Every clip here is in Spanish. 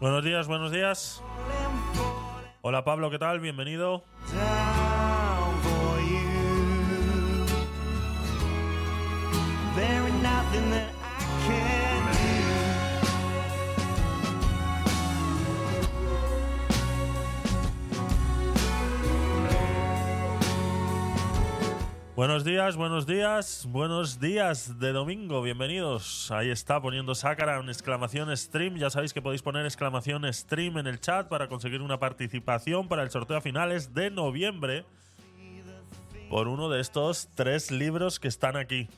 Buenos días, buenos días. Hola Pablo, ¿qué tal? Bienvenido. Buenos días, buenos días, buenos días de domingo, bienvenidos. Ahí está poniendo Sácara en exclamación stream. Ya sabéis que podéis poner exclamación stream en el chat para conseguir una participación para el sorteo a finales de noviembre por uno de estos tres libros que están aquí.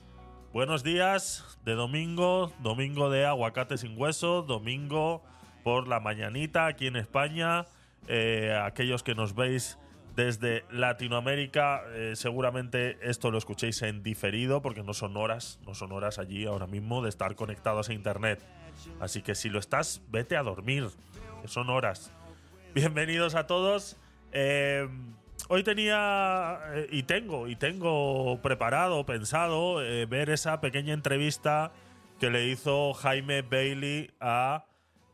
Buenos días de domingo, domingo de aguacate sin hueso, domingo por la mañanita aquí en España. Eh, aquellos que nos veis desde Latinoamérica, eh, seguramente esto lo escuchéis en diferido porque no son horas, no son horas allí ahora mismo de estar conectados a internet. Así que si lo estás, vete a dormir, que son horas. Bienvenidos a todos. Eh, hoy tenía eh, y tengo y tengo preparado, pensado ver esa pequeña entrevista que le hizo Jaime Bailey a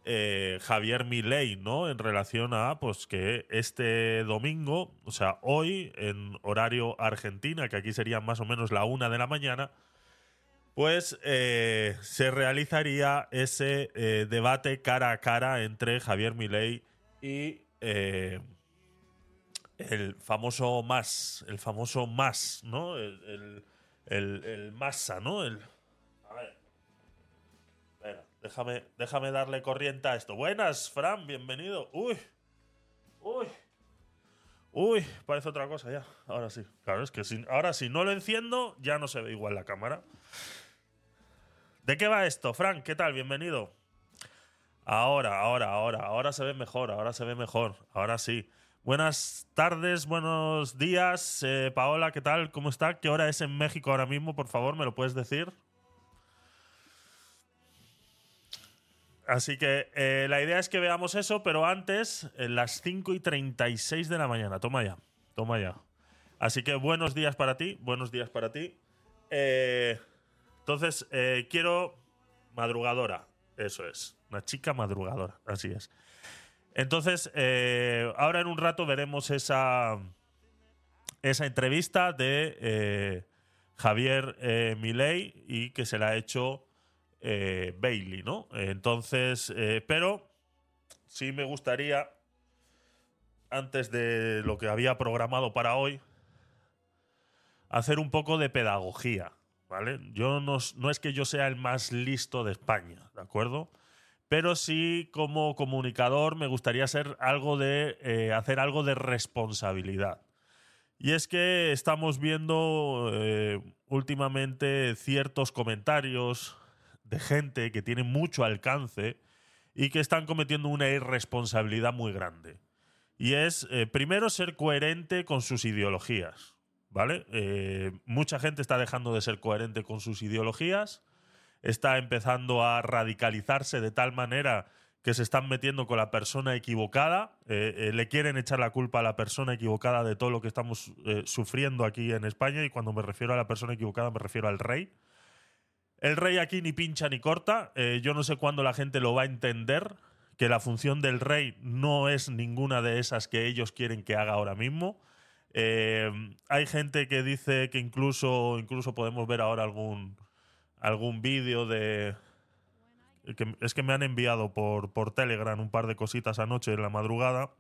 eh, Javier Milei, ¿no? En relación a, pues, que este domingo, o sea, hoy, en horario Argentina, que aquí sería más o menos la una de la mañana, pues eh, se realizaría ese eh, debate cara a cara entre Javier Milei y el famoso más, el famoso más, ¿no? El, el, el, el Massa, ¿no? El, déjame, déjame darle corriente a esto. Buenas, Fran, bienvenido. Uy, uy, uy, parece otra cosa ya. Ahora sí. Claro, es que si, ahora si no lo enciendo, ya no se ve igual la cámara. ¿De qué va esto, Fran? ¿Qué tal? Bienvenido. Ahora, ahora, ahora, ahora se ve mejor, ahora se ve mejor, ahora sí. Buenas tardes, buenos días, eh, Paola, ¿qué tal? ¿Cómo está? ¿Qué hora es en México ahora mismo? Por favor, ¿me lo puedes decir? Así que eh, la idea es que veamos eso, pero antes, en las 5 y 36 de la mañana. Toma ya, toma ya. Así que buenos días para ti, buenos días para ti. Eh, entonces, eh, quiero madrugadora, eso es, una chica madrugadora, así es. Entonces, eh, ahora en un rato veremos esa, esa entrevista de eh, Javier eh, Milei y que se la ha hecho eh, Bailey, ¿no? Entonces, eh, pero sí me gustaría, antes de lo que había programado para hoy, hacer un poco de pedagogía, ¿vale? Yo no, es que yo sea el más listo de España, ¿de acuerdo? Pero sí, como comunicador, me gustaría hacer algo de, eh, hacer algo de responsabilidad. Y es que estamos viendo últimamente ciertos comentarios de gente que tiene mucho alcance y que están cometiendo una irresponsabilidad muy grande. Y es, eh, primero, ser coherente con sus ideologías. ¿Vale? Eh, mucha gente está dejando de ser coherente con sus ideologías, está empezando a radicalizarse de tal manera que se están metiendo con la persona equivocada, eh, le quieren echar la culpa a la persona equivocada de todo lo que estamos sufriendo aquí en España y cuando me refiero a la persona equivocada me refiero al rey. El rey aquí ni pincha ni corta, eh, yo no sé cuándo la gente lo va a entender, que la función del rey no es ninguna de esas que ellos quieren que haga ahora mismo. Eh, hay gente que dice que incluso, incluso podemos ver ahora algún, algún vídeo de... que- es que me han enviado por, por Telegram un par de cositas anoche en la madrugada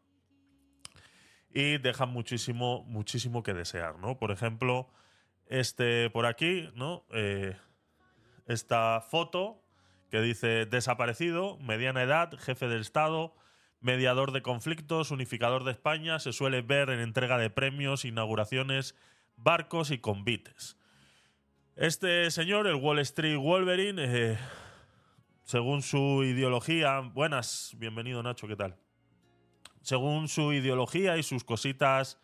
y dejan muchísimo, muchísimo que desear, ¿no? Por ejemplo, este por aquí, ¿no? Eh, esta foto que dice desaparecido, mediana edad, jefe del Estado, mediador de conflictos, unificador de España, se suele ver en entrega de premios, inauguraciones, barcos y convites. Este señor, el Wall Street Wolverine, eh, según su ideología, buenas, bienvenido Nacho, ¿qué tal? Según su ideología y sus cositas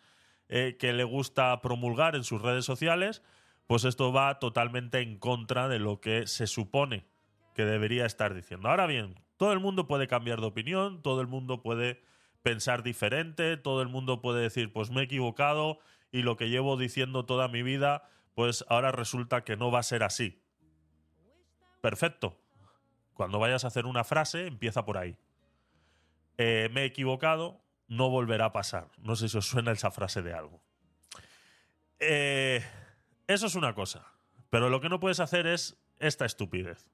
eh, que le gusta promulgar en sus redes sociales, pues esto va totalmente en contra de lo que se supone que debería estar diciendo. Ahora bien, todo el mundo puede cambiar de opinión, todo el mundo puede pensar diferente, todo el mundo puede decir, pues me he equivocado y lo que llevo diciendo toda mi vida, pues ahora resulta que no va a ser así. perfecto. Cuando vayas a hacer una frase, empieza por ahí. Eh, me he equivocado, no volverá a pasar. No sé si os suena esa frase de algo. Eh, eso es una cosa. Pero lo que no puedes hacer es esta estupidez.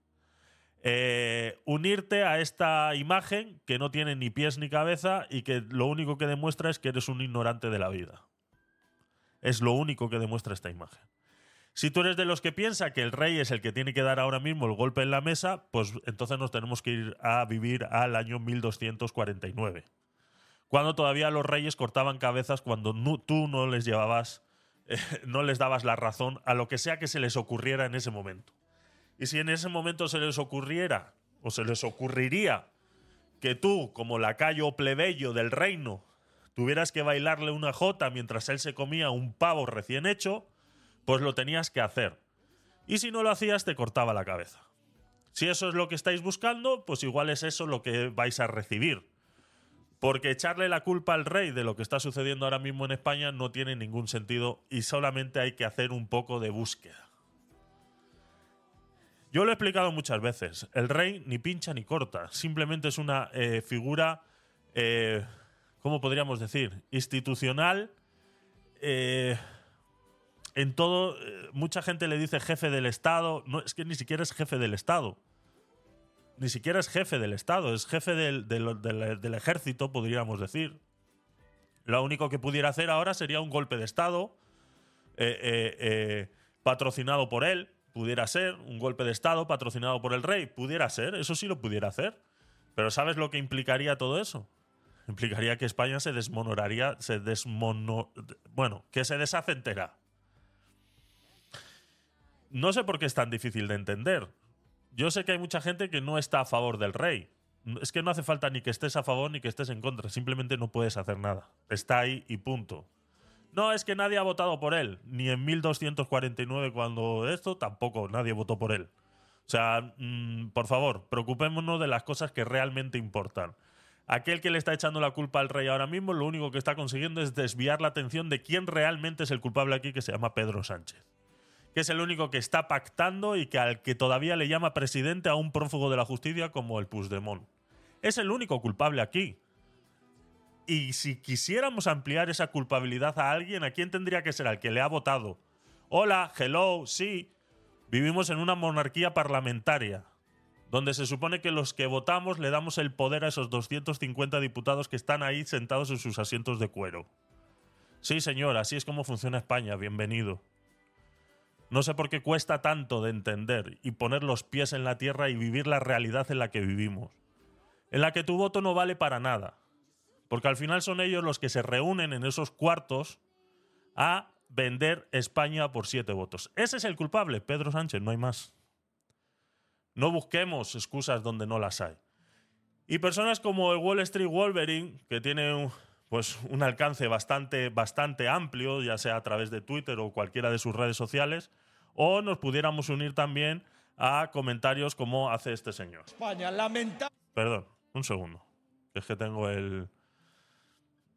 Eh, unirte a esta imagen que no tiene ni pies ni cabeza y que lo único que demuestra es que eres un ignorante de la vida. Es lo único que demuestra esta imagen. Si tú eres de los que piensa que el rey es el que tiene que dar ahora mismo el golpe en la mesa, pues entonces nos tenemos que ir a vivir al año 1249. Cuando todavía los reyes cortaban cabezas cuando tú no les llevabas, no les dabas la razón a lo que sea que se les ocurriera en ese momento. Y si en ese momento se les ocurriera, o se les ocurriría, que tú, como lacayo plebeyo del reino, tuvieras que bailarle una jota mientras él se comía un pavo recién hecho, pues lo tenías que hacer. Y si no lo hacías, te cortaba la cabeza. Si eso es lo que estáis buscando, pues igual es eso lo que vais a recibir. Porque echarle la culpa al rey de lo que está sucediendo ahora mismo en España no tiene ningún sentido y solamente hay que hacer un poco de búsqueda. Yo lo he explicado muchas veces. El rey ni pincha ni corta. Simplemente es una eh, figura, eh, ¿cómo podríamos decir? Institucional. eh, en todo, mucha gente le dice jefe del Estado. No, es que ni siquiera es jefe del Estado. Ni siquiera es jefe del Estado, es jefe del, del- ejército, podríamos decir. Lo único que pudiera hacer ahora sería un golpe de Estado eh, eh, eh, patrocinado por él, pudiera ser, un golpe de Estado patrocinado por el rey, pudiera ser, eso sí lo pudiera hacer. Pero ¿sabes lo que implicaría todo eso? Implicaría que España se desmonoraría, se desmono... Bueno, que se deshace entera. No sé por qué es tan difícil de entender. Yo sé que hay mucha gente que no está a favor del rey. Es que no hace falta ni que estés a favor ni que estés en contra. Simplemente no puedes hacer nada. Está ahí y punto. No, es que nadie ha votado por él. Ni en 1249 cuando esto, tampoco nadie votó por él. O sea, mm, por favor, preocupémonos de las cosas que realmente importan. Aquel que le está echando la culpa al rey ahora mismo, lo único que está consiguiendo es desviar la atención de quién realmente es el culpable aquí, que se llama Pedro Sánchez que es el único que está pactando y que al que todavía le llama presidente a un prófugo de la justicia como el Puigdemont. Es el único culpable aquí. Y si quisiéramos ampliar esa culpabilidad a alguien, ¿a quién tendría que ser? Al que le ha votado. Hola, hello, sí. Vivimos en una monarquía parlamentaria, donde se supone que los que votamos le damos el poder a esos 250 diputados que están ahí sentados en sus asientos de cuero. Sí, señor, así es como funciona España. Bienvenido. No sé por qué cuesta tanto de entender y poner los pies en la tierra y vivir la realidad en la que vivimos. En la que tu voto no vale para nada. Porque al final son ellos los que se reúnen en esos cuartos a vender España por siete votos. Ese es el culpable, Pedro Sánchez, no hay más. No busquemos excusas donde no las hay. Y personas como el Wall Street Wolverine, que tiene un, pues, un alcance bastante, bastante amplio, ya sea a través de Twitter o cualquiera de sus redes sociales, o nos pudiéramos unir también a comentarios como hace este señor. España, lamenta. Perdón, un segundo. Es que tengo el.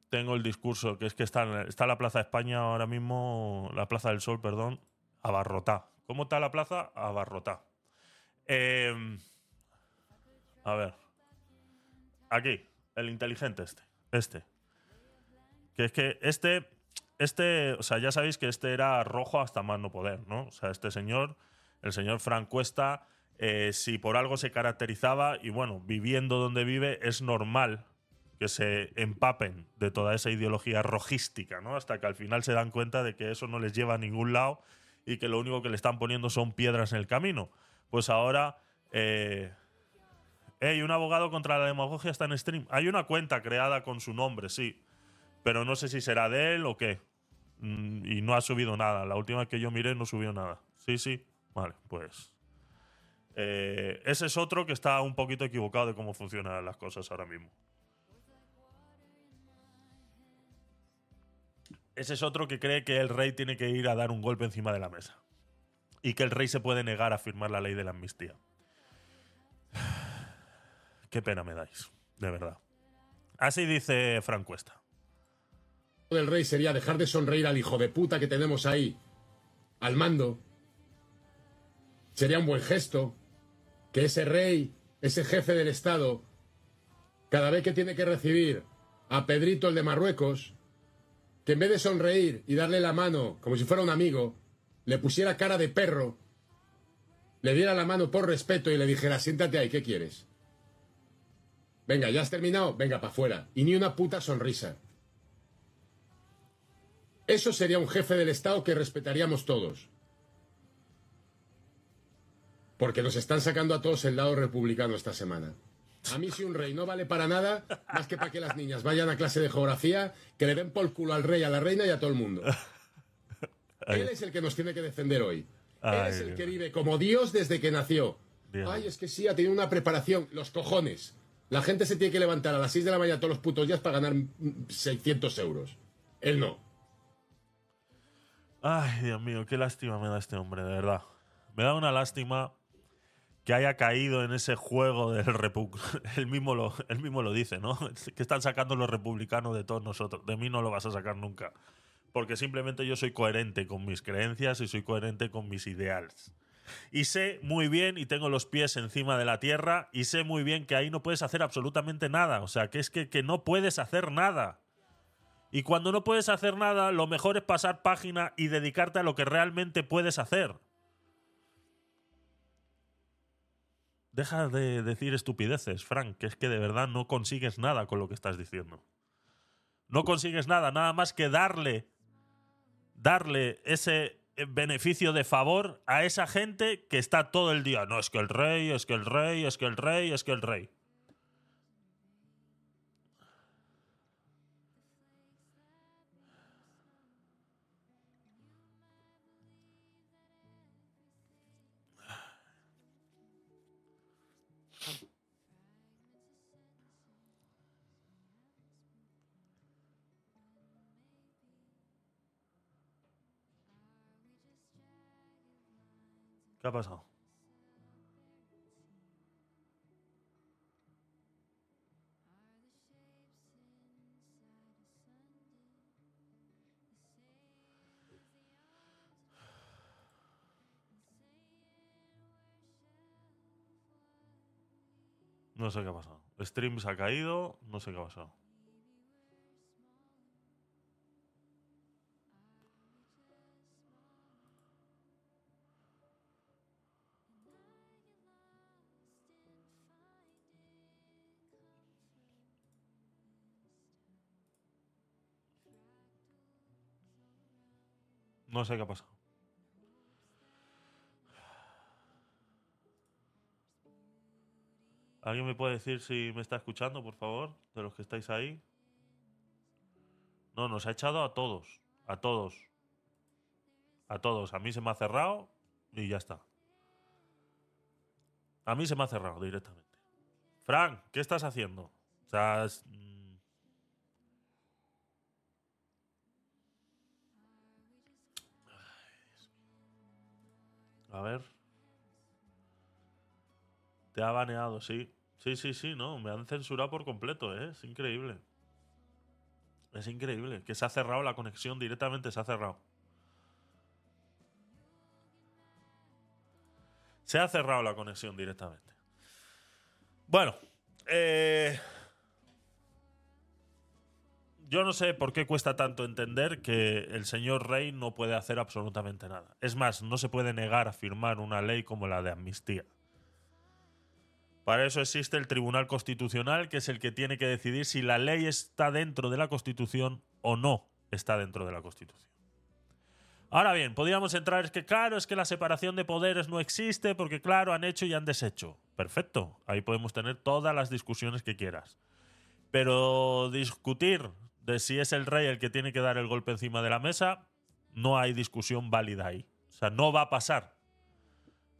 Tengo el discurso, que es que está, está la Plaza de España ahora mismo, la Plaza del Sol, perdón, abarrotá. ¿Cómo está la plaza? Abarrotá. Em, a ver. Aquí, el inteligente este. Este. Que es que este. Este, o sea, ya sabéis que este era rojo hasta más no poder, ¿no? O sea, este señor, el señor Frank Cuesta, eh, si por algo se caracterizaba, y bueno, viviendo donde vive, es normal que se empapen de toda esa ideología rojística, ¿no? Hasta que al final se dan cuenta de que eso no les lleva a ningún lado y que lo único que le están poniendo son piedras en el camino. Pues ahora. Eh, un abogado contra la demagogia está en stream. Hay una cuenta creada con su nombre, sí. Pero no sé si será de él o qué. Mm, y no ha subido nada. La última que yo miré no subió nada. Sí, sí. Vale, pues. Eh, ese es otro que está un poquito equivocado de cómo funcionan las cosas ahora mismo. Ese es otro que cree que el rey tiene que ir a dar un golpe encima de la mesa. Y que el rey se puede negar a firmar la ley de la amnistía. Qué pena me dais, de verdad. Así dice Frank Cuesta. Del rey sería dejar de sonreír al hijo de puta que tenemos ahí, al mando. Sería un buen gesto. que ese rey, ese jefe del Estado, cada vez que tiene que recibir a Pedrito el de Marruecos, que en vez de sonreír y darle la mano como si fuera un amigo, le pusiera cara de perro, le diera la mano por respeto y le dijera, siéntate ahí, ¿qué quieres? Venga, ¿ya has terminado? Venga, para afuera. Y ni una puta sonrisa. Eso sería un jefe del Estado que respetaríamos todos. Porque nos están sacando a todos el lado republicano esta semana. A mí si un rey no vale para nada, más que para que las niñas vayan a clase de geografía, que le den por culo al rey, a la reina y a todo el mundo. Él es el que nos tiene que defender hoy. Él es el que vive como Dios desde que nació. Ay, es que sí, ha tenido una preparación. Los cojones. La gente se tiene que levantar a las 6 de la mañana todos los putos días para ganar mm, 600 euros. Él no. Ay, Dios mío, qué lástima me da este hombre, de verdad. Me da una lástima que haya caído en ese juego del repu él mismo lo mismo lo dice, ¿no? Que están sacando los republicanos de todos nosotros. De mí no lo vas a sacar nunca. Porque simplemente yo soy coherente con mis creencias y soy coherente con mis ideales. Y sé muy bien y tengo los pies encima de la tierra y sé muy bien que ahí no puedes hacer absolutamente nada. O sea, que es que, que no puedes hacer nada. Y cuando no puedes hacer nada, lo mejor es pasar página y dedicarte a lo que realmente puedes hacer. Deja de decir estupideces, Frank, que es que de verdad no consigues nada con lo que estás diciendo. No consigues nada, nada más que darle, darle ese eh, beneficio de favor a esa gente que está todo el día. No, es que el rey, es que el rey, es que el rey, es que el rey. ¿Qué ha pasado? No sé qué ha pasado. Stream se ha caído, no sé qué ha pasado. No sé qué ha pasado. ¿Alguien me puede decir si me está escuchando, por favor? De los que estáis ahí. No, nos ha echado a todos. A todos. A todos. A mí se me ha cerrado y ya está. A mí se me ha cerrado directamente. Frank, ¿qué estás haciendo? O sea, A ver. Te ha baneado, sí. Sí, sí, sí, no. Me han censurado por completo, ¿eh? Es increíble. Es increíble. Que se ha cerrado la conexión directamente, se ha cerrado. Se ha cerrado la conexión directamente. Bueno, eh, yo no sé por qué cuesta tanto entender que el señor Rey no puede hacer absolutamente nada. Es más, no se puede negar a firmar una ley como la de amnistía. Para eso existe el Tribunal Constitucional, que es el que tiene que decidir si la ley está dentro de la Constitución o no está dentro de la Constitución. Ahora bien, podríamos entrar, es que claro, es que la separación de poderes no existe porque claro, han hecho y han deshecho. Perfecto, ahí podemos tener todas las discusiones que quieras. Pero discutir de si es el rey el que tiene que dar el golpe encima de la mesa, no hay discusión válida ahí. O sea, no va a pasar.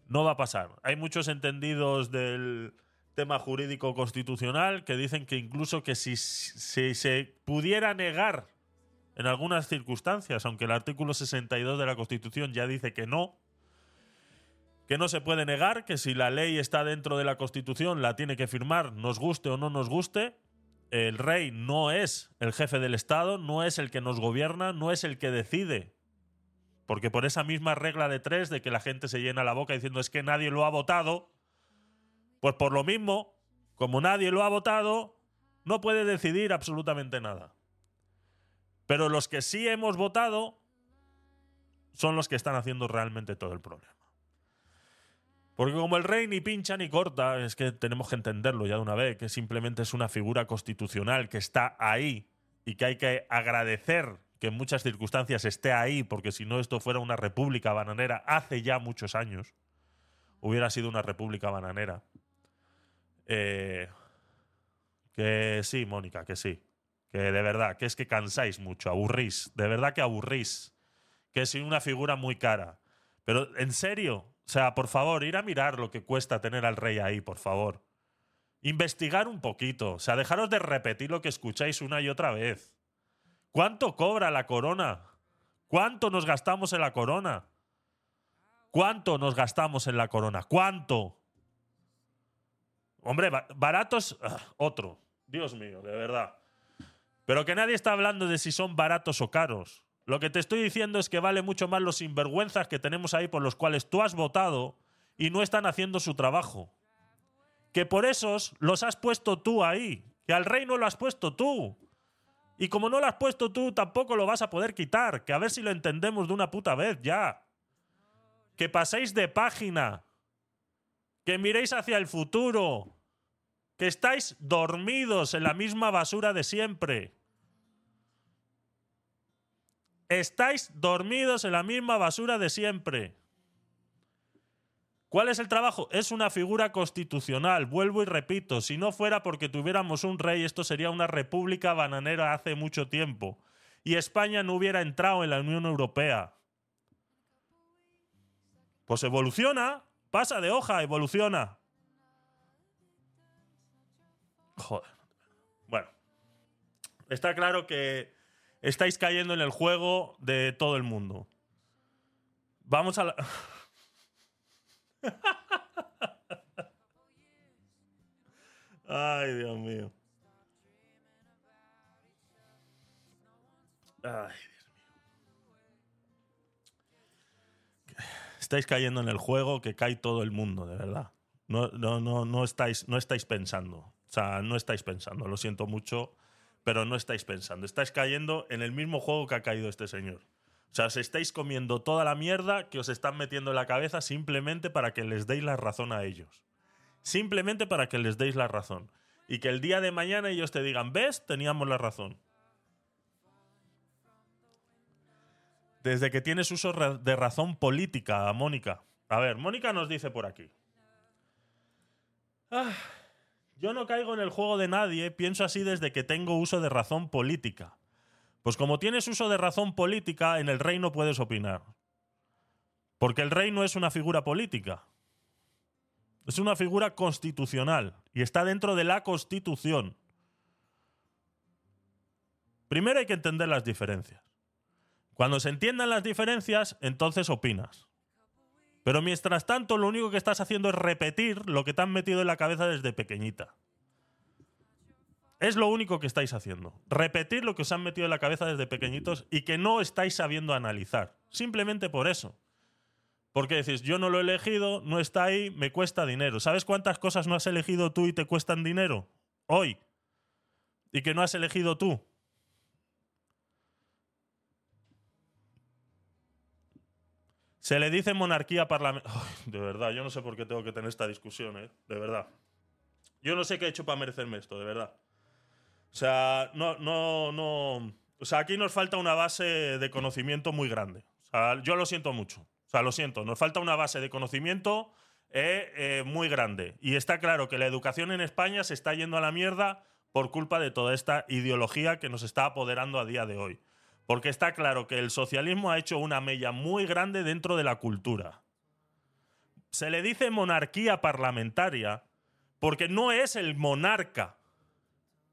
No va a pasar. Hay muchos entendidos del tema jurídico constitucional que dicen que incluso que si, si se pudiera negar en algunas circunstancias, aunque el artículo 62 de la Constitución ya dice que no, que no se puede negar, que si la ley está dentro de la Constitución la tiene que firmar, nos guste o no nos guste, el rey no es el jefe del Estado, no es el que nos gobierna, no es el que decide. Porque por esa misma regla de tres de que la gente se llena la boca diciendo es que nadie lo ha votado, Pues por lo mismo, como nadie lo ha votado, no puede decidir absolutamente nada. Pero los que sí hemos votado son los que están haciendo realmente todo el problema. Porque como el rey ni pincha ni corta, es que tenemos que entenderlo ya de una vez, que simplemente es una figura constitucional que está ahí y que hay que agradecer que en muchas circunstancias esté ahí, porque si no esto fuera una república bananera hace ya muchos años, hubiera sido una república bananera. Eh, que sí, Mónica, que sí. Que de verdad, que es que cansáis mucho, aburrís. De verdad que aburrís. Que es una figura muy cara. Pero, ¿en serio? O sea, por favor, ir a mirar lo que cuesta tener al rey ahí, por favor. Investigar un poquito. O sea, dejaros de repetir lo que escucháis una y otra vez. ¿Cuánto cobra la corona? ¿Cuánto nos gastamos en la corona? ¿Cuánto nos gastamos en la corona? ¿Cuánto? Hombre, ba- baratos, ah, otro. Dios mío, de verdad. Pero que nadie está hablando de si son baratos o caros. Lo que te estoy diciendo es que vale mucho más los sinvergüenzas que tenemos ahí por los cuales tú has votado y no están haciendo su trabajo. Que por esos los has puesto tú ahí. Que al rey no lo has puesto tú. Y como no lo has puesto tú, tampoco lo vas a poder quitar. Que a ver si lo entendemos de una puta vez ya. Que paséis de página. Que miréis hacia el futuro. Que estáis dormidos en la misma basura de siempre. Estáis dormidos en la misma basura de siempre. ¿Cuál es el trabajo? Es una figura constitucional. Vuelvo y repito, si no fuera porque tuviéramos un rey, esto sería una república bananera hace mucho tiempo. Y España no hubiera entrado en la Unión Europea. Pues evoluciona, pasa de hoja, evoluciona. Joder. Bueno, está claro que estáis cayendo en el juego de todo el mundo. Vamos a la... Ay, Dios mío. Ay, Dios mío. Estáis cayendo en el juego que cae todo el mundo, de verdad. No, no, no, no, estáis, no estáis pensando. O sea, no estáis pensando. Lo siento mucho, pero no estáis pensando. Estáis cayendo en el mismo juego que ha caído este señor. O sea, os estáis comiendo toda la mierda que os están metiendo en la cabeza simplemente para que les deis la razón a ellos. Simplemente para que les deis la razón. Y que el día de mañana ellos te digan, ¿ves? Teníamos la razón. Desde que tienes uso de razón política, Mónica. A ver, Mónica nos dice por aquí. Ah, yo no caigo en el juego de nadie, pienso así desde que tengo uso de razón política. Pues como tienes uso de razón política, en el rey no puedes opinar. Porque el rey no es una figura política. Es una figura constitucional y está dentro de la constitución. Primero hay que entender las diferencias. Cuando se entiendan las diferencias, entonces opinas. Pero mientras tanto, lo único que estás haciendo es repetir lo que te han metido en la cabeza desde pequeñita. Es lo único que estáis haciendo. Repetir lo que os han metido en la cabeza desde pequeñitos y que no estáis sabiendo analizar. Simplemente por eso. Porque decís, yo no lo he elegido, no está ahí, me cuesta dinero. ¿Sabes cuántas cosas no has elegido tú y te cuestan dinero? Hoy. Y que no has elegido tú. Se le dice monarquía parlamentaria. De verdad, yo no sé por qué tengo que tener esta discusión, ¿eh? De verdad. Yo no sé qué he hecho para merecerme esto, de verdad. O sea, no, no, no. O sea, aquí nos falta una base de conocimiento muy grande. Yo lo siento mucho. O sea, lo siento. Nos falta una base de conocimiento eh, eh, muy grande. Y está claro que la educación en España se está yendo a la mierda por culpa de toda esta ideología que nos está apoderando a día de hoy. Porque está claro que el socialismo ha hecho una mella muy grande dentro de la cultura. Se le dice monarquía parlamentaria porque no es el monarca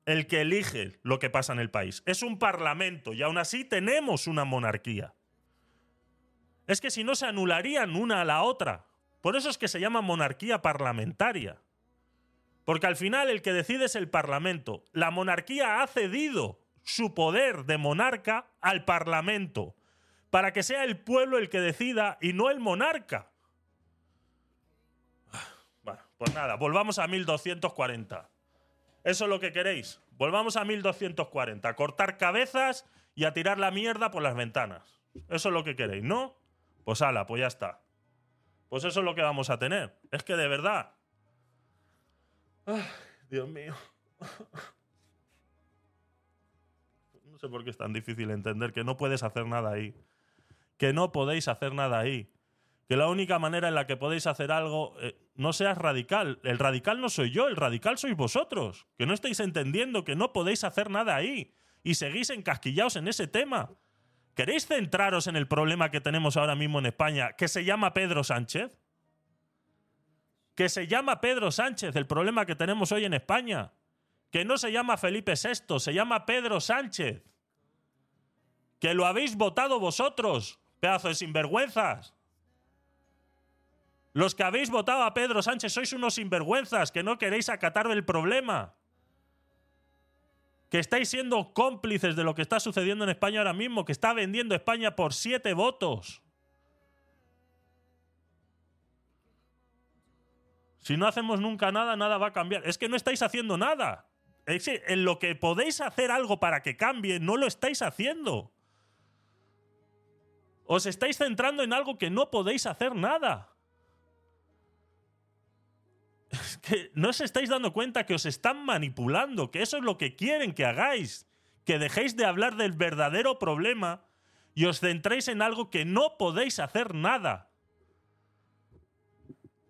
el que elige lo que pasa en el país. Es un parlamento y aún así tenemos una monarquía. Es que si no se anularían una a la otra. Por eso es que se llama monarquía parlamentaria. Porque al final el que decide es el parlamento. La monarquía ha cedido su poder de monarca al parlamento para que sea el pueblo el que decida y no el monarca. Bueno, Pues nada, volvamos a 1240. ¿Eso es lo que queréis? Volvamos a 1240. A cortar cabezas y a tirar la mierda por las ventanas. Eso es lo que queréis, ¿no? Pues ala, pues ya está. Pues eso es lo que vamos a tener. Es que de verdad. Dios mío. Sé por qué es tan difícil entender que no puedes hacer nada ahí. Que no podéis hacer nada ahí. Que la única manera en la que podéis hacer algo, eh, no seas radical. El radical no soy yo, el radical sois vosotros. Que no estáis entendiendo que no podéis hacer nada ahí. Y seguís encasquillados en ese tema. ¿Queréis centraros en el problema que tenemos ahora mismo en España, que se llama Pedro Sánchez? Que se llama Pedro Sánchez, el problema que tenemos hoy en España. Que no se llama Felipe VI, se llama Pedro Sánchez. Que lo habéis votado vosotros, pedazo de sinvergüenzas. Los que habéis votado a Pedro Sánchez sois unos sinvergüenzas que no queréis acatar el problema. Que estáis siendo cómplices de lo que está sucediendo en España ahora mismo, que está vendiendo España por siete votos. Si no hacemos nunca nada, nada va a cambiar. Es que no estáis haciendo nada. En lo que podéis hacer algo para que cambie, no lo estáis haciendo. Os estáis centrando en algo que no podéis hacer nada. No os estáis dando cuenta que os están manipulando, que eso es lo que quieren que hagáis, que dejéis de hablar del verdadero problema y os centréis en algo que no podéis hacer nada.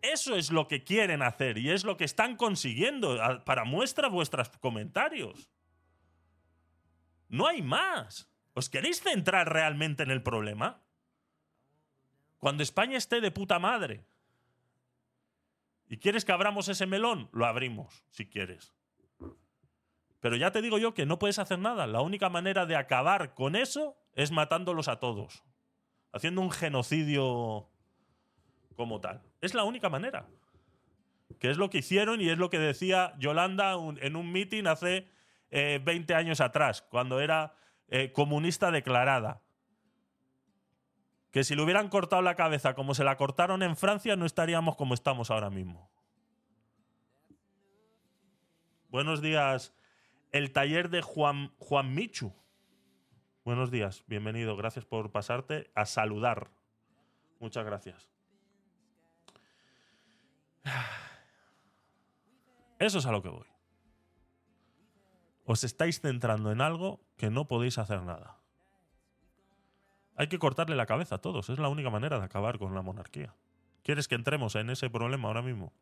Eso es lo que quieren hacer y es lo que están consiguiendo. Para muestra vuestros comentarios. No hay más. ¿Os queréis centrar realmente en el problema? Cuando España esté de puta madre y quieres que abramos ese melón, lo abrimos, si quieres. Pero ya te digo yo que no puedes hacer nada. La única manera de acabar con eso es matándolos a todos. Haciendo un genocidio como tal. Es la única manera. Que es lo que hicieron y es lo que decía Yolanda en un meeting hace eh, 20 años atrás, cuando era eh, comunista declarada. Que si le hubieran cortado la cabeza como se la cortaron en Francia, no estaríamos como estamos ahora mismo. Buenos días, el taller de Juan, Juan Michu. Buenos días, bienvenido. Gracias por pasarte a saludar. Muchas gracias. Eso es a lo que voy. Os estáis centrando en algo que no podéis hacer nada. Hay que cortarle la cabeza a todos. Es la única manera de acabar con la monarquía. ¿Quieres que entremos en ese problema ahora mismo?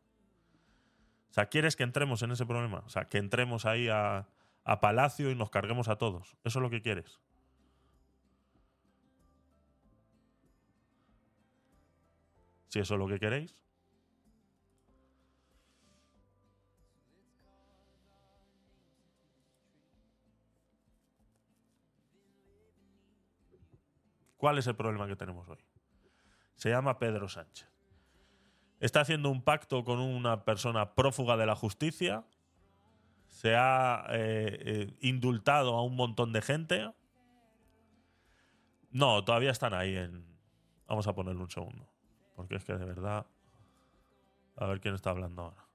O sea, ¿quieres que entremos en ese problema? O sea, que entremos ahí a, Palacio y nos carguemos a todos. ¿Eso es lo que quieres? Si eso es lo que queréis. ¿Cuál es el problema que tenemos hoy? Se llama Pedro Sánchez. Está haciendo un pacto con una persona prófuga de la justicia. Se ha eh, eh, indultado a un montón de gente. No, todavía están ahí en... Vamos a ponerle un segundo. Porque es que de verdad... A ver quién está hablando ahora.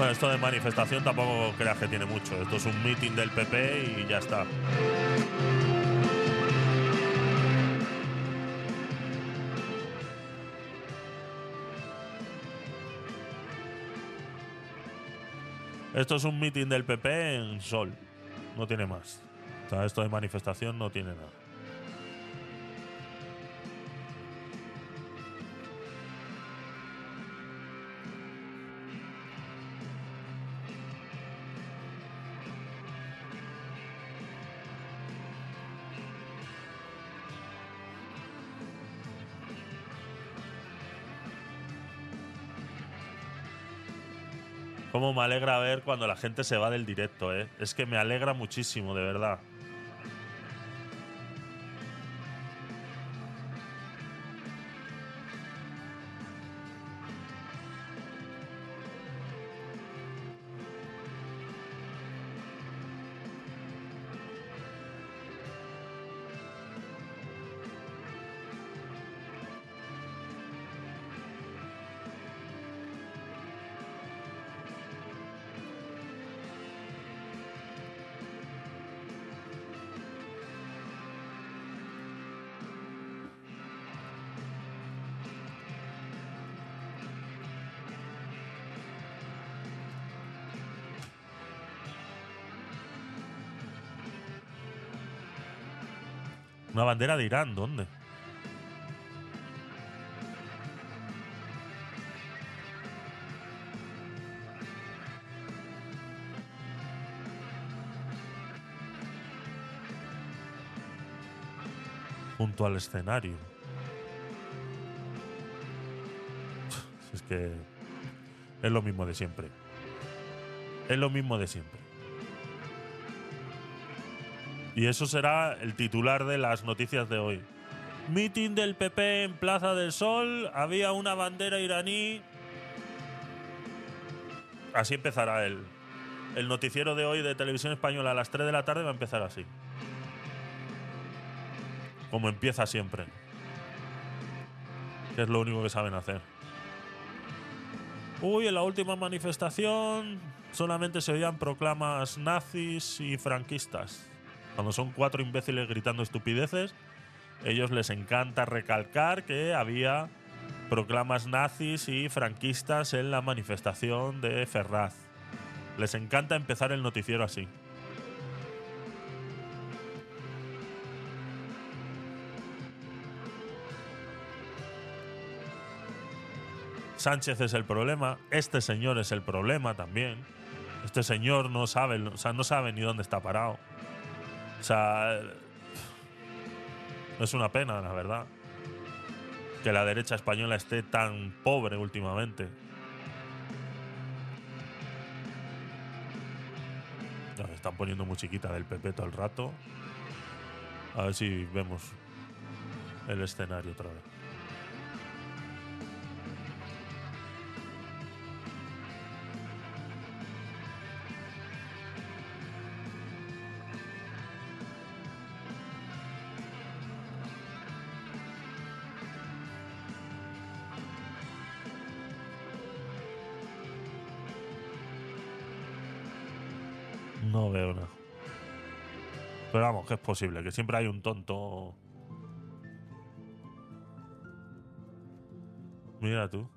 Bueno, esto de manifestación tampoco creas que tiene mucho. Esto es un meeting del PP y ya está. Esto es un meeting del PP en Sol. No tiene más. O sea, esto de manifestación no tiene nada. Cómo me alegra ver cuando la gente se va del directo, ¿eh? Es que me alegra muchísimo, de verdad. Bandera de Irán, ¿dónde? Junto al escenario. Es que es lo mismo de siempre. Es lo mismo de siempre. Y eso será el titular de las noticias de hoy. Meeting del PP en Plaza del Sol. Había una bandera iraní. Así empezará el, el noticiero de hoy de Televisión Española a las 3 de la tarde. Va a empezar así. Como empieza siempre. Que es lo único que saben hacer. Uy, en la última manifestación solamente se oían proclamas nazis y franquistas. Cuando son cuatro imbéciles gritando estupideces, ellos les encanta recalcar que había proclamas nazis y franquistas en la manifestación de Ferraz. Les encanta empezar el noticiero así. Sánchez es el problema, este señor es el problema también. Este señor no sabe, o sea, no sabe ni dónde está parado. O sea, es una pena, la verdad, que la derecha española esté tan pobre últimamente. Están poniendo musiquita del PP todo el rato. A ver si vemos el escenario otra vez. Es posible, que siempre hay un tonto. Mira tú.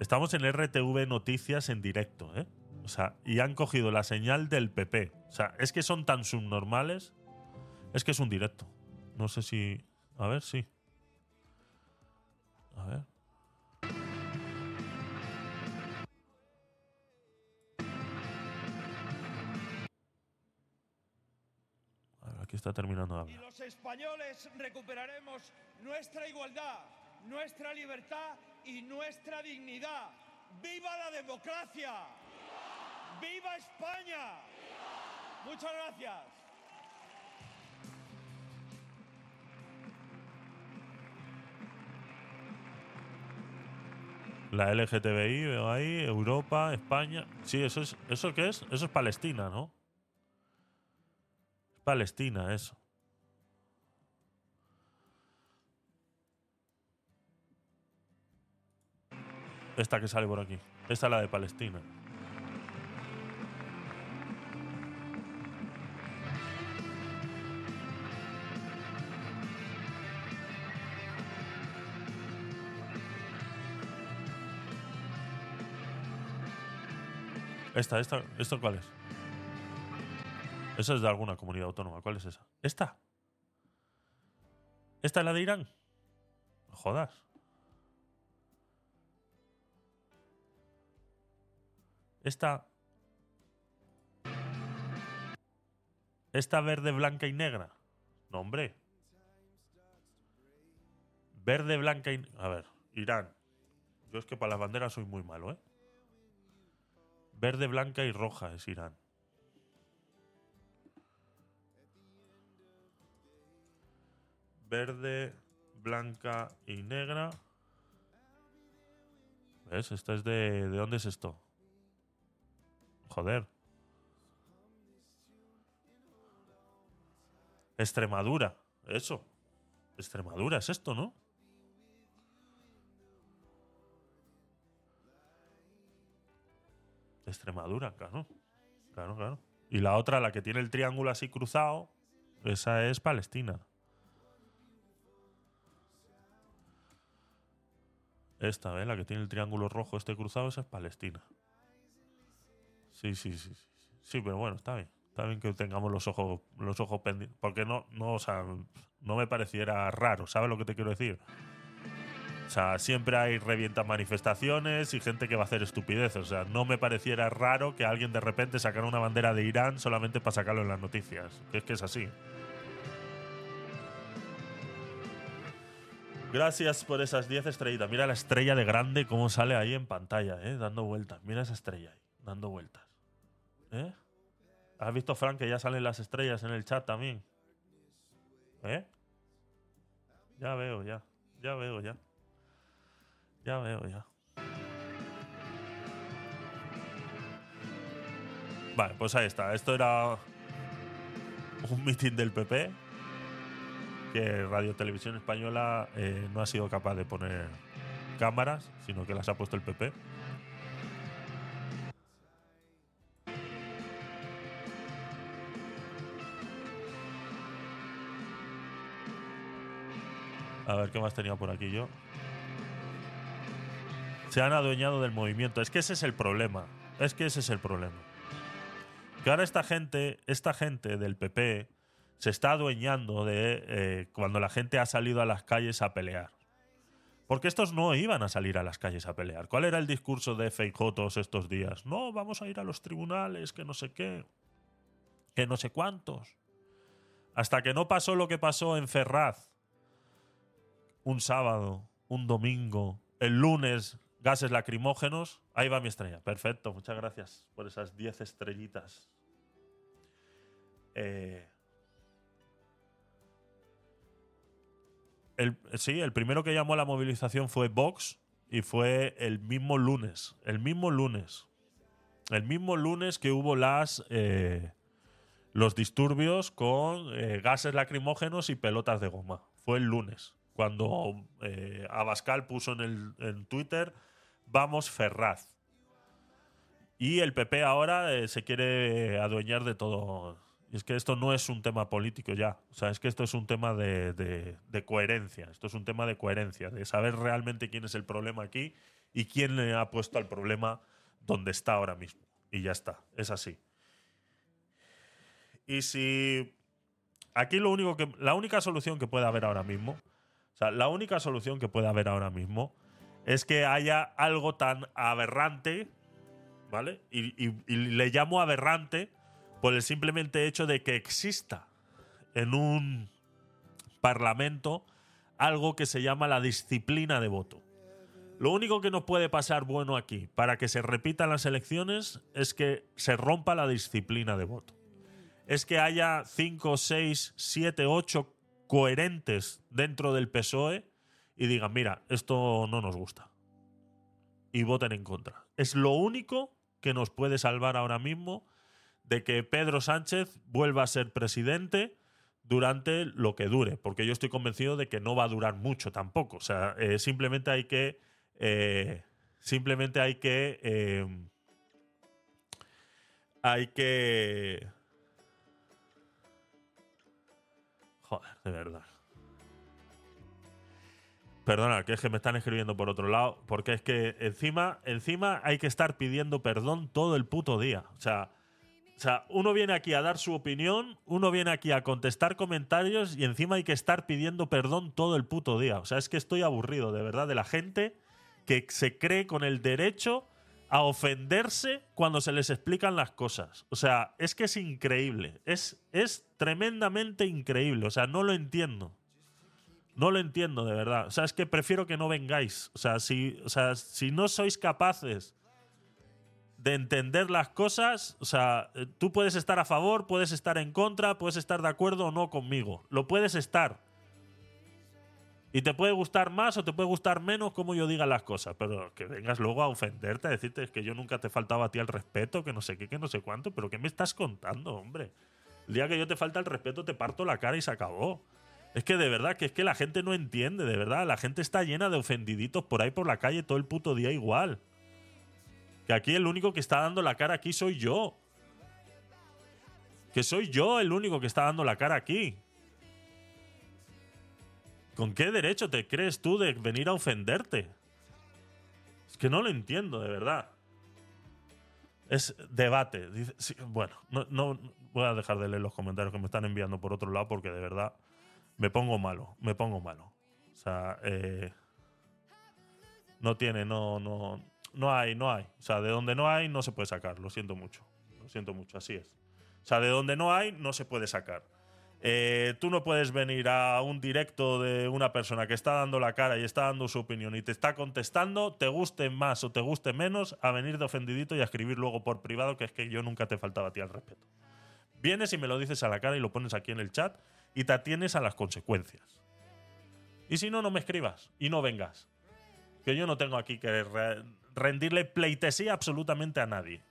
Estamos en RTV Noticias en directo, ¿eh? O sea, y han cogido la señal del PP. O sea, es que son tan subnormales. Es que es un directo. No sé si. A ver, sí. Está terminando de y hablar. los españoles recuperaremos nuestra igualdad, nuestra libertad y nuestra dignidad. ¡Viva la democracia! ¡Viva España! Muchas gracias. La LGTBI, veo ahí, Europa, España. Sí, eso es. ¿Eso qué es? Eso es Palestina, ¿no? Es Palestina, eso. Esta que sale por aquí. Esta es la de Palestina. Esta, esta, ¿esto cuál es? Esa es de alguna comunidad autónoma. ¿Cuál es esa? ¿Esta? ¿Esta es la de Irán? Jodas. Esta. Esta verde, blanca y negra. No, hombre. Verde, blanca y. A ver, Irán. Yo es que para las banderas soy muy malo, ¿eh? Verde, blanca y roja es Irán. Verde, blanca y negra. ¿Ves? Esta es de. ¿De dónde es esto? Joder. Extremadura. Eso. Extremadura es esto, ¿no? Extremadura, claro. Claro, claro. Y la otra, la que tiene el triángulo así cruzado, esa es Palestina. Esta, ¿ves? La que tiene el triángulo rojo este cruzado, esa es Palestina. Sí, sí, sí, sí. Sí, pero bueno, está bien. Está bien que tengamos los ojos, los ojos pendientes. Porque no, no, o sea, no me pareciera raro, ¿sabes lo que te quiero decir? O sea, siempre hay revientas manifestaciones y gente que va a hacer estupideces. O sea, no me pareciera raro que alguien de repente sacara una bandera de Irán solamente para sacarlo en las noticias. Es que es así. Gracias por esas 10 estrellitas. Mira la estrella de grande cómo sale ahí en pantalla, ¿eh? Dando vueltas. Mira esa estrella ahí, dando vueltas. ¿Eh? ¿Has visto, Frank, que ya salen las estrellas en el chat también? ¿Eh? Ya veo, ya. Ya veo, ya. Ya veo, ya. Vale, pues ahí está. Esto era un mitin del PP que Radio Televisión Española eh, no ha sido capaz de poner cámaras, sino que las ha puesto el PP. A ver qué más tenía por aquí yo. Se han adueñado del movimiento. Es que ese es el problema. Es que ese es el problema. Que ahora esta gente, esta gente del PP, se está adueñando de eh, cuando la gente ha salido a las calles a pelear. Porque estos no iban a salir a las calles a pelear. ¿Cuál era el discurso de Feijóo todos estos días? No, vamos a ir a los tribunales, que no sé qué, que no sé cuántos. Hasta que no pasó lo que pasó en Ferraz, un sábado, un domingo, el lunes, gases lacrimógenos. Ahí va mi estrella. Perfecto, muchas gracias por esas 10 estrellitas. Eh, el, sí, el primero que llamó a la movilización fue Vox y fue el mismo lunes. El mismo lunes. El mismo lunes que hubo las eh, los disturbios con eh, gases lacrimógenos y pelotas de goma. Fue el lunes. Cuando eh, Abascal puso en, el, en Twitter, vamos Ferraz. Y el PP ahora se quiere adueñar de todo. Es que esto no es un tema político ya. O sea, es que esto es un tema de, coherencia. Esto es un tema de coherencia, de saber realmente quién es el problema aquí y quién le ha puesto al problema donde está ahora mismo. Y ya está. Es así. Y si. Aquí lo único que. La única solución que puede haber ahora mismo. O sea, la única solución que puede haber ahora mismo es que haya algo tan aberrante. ¿Vale? Y le llamo aberrante por el simplemente hecho de que exista en un parlamento algo que se llama la disciplina de voto. Lo único que nos puede pasar bueno aquí para que se repitan las elecciones es que se rompa la disciplina de voto. Es que haya 5, 6, 7, 8 coherentes dentro del PSOE y digan, mira, esto no nos gusta. Y voten en contra. Es lo único que nos puede salvar ahora mismo de que Pedro Sánchez vuelva a ser presidente durante lo que dure, porque yo estoy convencido de que no va a durar mucho tampoco. O sea, eh, simplemente hay que. eh, simplemente hay que. eh, hay que. Joder, de verdad. Perdona, que es que me están escribiendo por otro lado, porque es que encima, encima hay que estar pidiendo perdón todo el puto día. O sea, o sea, uno viene aquí a dar su opinión, uno viene aquí a contestar comentarios y encima hay que estar pidiendo perdón todo el puto día. O sea, es que estoy aburrido, de verdad, de la gente que se cree con el derecho a ofenderse cuando se les explican las cosas. O sea, es que es increíble. Es, es tremendamente increíble. O sea, no lo entiendo. No lo entiendo, de verdad. O sea, es que prefiero que no vengáis. O sea, si, o sea, si no sois capaces de entender las cosas, o sea, eh, tú puedes estar a favor, puedes estar en contra, puedes estar de acuerdo o no conmigo. Lo puedes estar. Y te puede gustar más o te puede gustar menos como yo diga las cosas, pero que vengas luego a ofenderte, a decirte que yo nunca te faltaba a ti el respeto, que no sé qué, que no sé cuánto, pero ¿qué me estás contando, hombre? El día que yo te falta el respeto te parto la cara y se acabó. Es que de verdad, que es que la gente no entiende, de verdad. La gente está llena de ofendiditos por ahí por la calle todo el puto día igual. Que aquí el único que está dando la cara aquí soy yo. Que soy yo el único que está dando la cara aquí. ¿Con qué derecho te crees tú de venir a ofenderte? Es que no lo entiendo, de verdad. Es debate. Sí, bueno, no, no- voy a dejar de leer los comentarios que me están enviando por otro lado porque de verdad me pongo malo, me pongo malo. O sea, eh, no tiene, no, no, no hay, no hay. O sea, de donde no hay no se puede sacar, lo siento mucho. Lo siento mucho, así es. O sea, de donde no hay no se puede sacar. Eh, tú no puedes venir a un directo de una persona que está dando la cara y está dando su opinión y te está contestando, te guste más o te guste menos, a venir de ofendidito y a escribir luego por privado que es que yo nunca te faltaba a ti al respeto. Vienes y me lo dices a la cara y lo pones aquí en el chat y te atienes a las consecuencias. Y si no, no me escribas y no vengas. Que yo no tengo aquí que rendirle pleitesía absolutamente a nadie.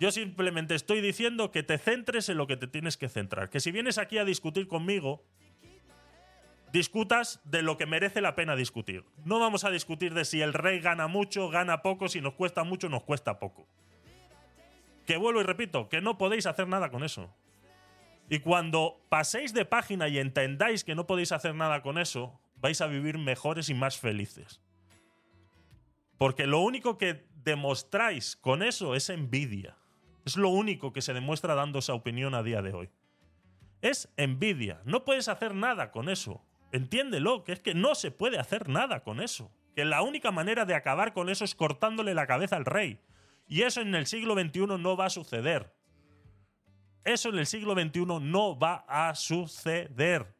Yo simplemente estoy diciendo que te centres en lo que te tienes que centrar. Que si vienes aquí a discutir conmigo, discutas de lo que merece la pena discutir. No vamos a discutir de si el rey gana mucho, gana poco, si nos cuesta mucho, nos cuesta poco. Que vuelvo y repito, que no podéis hacer nada con eso. Y cuando paséis de página y entendáis que no podéis hacer nada con eso, vais a vivir mejores y más felices. Porque lo único que demostráis con eso es envidia. Es lo único que se demuestra dando esa opinión a día de hoy. Es envidia. No puedes hacer nada con eso. Entiéndelo, que es que no se puede hacer nada con eso. Que la única manera de acabar con eso es cortándole la cabeza al rey. Y eso en el siglo XXI no va a suceder. Eso en el siglo XXI no va a suceder.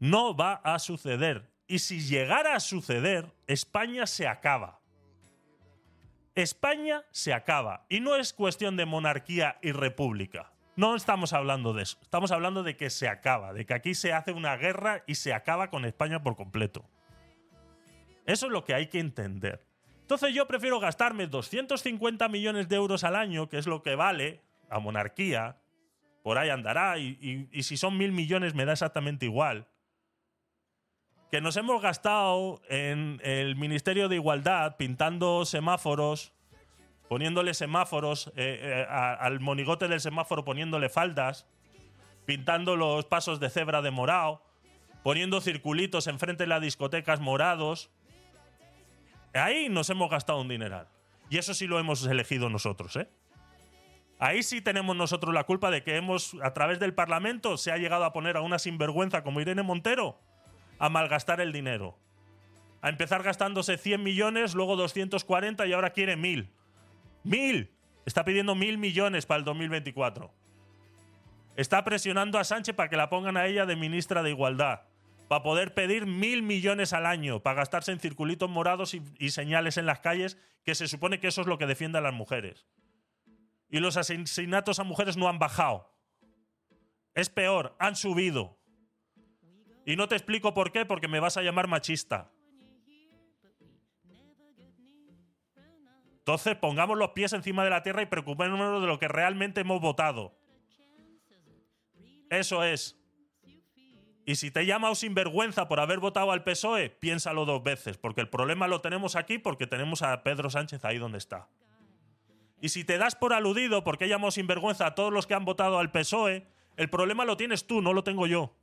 No va a suceder. Y si llegara a suceder, España se acaba. España se acaba. Y no es cuestión de monarquía y república. No estamos hablando de eso. Estamos hablando de que se acaba, de que aquí se hace una guerra y se acaba con España por completo. Eso es lo que hay que entender. Entonces yo prefiero gastarme 250 millones de euros al año, que es lo que vale la monarquía, por ahí andará, y si son mil millones me da exactamente igual. Que nos hemos gastado en el Ministerio de Igualdad pintando semáforos, poniéndole semáforos, eh, eh, al monigote del semáforo poniéndole faldas, pintando los pasos de cebra de morado, poniendo circulitos enfrente de las discotecas morados. Ahí nos hemos gastado un dineral. Y eso sí lo hemos elegido nosotros, ¿eh? Ahí sí tenemos nosotros la culpa de que hemos, a través del Parlamento, se ha llegado a poner a una sinvergüenza como Irene Montero a malgastar el dinero. A empezar gastándose 100 millones, luego 240 y ahora quiere 1000. ¡Mil! Está pidiendo mil millones para el 2024. Está presionando a Sánchez para que la pongan a ella de ministra de Igualdad. Para poder pedir mil millones al año, para gastarse en circulitos morados y, y señales en las calles, que se supone que eso es lo que defiende a las mujeres. Y los asesinatos a mujeres no han bajado. Es peor, han subido. Y no te explico por qué, porque me vas a llamar machista. Entonces pongamos los pies encima de la tierra y preocupémonos de lo que realmente hemos votado. Eso es. Y si te he llamado sinvergüenza por haber votado al PSOE, piénsalo dos veces, porque el problema lo tenemos aquí porque tenemos a Pedro Sánchez ahí donde está. Y si te das por aludido porque he llamado sinvergüenza a todos los que han votado al PSOE, el problema lo tienes tú, no lo tengo yo.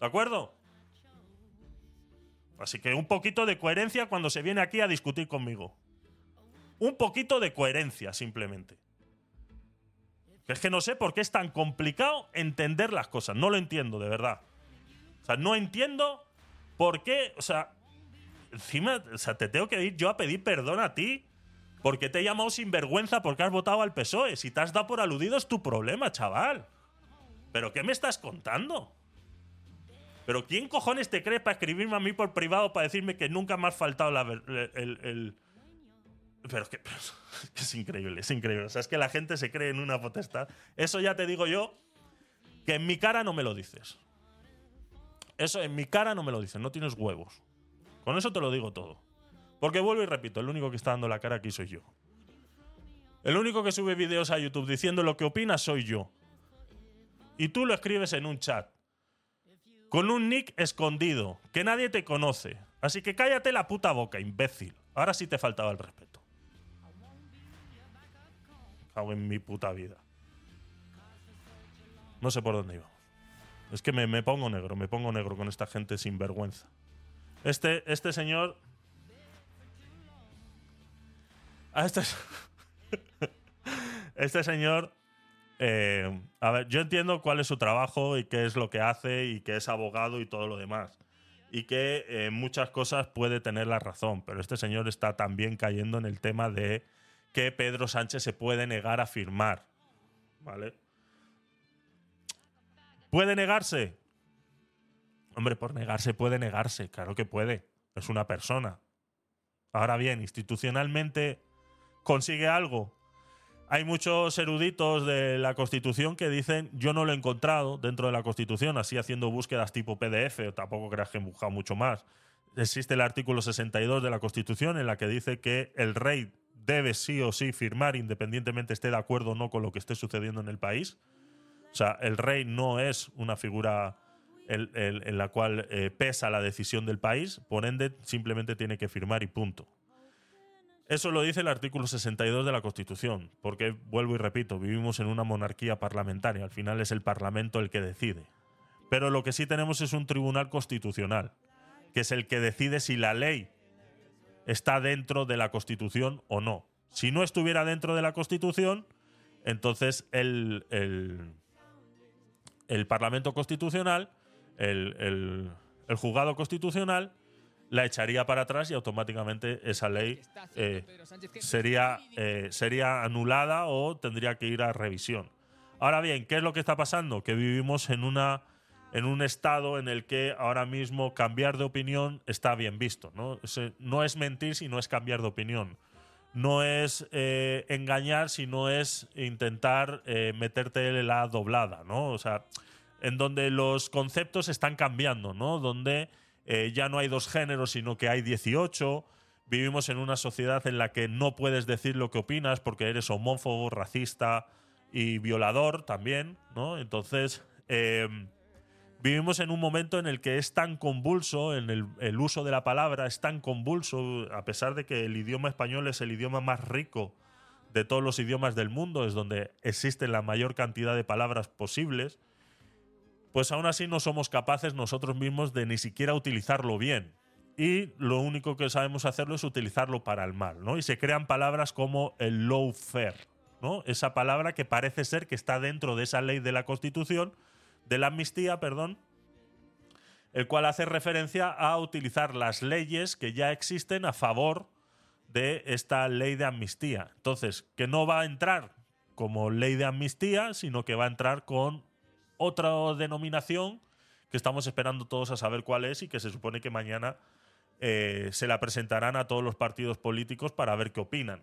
¿De acuerdo? Así que un poquito de coherencia cuando se viene aquí a discutir conmigo. Un poquito de coherencia, simplemente. Es que no sé por qué es tan complicado entender las cosas. No lo entiendo, de verdad. O sea, no entiendo por qué. O sea, encima, o sea, te tengo que ir yo a pedir perdón a ti porque te he llamado sinvergüenza porque has votado al PSOE. Si te has dado por aludido es tu problema, chaval. ¿Pero qué me estás contando? ¿Pero quién cojones te cree para escribirme a mí por privado para decirme que nunca me has faltado la el, el- Pero es es increíble, es increíble. O sea, es que la gente se cree en una potestad. Eso ya te digo yo, que en mi cara no me lo dices. Eso en mi cara no me lo dices, no tienes huevos. Con eso te lo digo todo. Porque vuelvo y repito, el único que está dando la cara aquí soy yo. El único que sube vídeos a YouTube diciendo lo que opina soy yo. Y tú lo escribes en un chat. Con un nick escondido, que nadie te conoce. Así que cállate la puta boca, imbécil. Ahora sí te faltaba el respeto. Cago en mi puta vida. No sé por dónde íbamos. Es que me, me pongo negro, me pongo negro con esta gente sin vergüenza. Este, este señor. A este, Este señor, eh, a ver, yo entiendo cuál es su trabajo y qué es lo que hace y que es abogado y todo lo demás. Y que en muchas cosas puede tener la razón, pero este señor está también cayendo en el tema de que Pedro Sánchez se puede negar a firmar. ¿Vale? ¿Puede negarse? Hombre, por negarse puede negarse, claro que puede. Es una persona. Ahora bien, institucionalmente consigue algo. Hay muchos eruditos de la Constitución que dicen yo no lo he encontrado dentro de la Constitución, así haciendo búsquedas tipo PDF, tampoco creas que he buscado mucho más. Existe el artículo 62 de la Constitución en la que dice que el rey debe sí o sí firmar independientemente esté de acuerdo o no con lo que esté sucediendo en el país. O sea, el rey no es una figura en la cual eh, pesa la decisión del país, por ende simplemente tiene que firmar y punto. Eso lo dice el artículo 62 de la Constitución, porque, vuelvo y repito, vivimos en una monarquía parlamentaria, al final es el Parlamento el que decide. Pero lo que sí tenemos es un tribunal constitucional, que es el que decide si la ley está dentro de la Constitución o no. Si no estuviera dentro de la Constitución, entonces el, el- Parlamento Constitucional, el, el- el juzgado constitucional, la echaría para atrás y automáticamente esa ley eh, sería, eh, sería anulada o tendría que ir a revisión. Ahora bien, ¿qué es lo que está pasando? Que vivimos en, una, en un estado en el que ahora mismo cambiar de opinión está bien visto. No, no es mentir, sino es cambiar de opinión. No es eh, engañar, sino es intentar meterte la doblada, ¿no? O sea, en donde los conceptos están cambiando, ¿no? Donde eh, ya no hay dos géneros, sino que hay 18. Vivimos en una sociedad en la que no puedes decir lo que opinas porque eres homófobo, racista y violador también, ¿no? Entonces, eh, vivimos en un momento en el que es tan convulso, en el, el uso de la palabra es tan convulso, a pesar de que el idioma español es el idioma más rico de todos los idiomas del mundo, es donde existe la mayor cantidad de palabras posibles, pues aún así no somos capaces nosotros mismos de ni siquiera utilizarlo bien. Y lo único que sabemos hacerlo es utilizarlo para el mal, ¿no? Y se crean palabras como el lawfare, ¿no? Esa palabra que parece ser que está dentro de esa ley de la Constitución, de la amnistía, perdón, el cual hace referencia a utilizar las leyes que ya existen a favor de esta ley de amnistía. Entonces, que no va a entrar como ley de amnistía, sino que va a entrar con otra denominación que estamos esperando todos a saber cuál es y que se supone que mañana eh, se la presentarán a todos los partidos políticos para ver qué opinan.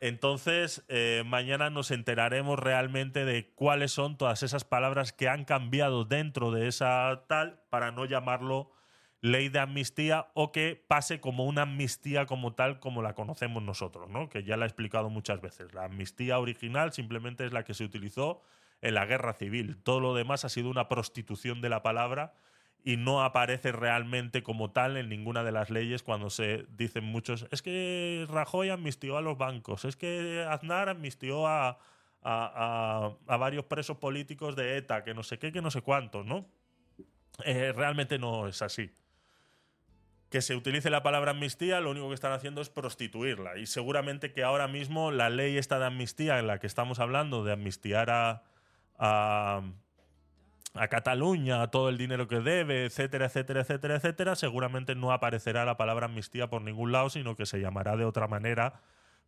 Entonces, eh, mañana nos enteraremos realmente de cuáles son todas esas palabras que han cambiado dentro de esa tal para no llamarlo ley de amnistía o que pase como una amnistía como tal como la conocemos nosotros, ¿no? Que ya la he explicado muchas veces. La amnistía original simplemente es la que se utilizó en la guerra civil. Todo lo demás ha sido una prostitución de la palabra y no aparece realmente como tal en ninguna de las leyes cuando se dicen muchos, es que Rajoy amnistió a los bancos, es que Aznar amnistió a, a, varios presos políticos de ETA, que no sé qué, que no sé cuántos, ¿no? Eh, realmente no es así. Que se utilice la palabra amnistía, lo único que están haciendo es prostituirla. Y seguramente que ahora mismo la ley esta de amnistía en la que estamos hablando, de amnistiar a, a, a Cataluña, todo el dinero que debe, etcétera, etcétera, etcétera, etcétera, seguramente no aparecerá la palabra amnistía por ningún lado, sino que se llamará de otra manera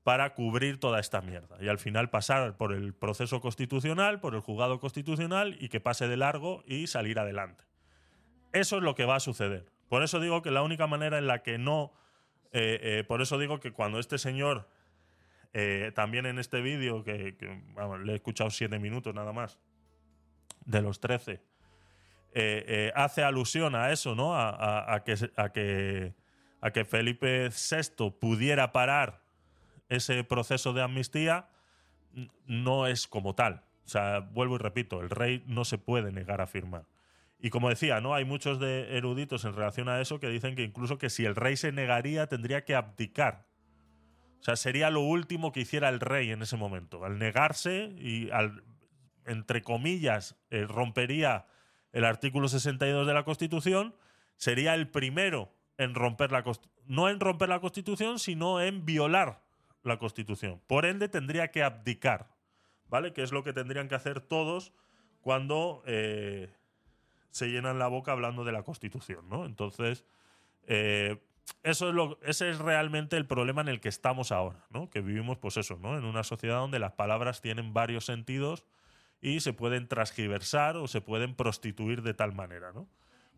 para cubrir toda esta mierda. Y al final pasar por el proceso constitucional, por el juzgado constitucional y que pase de largo y salir adelante. Eso es lo que va a suceder. Por eso digo que la única manera en la que no... eh, eh, por eso digo que cuando este señor, eh, también en este vídeo, que, le he escuchado siete minutos nada más, de los 13, eh, eh, hace alusión a eso, ¿no? A, que, a, que, a que Felipe VI pudiera parar ese proceso de amnistía, no es como tal. O sea, vuelvo y repito, el rey no se puede negar a firmar. Y como decía, ¿no? Hay muchos de eruditos en relación a eso que dicen que incluso que si el rey se negaría tendría que abdicar. O sea, sería lo último que hiciera el rey en ese momento. Al negarse y al, entre comillas, eh, rompería el artículo 62 de la Constitución, sería el primero en romper la Const- no en romper la Constitución, sino en violar la Constitución. Por ende, tendría que abdicar. ¿vale? Que es lo que tendrían que hacer todos cuando eh, se llenan la boca hablando de la Constitución, ¿no? Entonces, eh, eso es lo, ese es realmente el problema en el que estamos ahora, ¿no? Que vivimos, pues eso, ¿no? En una sociedad donde las palabras tienen varios sentidos y se pueden transgiversar o se pueden prostituir de tal manera, ¿no?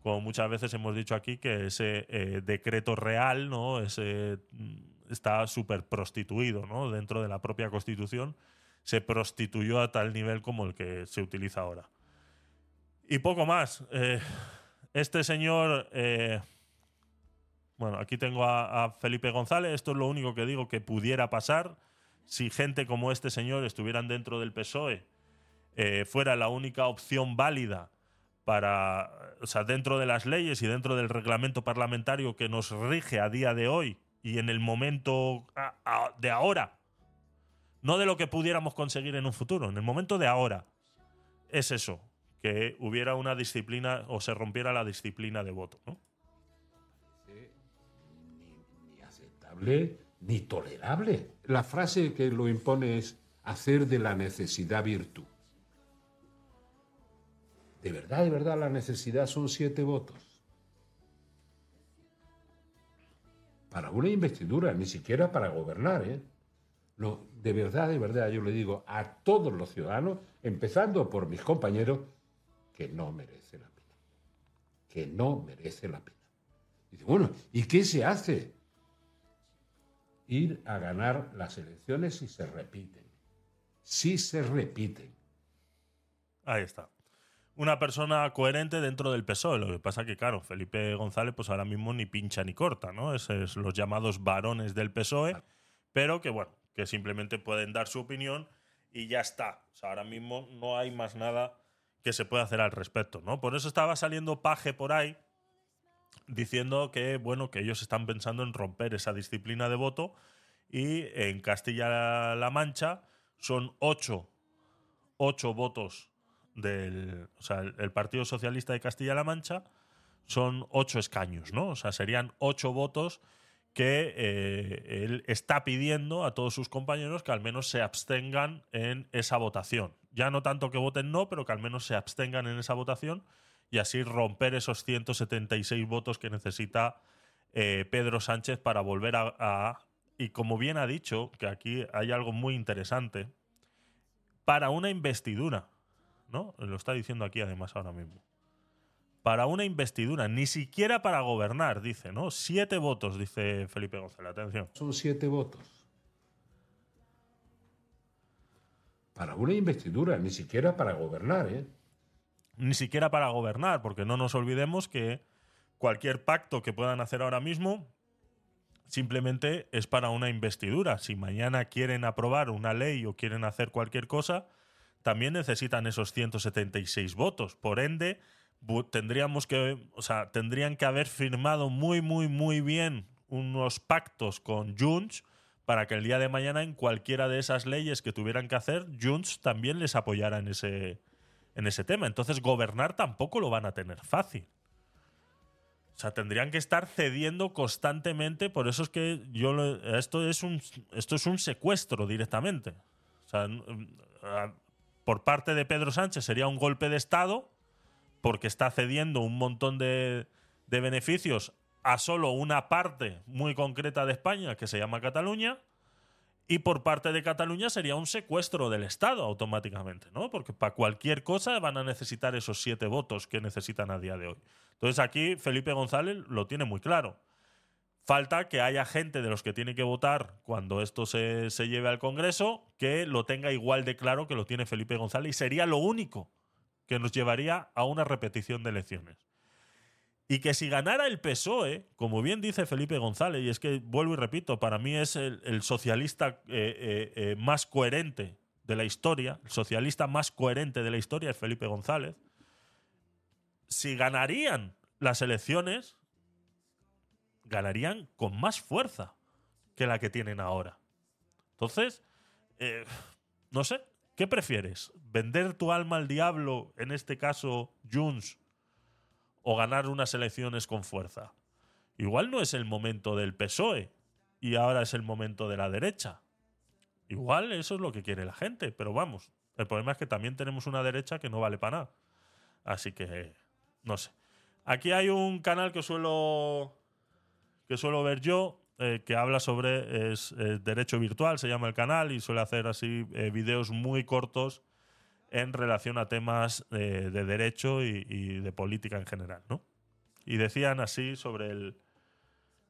Como muchas veces hemos dicho aquí que ese eh, decreto real, ¿no? Ese, mm, está súper prostituido, ¿no? Dentro de la propia Constitución se prostituyó a tal nivel como el que se utiliza ahora. Y poco más. Eh, este señor, eh, bueno, aquí tengo a, Felipe González, esto es lo único que digo que pudiera pasar si gente como este señor estuvieran dentro del PSOE, eh, fuera la única opción válida para, o sea, dentro de las leyes y dentro del reglamento parlamentario que nos rige a día de hoy y en el momento de ahora, no de lo que pudiéramos conseguir en un futuro, en el momento de ahora, es eso, que hubiera una disciplina o se rompiera la disciplina de voto, ¿no? Ni tolerable. La frase que lo impone es hacer de la necesidad virtud. De verdad, de verdad, la necesidad son siete votos. Para una investidura, ni siquiera para gobernar, ¿eh? De verdad, de verdad, yo le digo a todos los ciudadanos, empezando por mis compañeros, que no merece la pena. Que no merece la pena. Bueno, ¿y qué se hace? Ir a ganar las elecciones si se repiten. Si se repiten. Ahí está. Una persona coherente dentro del PSOE. Lo que pasa que, claro, Felipe González, pues ahora mismo ni pincha ni corta, ¿no? Esos es los llamados varones del PSOE, pero que, bueno, que simplemente pueden dar su opinión y ya está. O sea, ahora mismo no hay más nada que se pueda hacer al respecto, ¿no? Por eso estaba saliendo Paje por ahí diciendo que, bueno, que ellos están pensando en romper esa disciplina de voto y en Castilla-La Mancha son ocho, ocho votos del, el Partido Socialista de Castilla-La Mancha son ocho escaños, ¿no? O sea, serían ocho votos que eh, él está pidiendo a todos sus compañeros que al menos se abstengan en esa votación. Ya no tanto que voten no, pero que al menos se abstengan en esa votación y así romper esos 176 votos que necesita eh, Pedro Sánchez para volver a, a... Y como bien ha dicho, que aquí hay algo muy interesante, para una investidura, ¿no? Lo está diciendo aquí además ahora mismo. Para una investidura, ni siquiera para gobernar, dice, ¿no? Siete votos, dice Felipe González. Atención. Son siete votos. Para una investidura, ni siquiera para gobernar, ¿eh? Ni siquiera para gobernar, porque no nos olvidemos que cualquier pacto que puedan hacer ahora mismo simplemente es para una investidura. Si mañana quieren aprobar una ley o quieren hacer cualquier cosa, también necesitan esos 176 votos. Por ende, tendríamos que, o sea, tendrían que haber firmado muy, muy, muy bien unos pactos con Junts para que el día de mañana en cualquiera de esas leyes que tuvieran que hacer, Junts también les apoyara en ese, en ese tema. Entonces, gobernar tampoco lo van a tener fácil. O sea, tendrían que estar cediendo constantemente. Por eso es que yo lo- esto es un esto es un secuestro directamente. O sea, por parte de Pedro Sánchez sería un golpe de Estado porque está cediendo un montón de, de beneficios a solo una parte muy concreta de España que se llama Cataluña. Y por parte de Cataluña sería un secuestro del Estado automáticamente, ¿no? Porque para cualquier cosa van a necesitar esos siete votos que necesitan a día de hoy. Entonces aquí Felipe González lo tiene muy claro. Falta que haya gente de los que tiene que votar cuando esto se, se lleve al Congreso que lo tenga igual de claro que lo tiene Felipe González y sería lo único que nos llevaría a una repetición de elecciones. Y que si ganara el PSOE, como bien dice Felipe González, y es que vuelvo y repito, para mí es el, socialista eh, eh, eh, más coherente de la historia, el socialista más coherente de la historia es Felipe González. Si ganarían las elecciones, ganarían con más fuerza que la que tienen ahora. Entonces, no sé, ¿qué prefieres? ¿Vender tu alma al diablo, en este caso Junts, o ganar unas elecciones con fuerza? Igual no es el momento del PSOE y ahora es el momento de la derecha. Igual eso es lo que quiere la gente, pero vamos, El problema es que también tenemos una derecha que no vale para nada. Así que, no sé. Aquí hay un canal que suelo, que suelo ver yo, eh, que habla sobre es, eh, derecho virtual, se llama el canal, y suele hacer así eh, vídeos muy cortos en relación a temas de derecho y, y de política en general, ¿no? Y decían así sobre el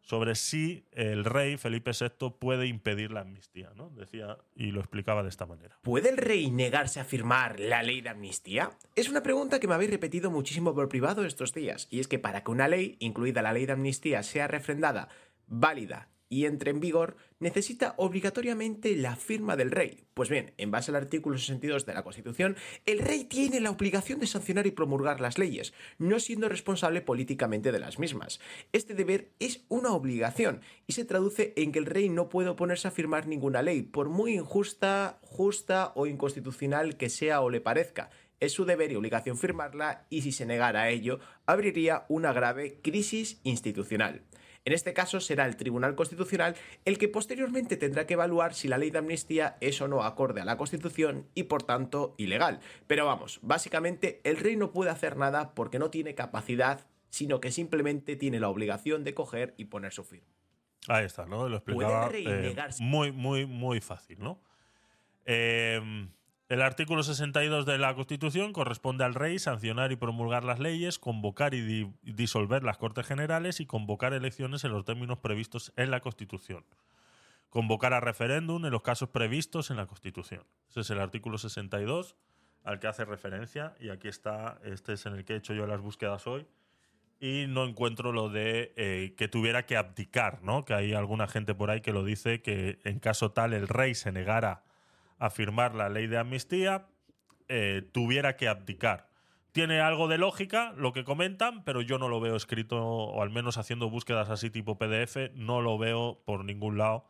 sobre si el rey Felipe VI puede impedir la amnistía, ¿no? Decía y lo explicaba de esta manera. ¿Puede el rey negarse a firmar la ley de amnistía? Es una pregunta que me habéis repetido muchísimo por privado estos días, y es que para que una ley, incluida la ley de amnistía, sea refrendada, válida y entre en vigor, necesita obligatoriamente la firma del rey. Pues bien, en base al artículo 62 de la Constitución, el rey tiene la obligación de sancionar y promulgar las leyes, no siendo responsable políticamente de las mismas. Este deber es una obligación y se traduce en que el rey no puede oponerse a firmar ninguna ley, por muy injusta, justa o inconstitucional que sea o le parezca. Es su deber y obligación firmarla y si se negara a ello, abriría una grave crisis institucional. En este caso será el Tribunal Constitucional el que posteriormente tendrá que evaluar si la ley de amnistía es o no acorde a la Constitución y por tanto ilegal. Pero vamos, básicamente el rey no puede hacer nada porque no tiene capacidad, sino que simplemente tiene la obligación de coger y poner su firma. Ahí está, ¿no? Lo ¿Puede explicaba eh, negarse? muy, muy, muy fácil, ¿no? Eh, el artículo 62 de la Constitución corresponde al rey sancionar y promulgar las leyes, convocar y di- disolver las Cortes Generales y convocar elecciones en los términos previstos en la Constitución. Convocar a referéndum en los casos previstos en la Constitución. Ese es el artículo 62 al que hace referencia y aquí está, este es en el que he hecho yo las búsquedas hoy y no encuentro lo de eh, que tuviera que abdicar, ¿no? Que hay alguna gente por ahí que lo dice que en caso tal el rey se negara a firmar la ley de amnistía, eh, tuviera que abdicar. Tiene algo de lógica lo que comentan, pero yo no lo veo escrito, o al menos haciendo búsquedas así tipo PDF, no lo veo por ningún lado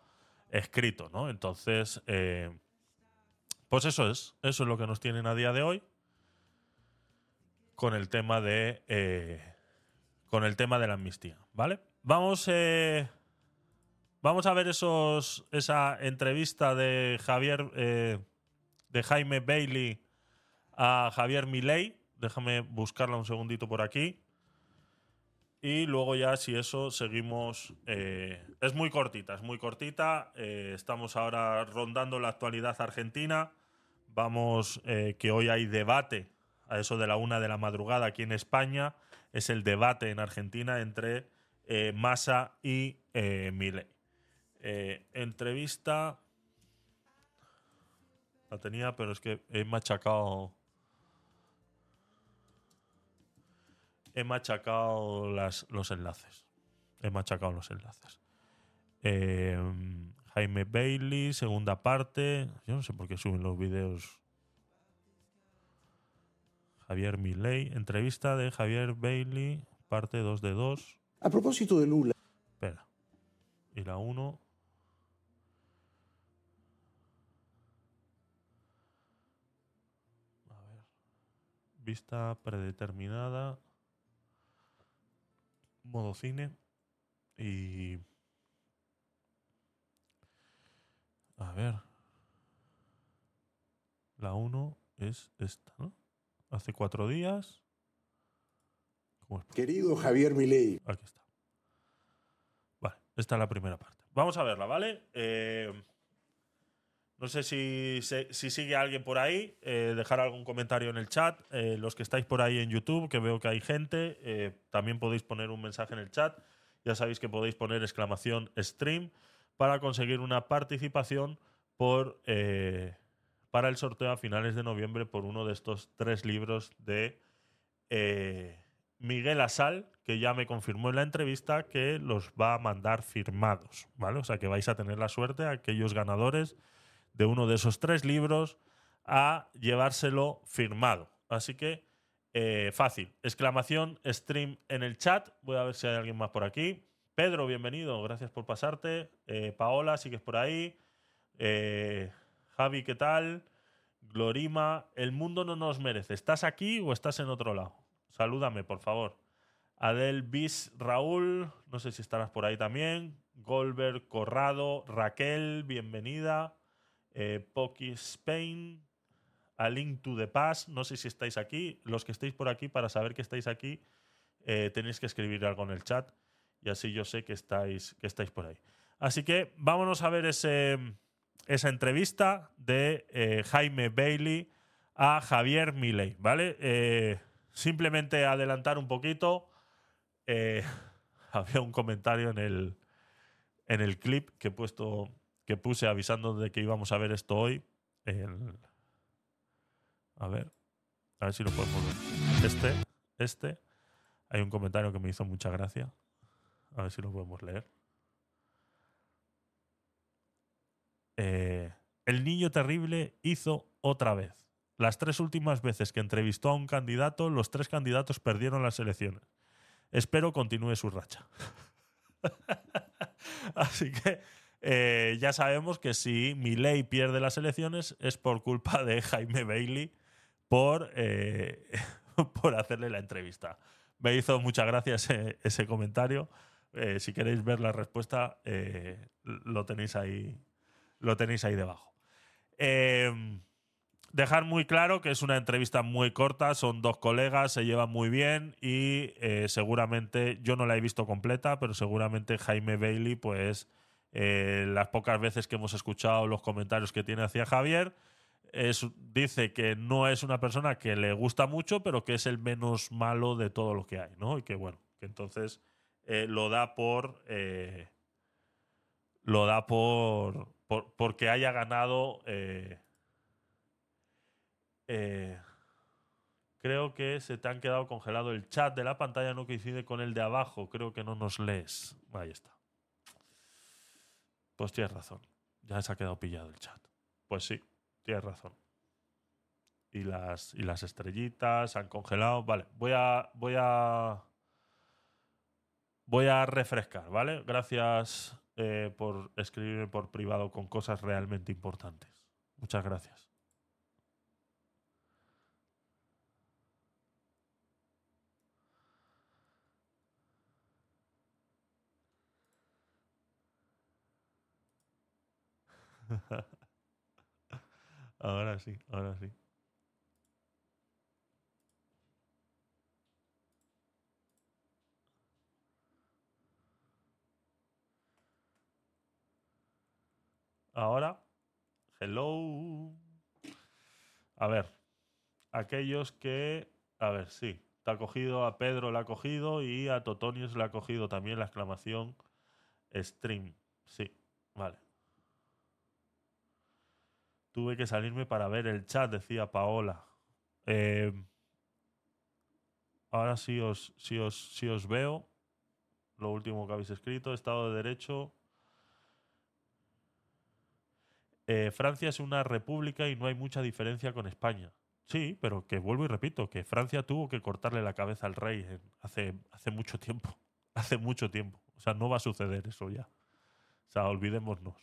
escrito, ¿no? Entonces, eh, pues eso es, eso es lo que nos tienen a día de hoy con el tema de eh, con el tema de la amnistía, ¿vale? Vamos eh, vamos a ver esa entrevista eh, de Jaime Bailey a Javier Milei. Déjame buscarla un segundito por aquí. Y luego ya, si eso, seguimos. eh, es muy cortita, es muy cortita. eh, estamos ahora rondando la actualidad argentina. Vamos, que hoy hay debate a eso de la una de la madrugada aquí en España. Es el debate en Argentina entre Massa y Milei. Eh, entrevista. La tenía, pero es que he machacado. He machacado las, los enlaces. He machacado los enlaces. Eh, Jaime Bailey, segunda parte. Yo no sé por qué suben los vídeos. Javier Milei. Entrevista de Javier Bailey, parte 2 de 2. A propósito de Lula, Espera. Y la 1. Vista predeterminada. Modo cine. Y. A ver. La 1 es esta, ¿no? Hace cuatro días. ¿Cómo es? querido Javier Milei, Aquí está. Vale, esta es la primera parte. Vamos a verla, ¿vale? Eh, no sé si, si sigue alguien por ahí. eh, dejar algún comentario en el chat. Eh, los que estáis por ahí en YouTube, que veo que hay gente, eh, también podéis poner un mensaje en el chat. Ya sabéis que podéis poner exclamación stream para conseguir una participación por, para el sorteo a finales de noviembre por uno de estos tres libros de Miguel Asal, que ya me confirmó en la entrevista que los va a mandar firmados, ¿vale? O sea que vais a tener la suerte, aquellos ganadores de uno de esos tres libros, a llevárselo firmado. Así que, eh, fácil. Exclamación stream en el chat. Voy a ver si hay alguien más por aquí. Pedro, bienvenido. Gracias por pasarte. Eh, Paola, sigues por ahí. Eh, Javi, ¿qué tal? Glorima, el mundo no nos merece. ¿Estás aquí o estás en otro lado? Salúdame, por favor. Adel Bis Raúl, no sé si estarás por ahí también. Goldberg Corrado, Raquel, bienvenida. Eh, Poki Spain, a Link to the Past. No sé si estáis aquí. Los que estéis por aquí, para saber que estáis aquí, eh, tenéis que escribir algo en el chat. Y así yo sé que estáis, que estáis por ahí. Así que vámonos a ver ese, esa entrevista de eh, Jaime Bailey a Javier Milei, ¿vale? Eh, simplemente adelantar un poquito. había un comentario en el, en el clip que he puesto que puse avisando de que íbamos a ver esto hoy. A ver, a ver si lo podemos ver. Este, este. Hay un comentario que me hizo mucha gracia. A ver si lo podemos leer. Eh, el niño terrible hizo otra vez. Las tres últimas veces que entrevistó a un candidato, los tres candidatos perdieron las elecciones. Espero continúe su racha. Así que eh, ya sabemos que si Milei pierde las elecciones es por culpa de Jaime Bailey por, eh, por hacerle la entrevista. Me hizo mucha gracia ese, comentario. Eh, si queréis ver la respuesta, lo tenéis ahí. Lo tenéis ahí debajo. Eh, dejar muy claro que es una entrevista muy corta, son dos colegas, se llevan muy bien y seguramente, yo no la he visto completa, pero seguramente Jaime Bailey, pues eh, las pocas veces que hemos escuchado los comentarios que tiene hacia Javier, dice que no es una persona que le gusta mucho, pero que es el menos malo de todo lo que hay, ¿no? Y que bueno, que entonces eh, lo da por... eh, lo da por, por porque haya ganado creo que se te han quedado congelado el chat de la pantalla no coincide con el de abajo creo que no nos lees ahí está pues tienes razón ya se ha quedado pillado el chat. Pues sí tienes razón. Y las y las estrellitas se han congelado. Vale voy a voy a voy a refrescar vale gracias eh, por escribirme por privado con cosas realmente importantes. Muchas gracias Ahora sí, ahora sí. Ahora, hello. A ver, aquellos que, a ver, sí, te ha cogido, a Pedro le ha cogido y a Totonius le ha cogido también la exclamación stream. Sí, vale. Tuve que salirme para ver el chat, decía Paola. Eh, ahora sí os, sí, os, sí os veo. Lo último que habéis escrito, Estado de Derecho. Eh, Francia es una república y no hay mucha diferencia con España. Sí, pero que vuelvo y repito, que Francia tuvo que cortarle la cabeza al rey hace mucho tiempo. Hace mucho tiempo. O sea, no va a suceder eso ya. O sea, olvidémonos.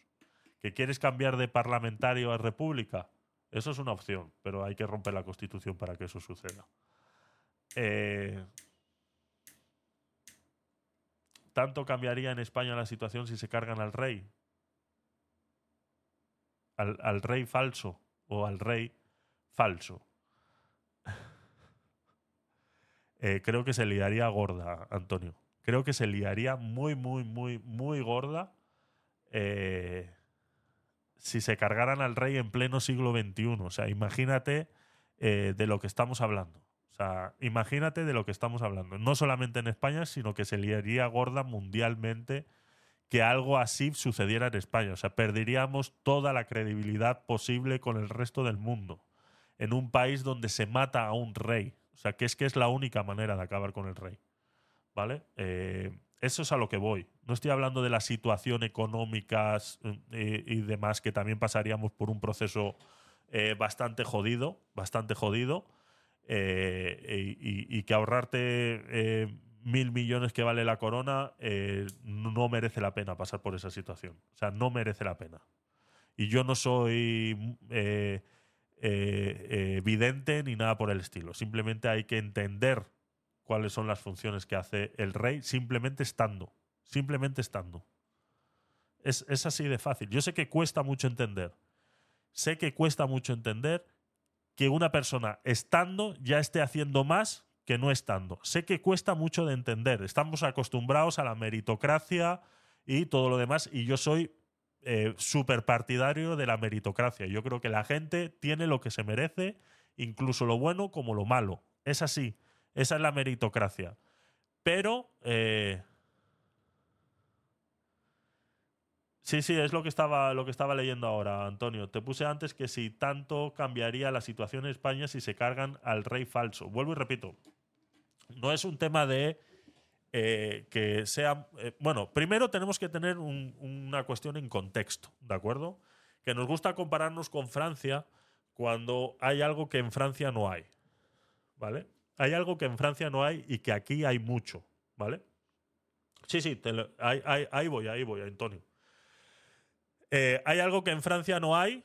¿Que quieres cambiar de parlamentario a república? Eso es una opción, pero hay que romper la constitución para que eso suceda. Eh, ¿Tanto cambiaría en España la situación si se cargan al rey? Al, rey falso o al rey falso. Eh, creo que se liaría gorda, Antonio. Creo que se liaría muy, muy, muy, muy gorda eh, si se cargaran al rey en pleno siglo XXI. O sea, imagínate eh, de lo que estamos hablando. O sea, imagínate de lo que estamos hablando. No solamente en España, sino que se liaría gorda mundialmente que algo así sucediera en España. O sea, perderíamos toda la credibilidad posible con el resto del mundo. En un país donde se mata a un rey. O sea, que es que es la única manera de acabar con el rey. ¿Vale? Eh, eso es a lo que voy. No estoy hablando de la situación económica eh, y demás, que también pasaríamos por un proceso eh, bastante jodido, bastante jodido, eh, y, y que ahorrarte mil millones que vale la corona no merece la pena pasar por esa situación. O sea, no merece la pena. Y yo no soy vidente ni nada por el estilo. Simplemente hay que entender cuáles son las funciones que hace el rey simplemente estando. Simplemente estando. Es, es así de fácil. Yo sé que cuesta mucho entender. Sé que cuesta mucho entender que una persona estando ya esté haciendo más que no estando. Sé que cuesta mucho de entender. Estamos acostumbrados a la meritocracia y todo lo demás, y yo soy eh, súper partidario de la meritocracia. Yo creo que la gente tiene lo que se merece, incluso lo bueno como lo malo. Es así. Esa es la meritocracia. Pero eh, Sí, sí, es lo que estaba lo que estaba leyendo ahora, Antonio. Te puse antes que si tanto cambiaría la situación en España si se cargan al rey falso. Vuelvo y repito. No es un tema de eh, que sea. eh, bueno, primero tenemos que tener un- una cuestión en contexto, ¿de acuerdo? Que nos gusta compararnos con Francia cuando hay algo que en Francia no hay. ¿Vale? Hay algo que en Francia no hay y que aquí hay mucho, ¿vale? Sí, sí, ahí voy, ahí voy, Antonio. Eh, hay algo que en Francia no hay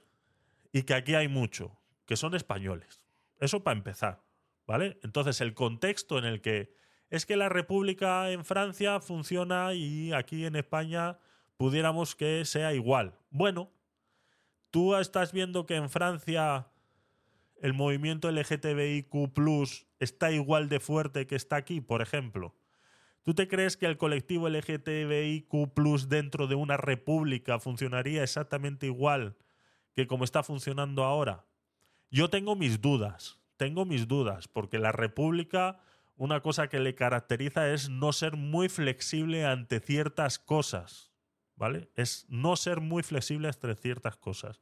y que aquí hay mucho, que son españoles. Eso para empezar, ¿vale? Entonces, el contexto en el que es que la República en Francia funciona y aquí en España pudiéramos que sea igual. Bueno, tú estás viendo que en Francia el movimiento LGTBIQ está igual de fuerte que está aquí, por ejemplo. ¿Tú te crees que el colectivo LGTBIQ dentro de una república funcionaría exactamente igual que como está funcionando ahora? Yo tengo mis dudas, tengo mis dudas, porque la república, una cosa que le caracteriza es no ser muy flexible ante ciertas cosas, ¿vale? Es no ser muy flexible ante ciertas cosas.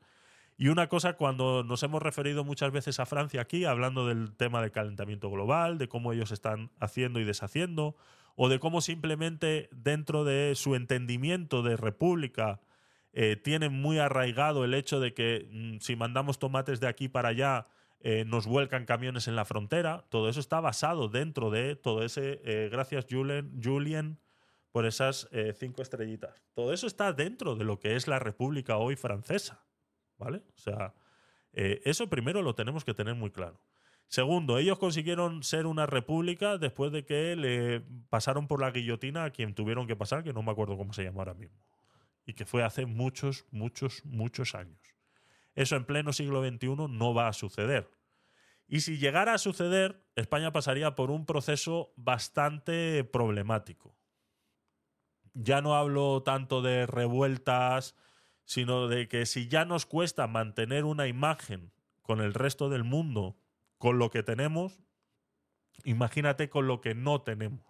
Y una cosa, cuando nos hemos referido muchas veces a Francia aquí, hablando del tema del calentamiento global, de cómo ellos están haciendo y deshaciendo, o de cómo simplemente dentro de su entendimiento de república eh, tienen muy arraigado el hecho de que mm, si mandamos tomates de aquí para allá eh, nos vuelcan camiones en la frontera. Todo eso está basado dentro de todo ese. eh, gracias, Julien, Julien, por esas cinco estrellitas. Todo eso está dentro de lo que es la República hoy francesa. ¿Vale? O sea, eh, eso primero lo tenemos que tener muy claro. Segundo, ellos consiguieron ser una república después de que le pasaron por la guillotina a quien tuvieron que pasar, que no me acuerdo cómo se llama ahora mismo. Y que fue hace muchos, muchos, muchos años. Eso en pleno siglo XXI no va a suceder. Y si llegara a suceder, España pasaría por un proceso bastante problemático. Ya no hablo tanto de revueltas, sino de que si ya nos cuesta mantener una imagen con el resto del mundo, con lo que tenemos, imagínate con lo que no tenemos.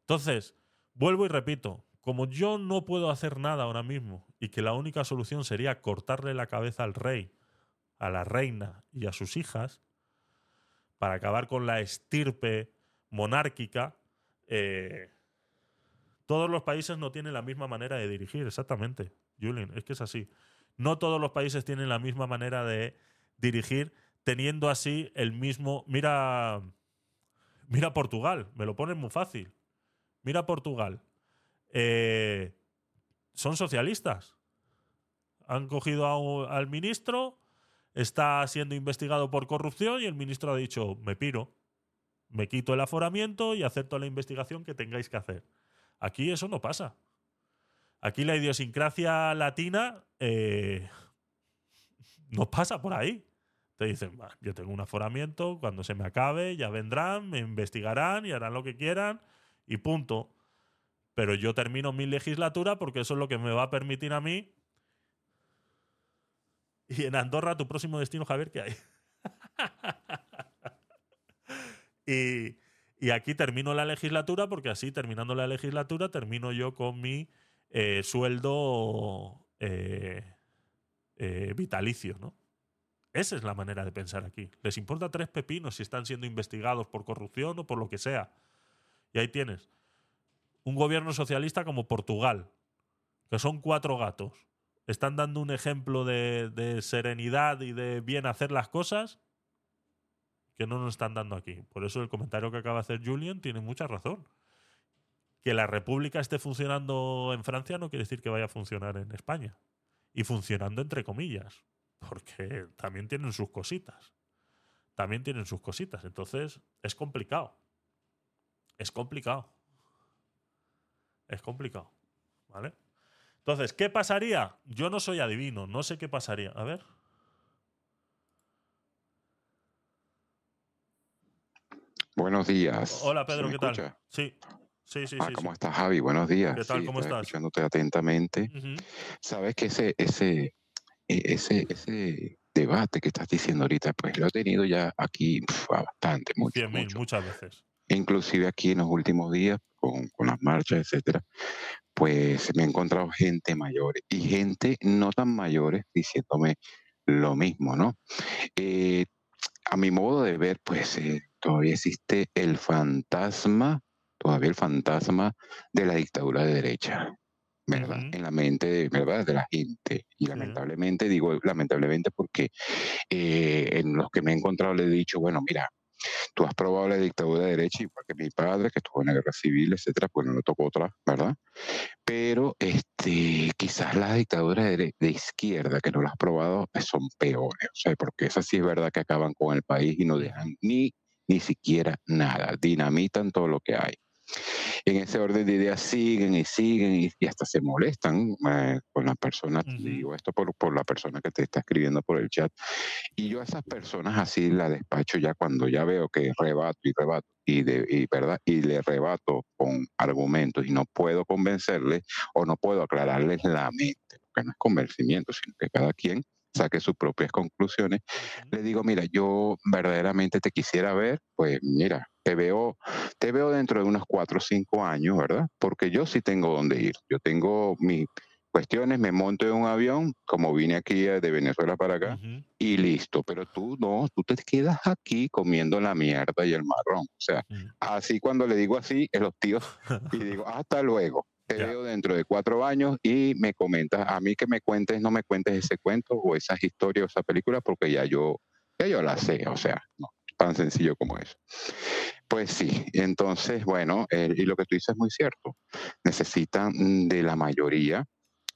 Entonces, vuelvo y repito, como yo no puedo hacer nada ahora mismo y que la única solución sería cortarle la cabeza al rey, a la reina y a sus hijas, para acabar con la estirpe monárquica, eh, todos los países no tienen la misma manera de dirigir, exactamente, Julien, es que es así. No todos los países tienen la misma manera de dirigir, teniendo así el mismo. Mira. Mira Portugal, me lo ponen muy fácil. Mira Portugal. Eh, son socialistas. Han cogido al ministro, está siendo investigado por corrupción y el ministro ha dicho: Me piro, me quito el aforamiento y acepto la investigación que tengáis que hacer. Aquí eso no pasa. Aquí la idiosincrasia latina eh, no pasa por ahí. Te dicen, "Bah, yo tengo un aforamiento, cuando se me acabe ya vendrán, me investigarán y harán lo que quieran y punto. Pero yo termino mi legislatura porque eso es lo que me va a permitir a mí. Y en Andorra, tu próximo destino, Javier, ¿qué hay? y, y aquí termino la legislatura porque así, terminando la legislatura, termino yo con mi eh, sueldo eh, eh, vitalicio, ¿no? Esa es la manera de pensar aquí. Les importa tres pepinos si están siendo investigados por corrupción o por lo que sea. Y ahí tienes un gobierno socialista como Portugal, que son cuatro gatos. Están dando un ejemplo de, de serenidad y de bien hacer las cosas que no nos están dando aquí. Por eso el comentario que acaba de hacer Julian tiene mucha razón. Que la república esté funcionando en Francia no quiere decir que vaya a funcionar en España. Y funcionando entre comillas. Porque también tienen sus cositas. También tienen sus cositas. Entonces, es complicado. Es complicado. Es complicado. ¿Vale? Entonces, ¿qué pasaría? Yo no soy adivino, no sé qué pasaría. A ver. Buenos días. Hola, ¿Se Pedro, ¿qué tal? Sí, sí, sí. Ah, sí, ¿cómo sí. estás, Javi? Buenos días. ¿Qué tal? Sí, ¿Cómo estás? escuchándote atentamente. Ujú. Sabes que ese, ese, e- ese, ese debate que estás diciendo ahorita, pues lo he tenido ya aquí pf, bastante, mucho, Cien mil, mucho. muchas veces. Inclusive aquí en los últimos días, con, con las marchas, etcétera, pues me he encontrado gente mayor y gente no tan mayores diciéndome lo mismo, ¿no? Eh, a mi modo de ver, pues eh, todavía existe el fantasma, todavía el fantasma de la dictadura de derecha, ¿verdad? En la mente, de- ¿verdad? De la gente. Y lamentablemente, digo lamentablemente porque eh, en los que me he encontrado le he dicho, bueno, mira, tú has probado la dictadura de derecha, igual que mi padre, que estuvo en la guerra civil, etcétera, pues no le tocó otra, ¿verdad? Pero este, quizás las dictaduras de, izquierda que no las has probado eh, son peores, o sea, porque esas sí es verdad que acaban con el país y no dejan ni, ni siquiera nada, dinamitan todo lo que hay. En ese orden de ideas siguen y siguen y, y hasta se molestan eh, con las personas, digo esto por, por la persona que te está escribiendo por el chat, y yo a esas personas así la despacho ya cuando ya veo que rebato y rebato y, de, y, ¿verdad? y le rebato con argumentos y no puedo convencerles o no puedo aclararles la mente, porque no es convencimiento, sino que cada quien saque sus propias conclusiones. Le digo, mira, yo verdaderamente te quisiera ver, pues mira, te veo, te veo dentro de unos cuatro o cinco años, ¿verdad? Porque yo sí tengo dónde ir. Yo tengo mis cuestiones, me monto en un avión, como vine aquí de Venezuela para acá, y listo. Pero tú no, tú te quedas aquí comiendo la mierda y el marrón. O sea, así cuando le digo así, es los tíos, y digo, hasta luego. Te veo dentro de cuatro años y me comentas, a mí que me cuentes, no me cuentes ese cuento o esas historias o esa película, porque ya yo, ya yo la sé, o sea, no, tan sencillo como eso. Pues sí, entonces, bueno, eh, y lo que tú dices es muy cierto. Necesitan de la mayoría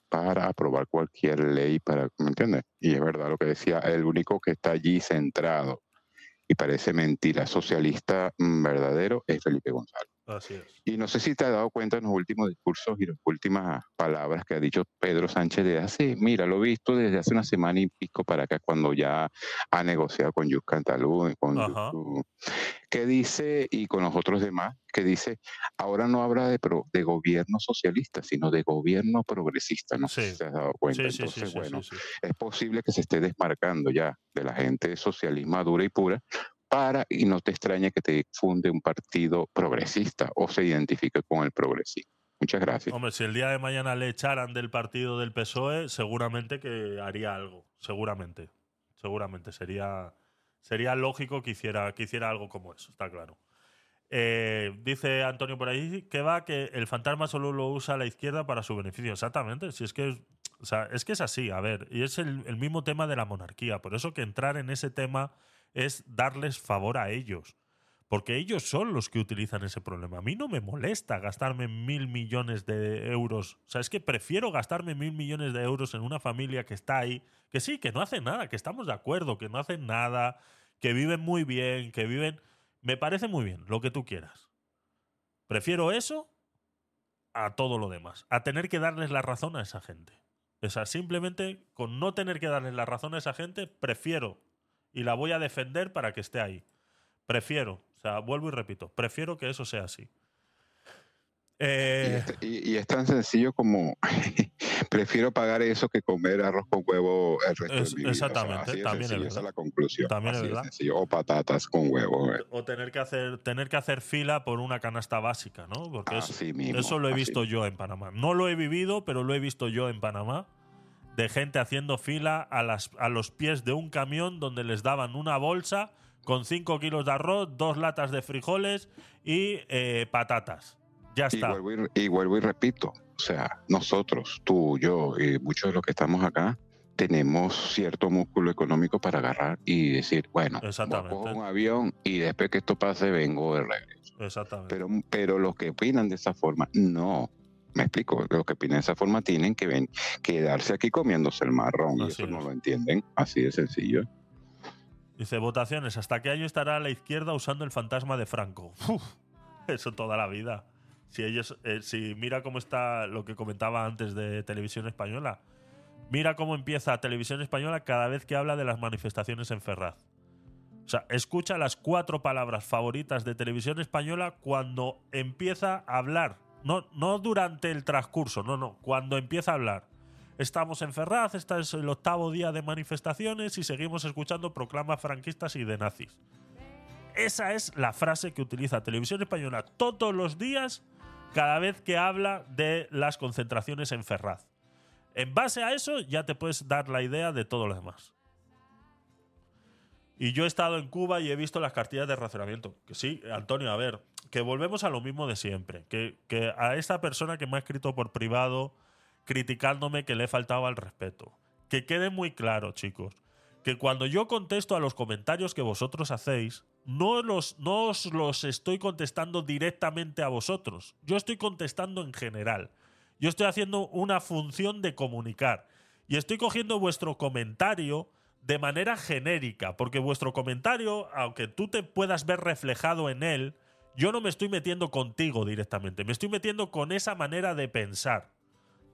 para aprobar cualquier ley, para, ¿me entiendes? Y es verdad lo que decía, el único que está allí centrado y parece mentira socialista mm, verdadero es Felipe González. Así es. Y no sé si te has dado cuenta en los últimos discursos y las últimas palabras que ha dicho Pedro Sánchez de hace, mira, lo he visto desde hace una semana y pico para acá, cuando ya ha negociado con Yus Cantalú, con que dice, y con los otros demás, que dice, ahora no habla de, pro- de gobierno socialista, sino de gobierno progresista, no sé si te has dado cuenta. Sí, sí, sí, Entonces, sí, bueno, sí, sí. es posible que se esté desmarcando ya de la gente de socialismo dura y pura para, y no te extrañe que te funde un partido progresista o se identifique con el progresismo. Muchas gracias. Hombre, si el día de mañana le echaran del partido del PSOE, seguramente que haría algo. Seguramente. Seguramente. Sería, sería lógico que hiciera, que hiciera algo como eso, está claro. Eh, dice Antonio por ahí que va que el fantasma solo lo usa la izquierda para su beneficio. Exactamente. Si es que es, que es así, a ver, y es el mismo tema de la monarquía. Por eso que entrar en ese tema es darles favor a ellos. Porque ellos son los que utilizan ese problema. A mí no me molesta gastarme mil millones de euros. O sea, es que prefiero gastarme mil millones de euros en una familia que está ahí, que sí, que no hace nada, que estamos de acuerdo, que no hacen nada, que viven muy bien, que viven... Me parece muy bien, lo que tú quieras. Prefiero eso a todo lo demás, a tener que darles la razón a esa gente. O sea, simplemente con no tener que darles la razón a esa gente, prefiero y la voy a defender para que esté ahí. Prefiero, o sea, vuelvo y repito, prefiero que eso sea así. Y, Eh, es, y- y es tan sencillo como prefiero pagar eso que comer arroz con huevo el resto Es- de mi vida. O sea, exactamente, así también es sencillo, esa verdad. es la conclusión. También es Así verdad. sencillo. O patatas con huevo. eh. o tener que hacer tener que hacer fila por una canasta básica, ¿no? Porque es- Así mismo, eso lo he visto yo en Panamá. No lo he vivido, pero lo he visto yo en Panamá de gente haciendo fila a, las, a los pies de un camión donde les daban una bolsa con 5 kilos de arroz, dos latas de frijoles y eh, patatas. Ya Y está. vuelvo y, y vuelvo y repito, o sea, nosotros, tú, yo y muchos de los que estamos acá, tenemos cierto músculo económico para agarrar y decir, bueno, cojo un avión y después que esto pase vengo de regreso. Exactamente. Pero, pero los que opinan de esa forma, no. Me explico, los que opinan de esa forma tienen que ven, quedarse aquí comiéndose el marrón y Así eso no lo entienden, así de sencillo. Dice, votaciones, ¿hasta qué año estará la izquierda usando el fantasma de Franco? Uf, eso toda la vida. Si ellos, eh, si mira cómo está lo que comentaba antes de Televisión Española, mira cómo empieza Televisión Española cada vez que habla de las manifestaciones en Ferraz. O sea, escucha las cuatro palabras favoritas de televisión española cuando empieza a hablar. No, no durante el transcurso, no, no, cuando empieza a hablar. Estamos en Ferraz, este es el octavo día de manifestaciones y seguimos escuchando proclamas franquistas y de nazis. Esa es la frase que utiliza Televisión Española todos los días cada vez que habla de las concentraciones en Ferraz. En base a eso ya te puedes dar la idea de todo lo demás. Y yo he estado en Cuba y he visto las cartillas de racionamiento. Que sí, Antonio, a ver, que volvemos a lo mismo de siempre. Que, a esta persona que me ha escrito por privado criticándome que le faltaba el respeto. Que quede muy claro, chicos, que cuando yo contesto a los comentarios que vosotros hacéis, no, los, no os los estoy contestando directamente a vosotros. Yo estoy contestando en general. Yo estoy haciendo una función de comunicar. Y estoy cogiendo vuestro comentario de manera genérica, porque vuestro comentario, aunque tú te puedas ver reflejado en él, yo no me estoy metiendo contigo directamente, me estoy metiendo con esa manera de pensar.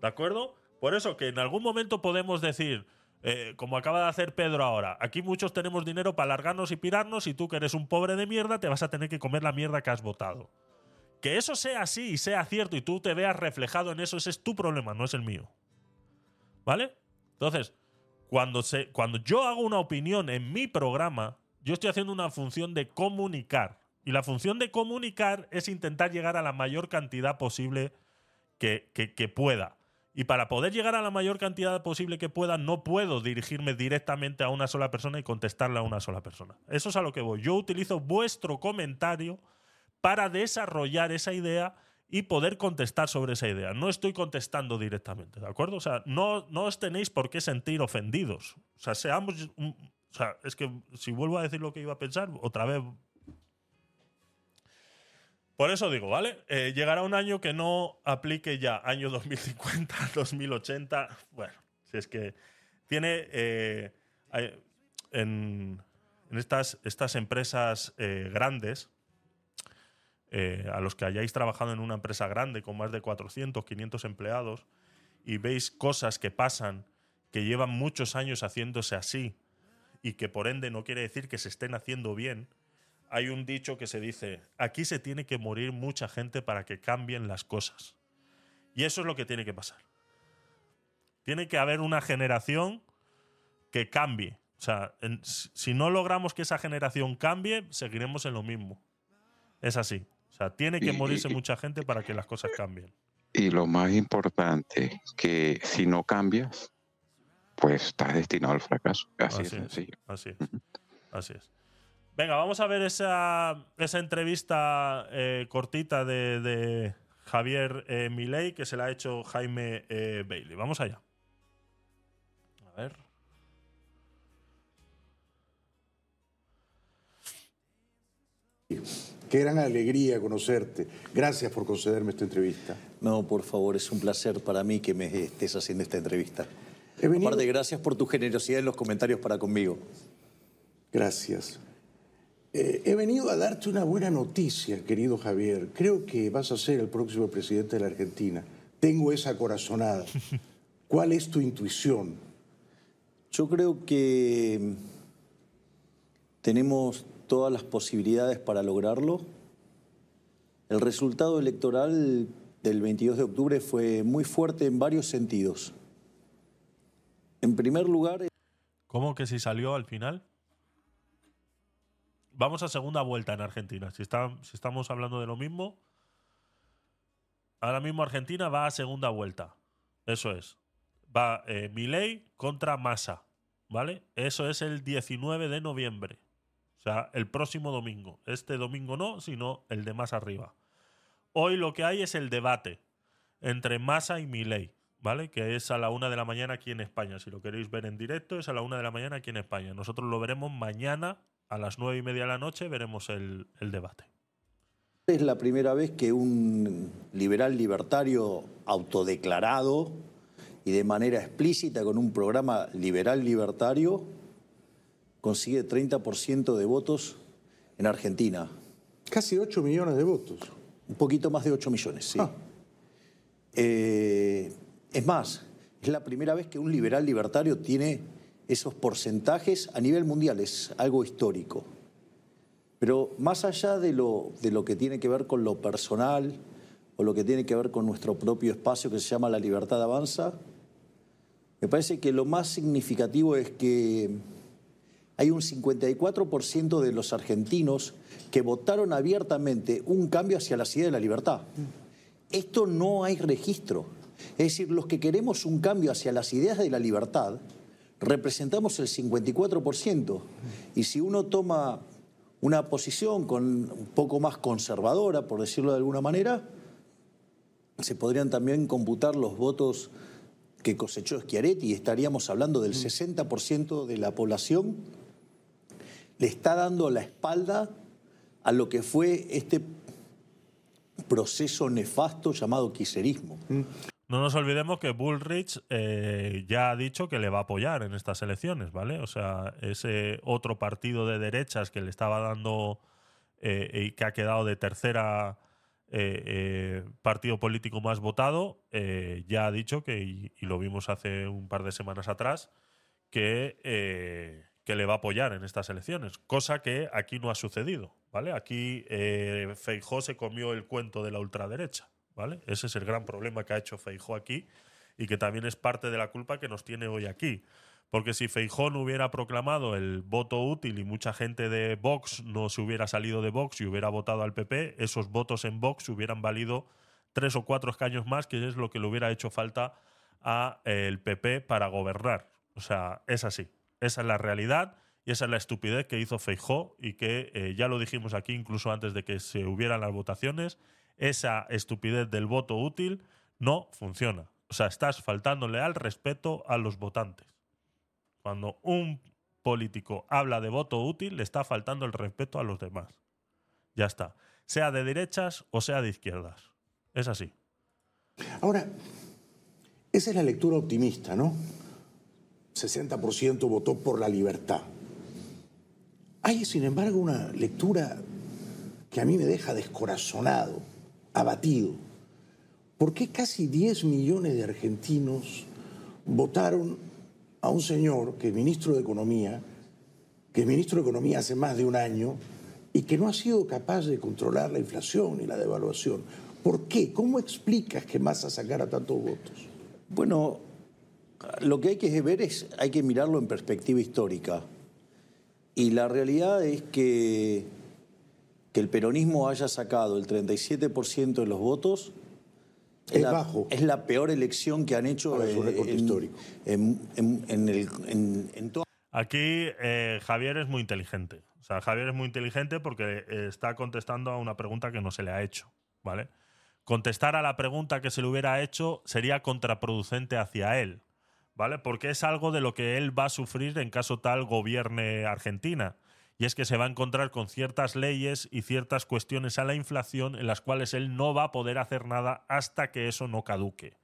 ¿De acuerdo? Por eso que en algún momento podemos decir, eh, como acaba de hacer Pedro ahora, aquí muchos tenemos dinero para largarnos y pirarnos y tú que eres un pobre de mierda te vas a tener que comer la mierda que has votado. Que eso sea así y sea cierto y tú te veas reflejado en eso, ese es tu problema, no es el mío. ¿Vale? Entonces, cuando, se, cuando yo hago una opinión en mi programa, yo estoy haciendo una función de comunicar. Y la función de comunicar es intentar llegar a la mayor cantidad posible que, que, pueda. Y para poder llegar a la mayor cantidad posible que pueda, no puedo dirigirme directamente a una sola persona y contestarle a una sola persona. Eso es a lo que voy. Yo utilizo vuestro comentario para desarrollar esa idea y poder contestar sobre esa idea. No estoy contestando directamente, ¿de acuerdo? O sea, no, no os tenéis por qué sentir ofendidos. O sea, seamos... un- O sea, es que si vuelvo a decir lo que iba a pensar, otra vez... Por eso digo, ¿vale? Eh, llegará un año que no aplique ya, año 2050, 2080. Bueno, si es que tiene... eh, en, en estas, estas empresas eh, grandes, eh, a los que hayáis trabajado en una empresa grande con más de 400, 500 empleados y veis cosas que pasan que llevan muchos años haciéndose así y que por ende no quiere decir que se estén haciendo bien, hay un dicho que se dice, aquí se tiene que morir mucha gente para que cambien las cosas. Y eso es lo que tiene que pasar. Tiene que haber una generación que cambie. O sea, si no logramos que esa generación cambie, seguiremos en lo mismo. Es así. O sea, tiene que Y- morirse mucha gente para que las cosas cambien. Y lo más importante, que si no cambias, pues estás destinado al fracaso. Así, es. sencillo. Así es. Así es. Venga, vamos a ver esa, esa entrevista eh, cortita de, de Javier eh, Milei que se la ha hecho Jaime eh, Bailey. Vamos allá. A ver. Qué gran alegría conocerte. Gracias por concederme esta entrevista. No, por favor, es un placer para mí que me estés haciendo esta entrevista. He venido- Aparte, gracias por tu generosidad en los comentarios para conmigo. Gracias. Eh, he venido a darte una buena noticia, querido Javier. Creo que vas a ser el próximo presidente de la Argentina. Tengo esa corazonada. ¿Cuál es tu intuición? Yo creo que tenemos todas las posibilidades para lograrlo. El resultado electoral del 22 de octubre fue muy fuerte en varios sentidos. En primer lugar, ¿Cómo que si salió al final? Vamos a segunda vuelta en Argentina. Si, estamos hablando de lo mismo, ahora mismo Argentina va a segunda vuelta. Eso es. Va eh, contra Massa. ¿Vale? Eso es el 19 de noviembre. Sea, el próximo domingo. Este domingo no, sino el de más arriba. Hoy lo que hay es el debate entre Massa y Milei, ¿vale? Que es a la una de la mañana aquí en España. Si lo queréis ver en directo, es a la una de la mañana aquí en España. Nosotros lo veremos mañana a las nueve y media de la noche, veremos el, el debate. es la primera vez que un liberal libertario autodeclarado y de manera explícita con un programa liberal libertario consigue 30% de votos en Argentina. Casi 8 millones de votos. Un poquito más de 8 millones, sí. Ah. Eh, es más, es la primera vez que un liberal libertario tiene esos porcentajes a nivel mundial, es algo histórico. Pero más allá de lo, de lo que tiene que ver con lo personal o lo que tiene que ver con nuestro propio espacio que se llama la libertad avanza, me parece que lo más significativo es que hay un 54% de los argentinos que votaron abiertamente un cambio hacia la ideas de la libertad. Esto no hay registro. Es decir, los que queremos un cambio hacia las ideas de la libertad, representamos el 54%. Y si uno toma una posición con un poco más conservadora, por decirlo de alguna manera, se podrían también computar los votos que cosechó Schiaretti y estaríamos hablando del 60% de la población le está dando la espalda a lo que fue este proceso nefasto llamado quiserismo. No nos olvidemos que Bullrich eh, ya ha dicho que le va a apoyar en estas elecciones, ¿vale? O sea, ese otro partido de derechas que le estaba dando eh, y que ha quedado de tercera eh, partido político más votado, ya ha dicho que, y, y, lo vimos hace un par de semanas atrás, que, que le va a apoyar en estas elecciones, cosa que aquí no ha sucedido, ¿vale? Aquí Feijó se comió el cuento de la ultraderecha. ¿vale? Ese es el gran problema que ha hecho Feijó aquí y que también es parte de la culpa que nos tiene hoy aquí. Porque si Feijó no hubiera proclamado el voto útil y mucha gente de Vox no se hubiera salido de Vox y hubiera votado al PP, esos votos en Vox hubieran valido tres o cuatro escaños más, que es lo que le hubiera hecho falta a eh, PP para gobernar. O sea, es así. Esa es la realidad y esa es la estupidez que hizo Feijó y que eh, ya lo dijimos aquí incluso antes de que se hubieran las votaciones esa estupidez del voto útil no funciona. O sea, estás faltándole al respeto a los votantes. Cuando un político habla de voto útil, le está faltando el respeto a los demás. Ya está. Sea de derechas o sea de izquierdas. Es así. Ahora, esa es la lectura optimista, ¿no? 60% votó por la libertad. Hay, sin embargo, una lectura que a mí me deja descorazonado abatido. ¿Por qué casi 10 millones de argentinos votaron a un señor que es ministro de Economía, que es ministro de Economía hace más de un año y que no ha sido capaz de controlar la inflación y la devaluación? ¿Por qué? ¿Cómo explicas que Massa sacara tantos votos? Bueno, lo que hay que ver es, hay que mirarlo en perspectiva histórica. Y la realidad es que que el peronismo haya sacado el 37% de los votos es, la, bajo. es la peor elección que han hecho Para su récord en, histórico. en, en- en el- en- en toda Aquí eh, Javier es muy inteligente. O sea, Javier es muy inteligente porque eh, está contestando a una pregunta que no se le ha hecho, ¿vale? Contestar a la pregunta que se le hubiera hecho sería contraproducente hacia él, ¿vale? Porque es algo de lo que él va a sufrir en caso tal gobierne Argentina. Y es que se va a encontrar con ciertas leyes y ciertas cuestiones a la inflación en las cuales él no va a poder hacer nada hasta que eso no caduque.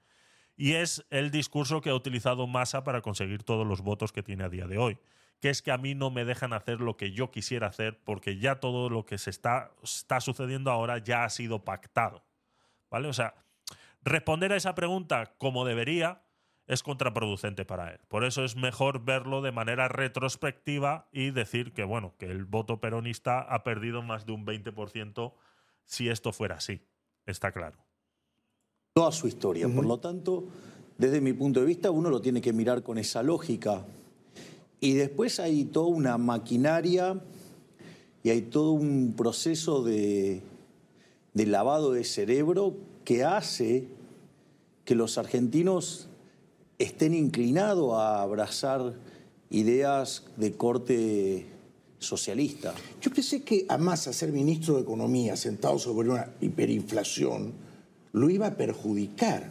Y es el discurso que ha utilizado Massa para conseguir todos los votos que tiene a día de hoy. Que es que a mí no me dejan hacer lo que yo quisiera hacer porque ya todo lo que se está, está sucediendo ahora ya ha sido pactado. ¿Vale? O sea, responder a esa pregunta como debería es contraproducente para él. Por eso es mejor verlo de manera retrospectiva y decir que, bueno, que el voto peronista ha perdido más de un 20% si esto fuera así. Está claro. toda su historia. Por lo tanto, desde mi punto de vista, uno lo tiene que mirar con esa lógica. Y después hay toda una maquinaria y hay todo un proceso de, de lavado de cerebro que hace que los argentinos estén inclinados a abrazar ideas de corte socialista. Yo pensé que a Massa ser ministro de Economía sentado sobre una hiperinflación lo iba a perjudicar.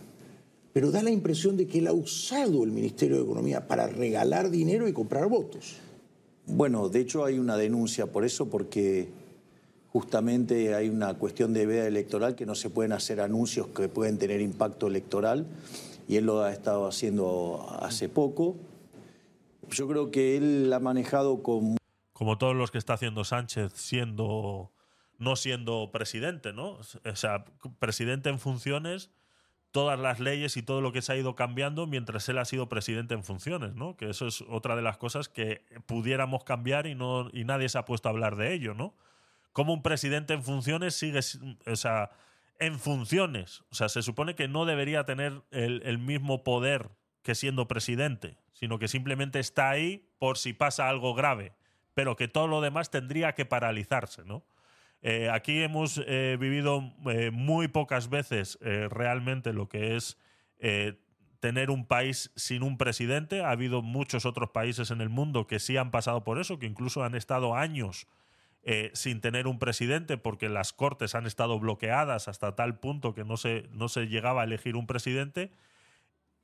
Pero da la impresión de que él ha usado el Ministerio de Economía para regalar dinero y comprar votos. Bueno, de hecho hay una denuncia por eso, porque justamente hay una cuestión de veda electoral que no se pueden hacer anuncios que pueden tener impacto electoral, y él lo ha estado haciendo hace poco. Yo creo que él ha manejado con como todos los que está haciendo Sánchez siendo no siendo presidente, ¿no? O sea, presidente en funciones, todas las leyes y todo lo que se ha ido cambiando mientras él ha sido presidente en funciones, ¿no? Que eso es otra de las cosas que pudiéramos cambiar y no y nadie se ha puesto a hablar de ello, ¿no? cómo un presidente en funciones sigue, o sea, en funciones. O sea, se supone que no debería tener el, mismo poder que siendo presidente, sino que simplemente está ahí por si pasa algo grave, pero que todo lo demás tendría que paralizarse, ¿no? Eh, aquí hemos eh, vivido eh, muy pocas veces realmente lo que es tener un país sin un presidente. Ha habido muchos otros países en el mundo que sí han pasado por eso, que incluso han estado años eh, sin tener un presidente porque las cortes han estado bloqueadas hasta tal punto que no se, no se llegaba a elegir un presidente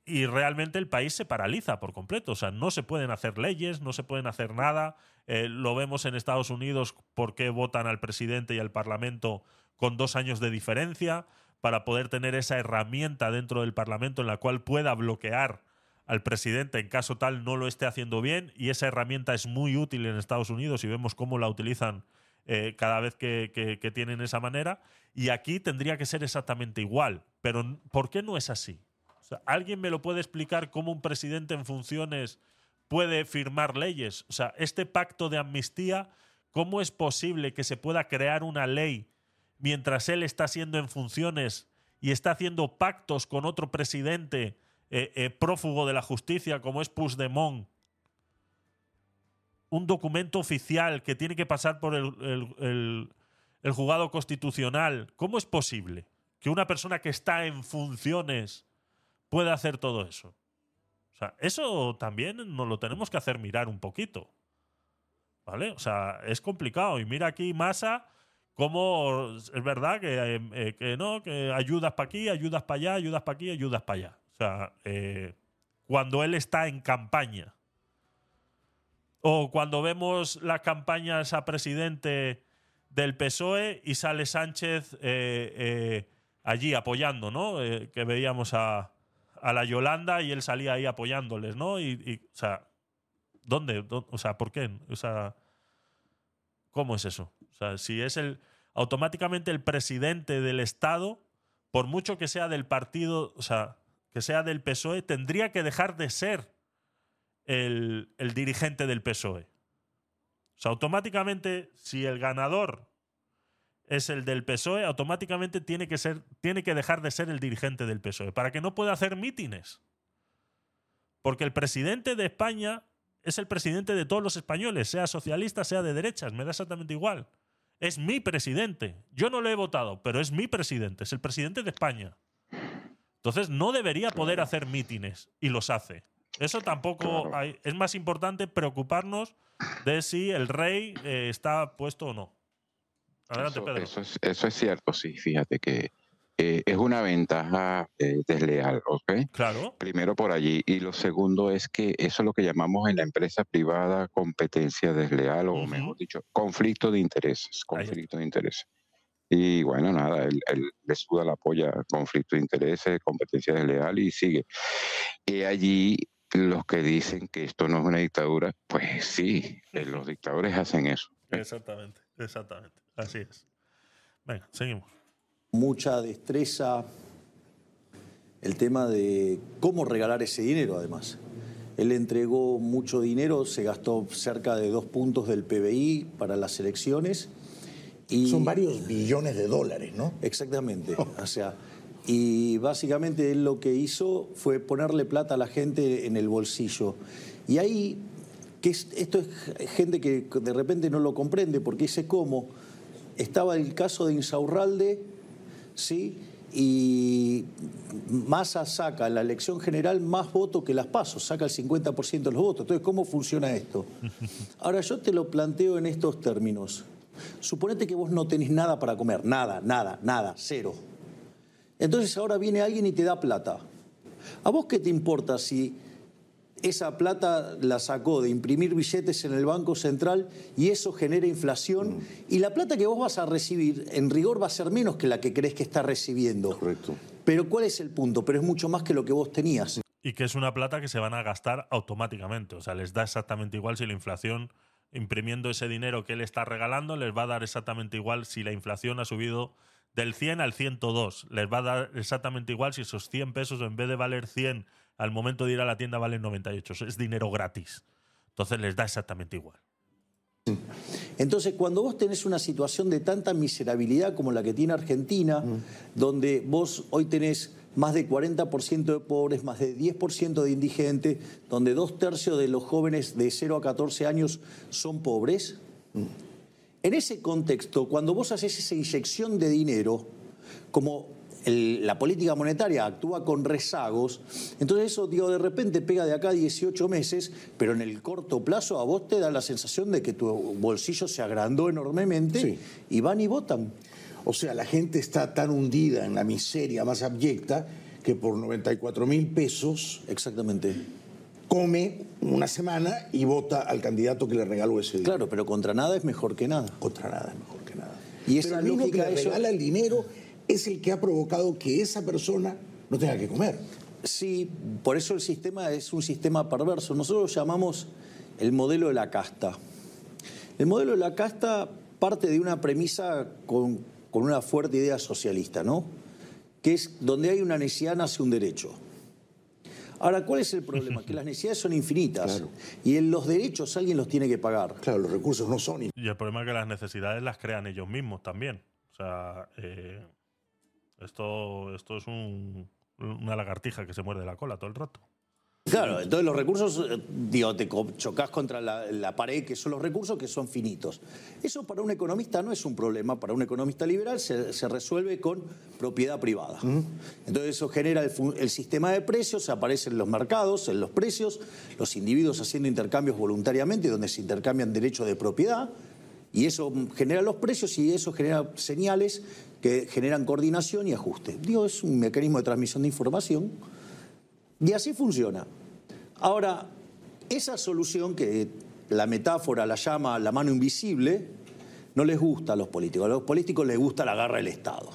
y realmente el país se paraliza por completo. O sea, no se pueden hacer leyes, no se pueden hacer nada. Eh, lo vemos en Estados Unidos por qué votan al presidente y al parlamento con dos años de diferencia para poder tener esa herramienta dentro del parlamento en la cual pueda bloquear al presidente en caso tal no lo esté haciendo bien y esa herramienta es muy útil en Estados Unidos y vemos cómo la utilizan eh, cada vez que, tienen esa manera y aquí tendría que ser exactamente igual pero ¿por qué no es así? ¿Alguien me lo puede explicar cómo un presidente en funciones puede firmar leyes? O sea, este pacto de amnistía, ¿cómo es posible que se pueda crear una ley mientras él está siendo en funciones y está haciendo pactos con otro presidente eh, eh, prófugo de la justicia como es Puigdemont? Un documento oficial que tiene que pasar por el, el- el- juzgado constitucional. ¿Cómo es posible que una persona que está en funciones pueda hacer todo eso? O sea, eso también nos lo tenemos que hacer mirar un poquito. ¿Vale? O sea, es complicado. Y mira aquí Massa, cómo es verdad que, eh, que no, que ayudas para aquí, ayudas para allá, ayudas para aquí, ayudas para allá. O sea, eh, cuando él está en campaña. O cuando vemos las campañas a presidente del PSOE y sale Sánchez eh, eh, allí apoyando, ¿no? Que veíamos a, la Yolanda y él salía ahí apoyándoles, ¿no? Y, o sea, ¿dónde? ¿Dó- O sea, ¿por qué? O sea, ¿cómo es eso? O sea, si es el automáticamente el presidente del Estado, por mucho que sea del partido, o sea, que sea del PSOE, tendría que dejar de ser el, el dirigente del PSOE. O sea, automáticamente, si el ganador es el del PSOE, automáticamente tiene que, ser, tiene que dejar de ser el dirigente del PSOE, para que no pueda hacer mítines. Porque el presidente de España es el presidente de todos los españoles, sea socialista, sea de derechas, me da exactamente igual. Es mi presidente. Yo no lo he votado, pero es mi presidente, es el presidente de España. Entonces no debería poder hacer mítines y los hace. Eso tampoco hay- es más importante preocuparnos de si el rey eh, está puesto o no. Adelante, eso, Pedro. Eso es, eso es cierto, sí. Fíjate que eh, es una ventaja eh, desleal, ¿ok? Claro. Primero por allí. Y lo segundo es que eso es lo que llamamos en la empresa privada competencia desleal, o mejor dicho, conflicto de intereses. Conflicto de intereses. Y bueno, nada, él, él le suda la polla, conflicto de intereses, competencia desleal y sigue. Y allí los que dicen que esto no es una dictadura, pues sí, eh, los dictadores hacen eso. Exactamente, exactamente. Así es. Venga, seguimos. mucha destreza el tema de cómo regalar ese dinero, además. Él entregó mucho dinero, se gastó cerca de dos puntos del PBI para las elecciones. Y Son varios billones de dólares, ¿no? Exactamente. O sea, y básicamente él lo que hizo fue ponerle plata a la gente en el bolsillo. Y ahí, que es- esto es gente que de repente no lo comprende, porque dice cómo. Estaba el caso de Insaurralde, ¿sí? Y Massa saca en la elección general más votos que las pasos, saca el 50% de los votos. Entonces, ¿cómo funciona esto? Ahora, yo te lo planteo en estos términos. Suponete que vos no tenés nada para comer, nada, nada, nada, cero. Entonces ahora viene alguien y te da plata. ¿A vos qué te importa si esa plata la sacó de imprimir billetes en el Banco Central y eso genera inflación? Y la plata que vos vas a recibir, en rigor, va a ser menos que la que crees que estás recibiendo. Correcto. Pero ¿cuál es el punto? Pero es mucho más que lo que vos tenías. Y que es una plata que se van a gastar automáticamente. O sea, les da exactamente igual si la inflación, imprimiendo ese dinero que él está regalando, les va a dar exactamente igual si la inflación ha subido del 100 al 102. Les va a dar exactamente igual si esos 100 pesos, en vez de valer 100, al momento de ir a la tienda valen 98. Eso Es dinero gratis. Entonces les da exactamente igual. Entonces, cuando vos tenés una situación de tanta miserabilidad como la que tiene Argentina, donde vos hoy tenés más de 40% de pobres, más de 10% de indigentes, donde dos tercios de los jóvenes de 0 a 14 años son pobres, en ese contexto, cuando vos haces esa inyección de dinero, como el- la política monetaria actúa con rezagos, entonces eso, digo, de repente pega de acá a 18 meses, pero en el corto plazo a vos te da la sensación de que tu bolsillo se agrandó enormemente Sí. y van y votan. O sea, la gente está tan hundida en la miseria más abyecta que por 94 mil pesos Exactamente. come una semana y vota al candidato que le regaló ese dinero. Claro, pero contra nada es mejor que nada. Contra nada es mejor que nada. Y Pero esa el mismo lógica, que le eso- regala el dinero es el que ha provocado que esa persona no tenga que comer. Sí, por eso el sistema es un sistema perverso. Nosotros lo llamamos el modelo de la casta. El modelo de la casta parte de una premisa con, con una fuerte idea socialista, ¿no? Que es donde hay una necesidad nace un derecho. Ahora, ¿cuál es el problema? Que las necesidades son infinitas Claro. y en los derechos alguien los tiene que pagar. Claro, los recursos no son. Y el problema es que las necesidades las crean ellos mismos también. O sea, eh, esto, esto es un- una lagartija que se muerde la cola todo el rato. Claro, entonces los recursos, eh, digo, te chocas contra la, la pared, que son los recursos que son finitos. Eso para un economista no es un problema, para un economista liberal se, se resuelve con propiedad privada. Entonces eso genera el, el sistema de precios, aparecen los mercados, en los precios, los individuos haciendo intercambios voluntariamente, donde se intercambian derechos de propiedad, y eso genera los precios y eso genera señales que generan coordinación y ajuste. Digo, es un mecanismo de transmisión de información. Y así funciona. Ahora, esa solución que la metáfora la llama la mano invisible, no les gusta a los políticos. A los políticos les gusta la garra del Estado.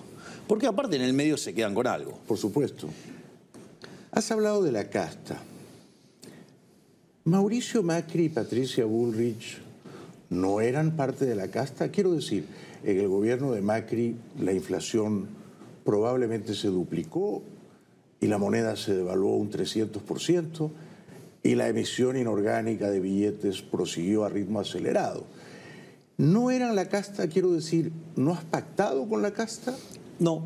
Porque aparte en el medio se quedan con algo. Por supuesto. Has hablado de la casta. Mauricio Macri y Patricia Bullrich no eran parte de la casta. Quiero decir, en el gobierno de Macri la inflación probablemente se duplicó y la moneda se devaluó un 300% y la emisión inorgánica de billetes prosiguió a ritmo acelerado. ¿No eran la casta? Quiero decir, ¿no has pactado con la casta? No,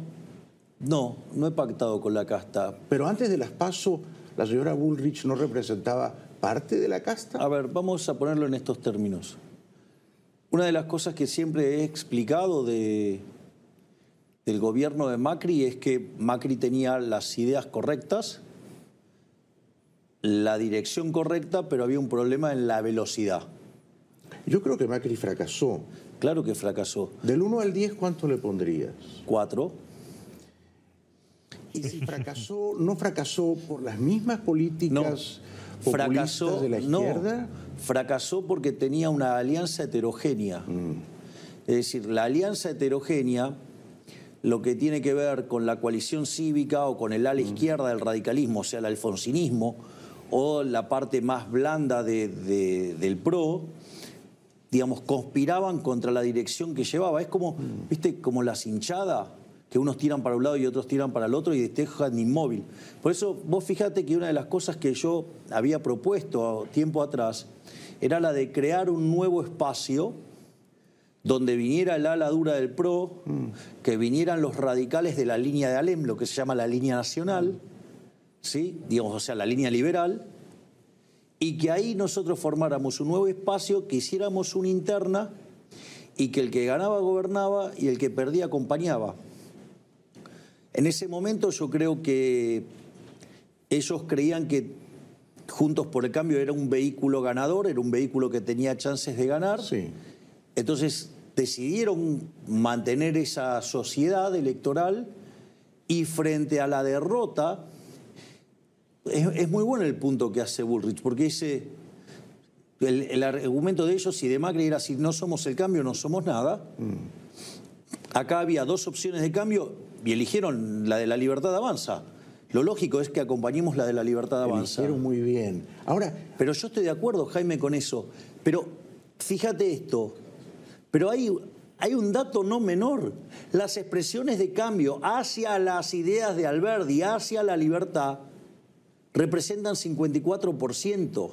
no, no he pactado con la casta. Pero antes de las PASO, la señora Bullrich no representaba parte de la casta. A ver, vamos a ponerlo en estos términos. Una de las cosas que siempre he explicado de, del gobierno de Macri es que Macri tenía las ideas correctas, la dirección correcta, pero había un problema en la velocidad. Yo creo que Macri fracasó. Claro que fracasó. Del 1 al 10, ¿cuánto le pondrías? Cuatro. Y si fracasó, ¿no fracasó por las mismas No, políticas populistas fracasó, de la no, izquierda? fracasó porque tenía una alianza heterogénea. Es decir, la alianza heterogénea, lo que tiene que ver con la coalición cívica o con el ala izquierda del radicalismo, o sea, el alfonsinismo, o la parte más blanda de- de- del PRO, digamos, conspiraban contra la dirección que llevaba. Es como, viste, como las hinchadas, que unos tiran para un lado y otros tiran para el otro y dejan inmóvil. Por eso, vos fíjate que una de las cosas que yo había propuesto tiempo atrás era la de crear un nuevo espacio donde viniera el ala dura del PRO, que vinieran los radicales de la línea de Alem, lo que se llama la línea nacional, ¿sí? digamos, o sea, la línea liberal, y que ahí nosotros formáramos un nuevo espacio, que hiciéramos una interna y que el que ganaba gobernaba y el que perdía acompañaba. En ese momento yo creo que ellos creían que Juntos por el Cambio era un vehículo ganador, era un vehículo que tenía chances de ganar. Sí. Entonces decidieron mantener esa sociedad electoral y frente a la derrota, es, es muy bueno el punto que hace Bullrich, porque dice, el, el argumento de ellos y de Macri era si no somos el cambio, no somos nada. Acá había dos opciones de cambio y eligieron la de la libertad avanza. Lo lógico es que acompañemos la de la libertad avanza. hicieron muy bien. Ahora, Pero yo estoy de acuerdo, Jaime, con eso. Pero fíjate esto, pero hay, hay un dato no menor. Las expresiones de cambio hacia las ideas de Alberdi, hacia la libertad, representan 54%.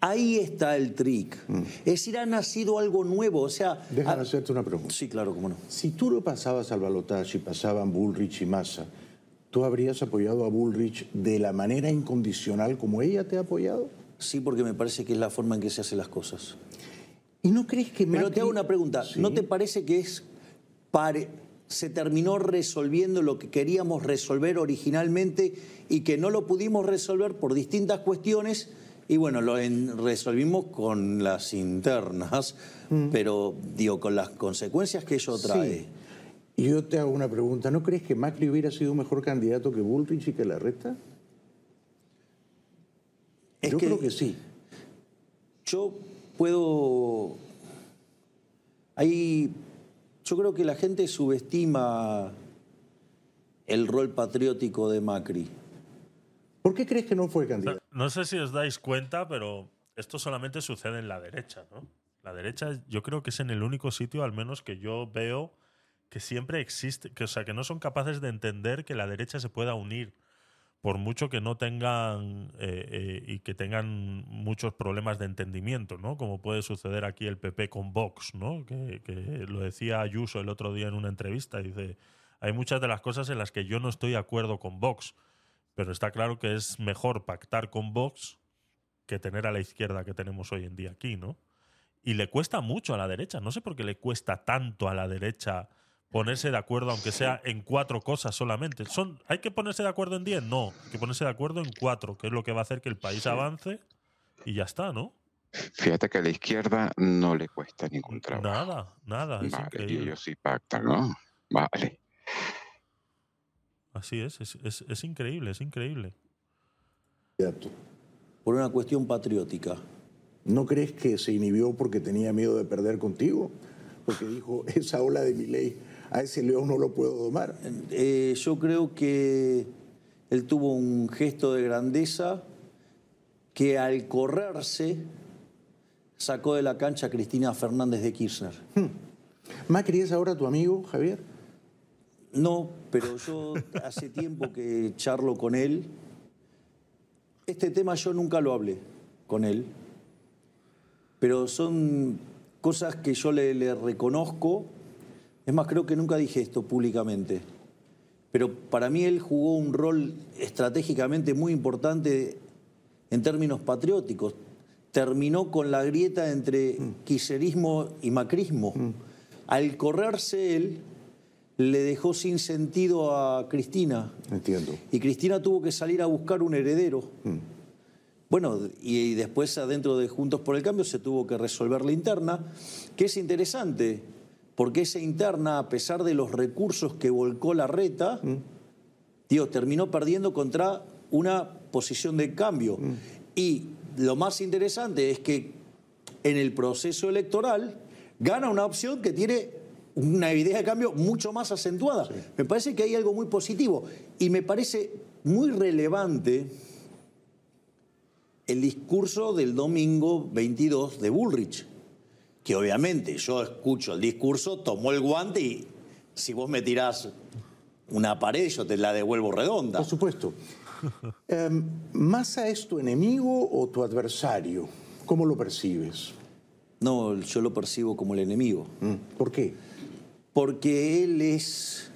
Ahí está el trick. Es decir, ha nacido algo nuevo. O sea, Déjame ha- hacerte una pregunta. sí, claro, cómo no. Si tú lo pasabas al balotaje y pasaban Bullrich y Massa, ¿tú habrías apoyado a Bullrich de la manera incondicional como ella te ha apoyado? Sí, porque me parece que es la forma en que se hacen las cosas. ¿Y no crees que Pero Macri- te hago una pregunta. Sí. ¿No te parece que es pare- se terminó resolviendo lo que queríamos resolver originalmente y que no lo pudimos resolver por distintas cuestiones? Y bueno, lo en- resolvimos con las internas, pero digo, con las consecuencias que ello trae. Sí. Y yo te hago una pregunta. ¿No crees que Macri hubiera sido un mejor candidato que Bullrich y que la resta? Es yo que- creo que sí. Yo puedo. Hay. Yo creo que la gente subestima el rol patriótico de Macri. ¿Por qué crees que no fue candidato? No sé si os dais cuenta, pero esto solamente sucede en la derecha, ¿no? La derecha yo creo que es en el único sitio, al menos que yo veo, que siempre existe, que, o sea, que no son capaces de entender que la derecha se pueda unir, por mucho que no tengan eh, eh, y que tengan muchos problemas de entendimiento, ¿no? Como puede suceder aquí el PP con Vox, ¿no? Que, lo decía Ayuso el otro día en una entrevista, dice, hay muchas de las cosas en las que yo no estoy de acuerdo con Vox, pero está claro que es mejor pactar con Vox que tener a la izquierda que tenemos hoy en día aquí, ¿no? Y le cuesta mucho a la derecha. No sé por qué le cuesta tanto a la derecha ponerse de acuerdo, aunque sea en cuatro cosas solamente. Son, ¿Hay que ponerse de acuerdo en diez? No. Hay que ponerse de acuerdo en cuatro, que es lo que va a hacer que el país avance y ya está, ¿no? Fíjate que a la izquierda no le cuesta ningún trabajo. Nada, nada. Es Vale, y increíble. ellos sí pactan, ¿no? Vale. Así es, es, es- es increíble, es increíble. Por una cuestión patriótica. ¿No crees que se inhibió porque tenía miedo de perder contigo? Porque dijo, esa ola de mi ley, a ese león no lo puedo domar. Eh, yo creo que él tuvo un gesto de grandeza que al correrse sacó de la cancha a Cristina Fernández de Kirchner. ¿Macri es ahora tu amigo, Javier? No, pero yo hace tiempo que charlo con él. Este tema yo nunca lo hablé con él, pero son cosas que yo le, le reconozco. Es más, creo que nunca dije esto públicamente, pero para mí él jugó un rol estratégicamente muy importante en términos patrióticos. Terminó con la grieta entre kirchnerismo y macrismo. Al correrse él, le dejó sin sentido a Cristina. Entiendo. Y Cristina tuvo que salir a buscar un heredero. Bueno, y, y después adentro de Juntos por el Cambio se tuvo que resolver la interna, que es interesante, porque esa interna, a pesar de los recursos que volcó la reta, digo, terminó perdiendo contra una posición de cambio. Y lo más interesante es que en el proceso electoral gana una opción que tiene una idea de cambio mucho más acentuada. Me parece que hay algo muy positivo y me parece muy relevante el discurso del domingo 22 de Bullrich, que obviamente yo escucho el discurso, tomo el guante y si vos me tirás una pared yo te la devuelvo redonda. Por supuesto. Em, ¿Massa es tu enemigo o tu adversario? ¿Cómo lo percibes? No, yo lo percibo como el enemigo. Mm, ¿Por qué? Porque él es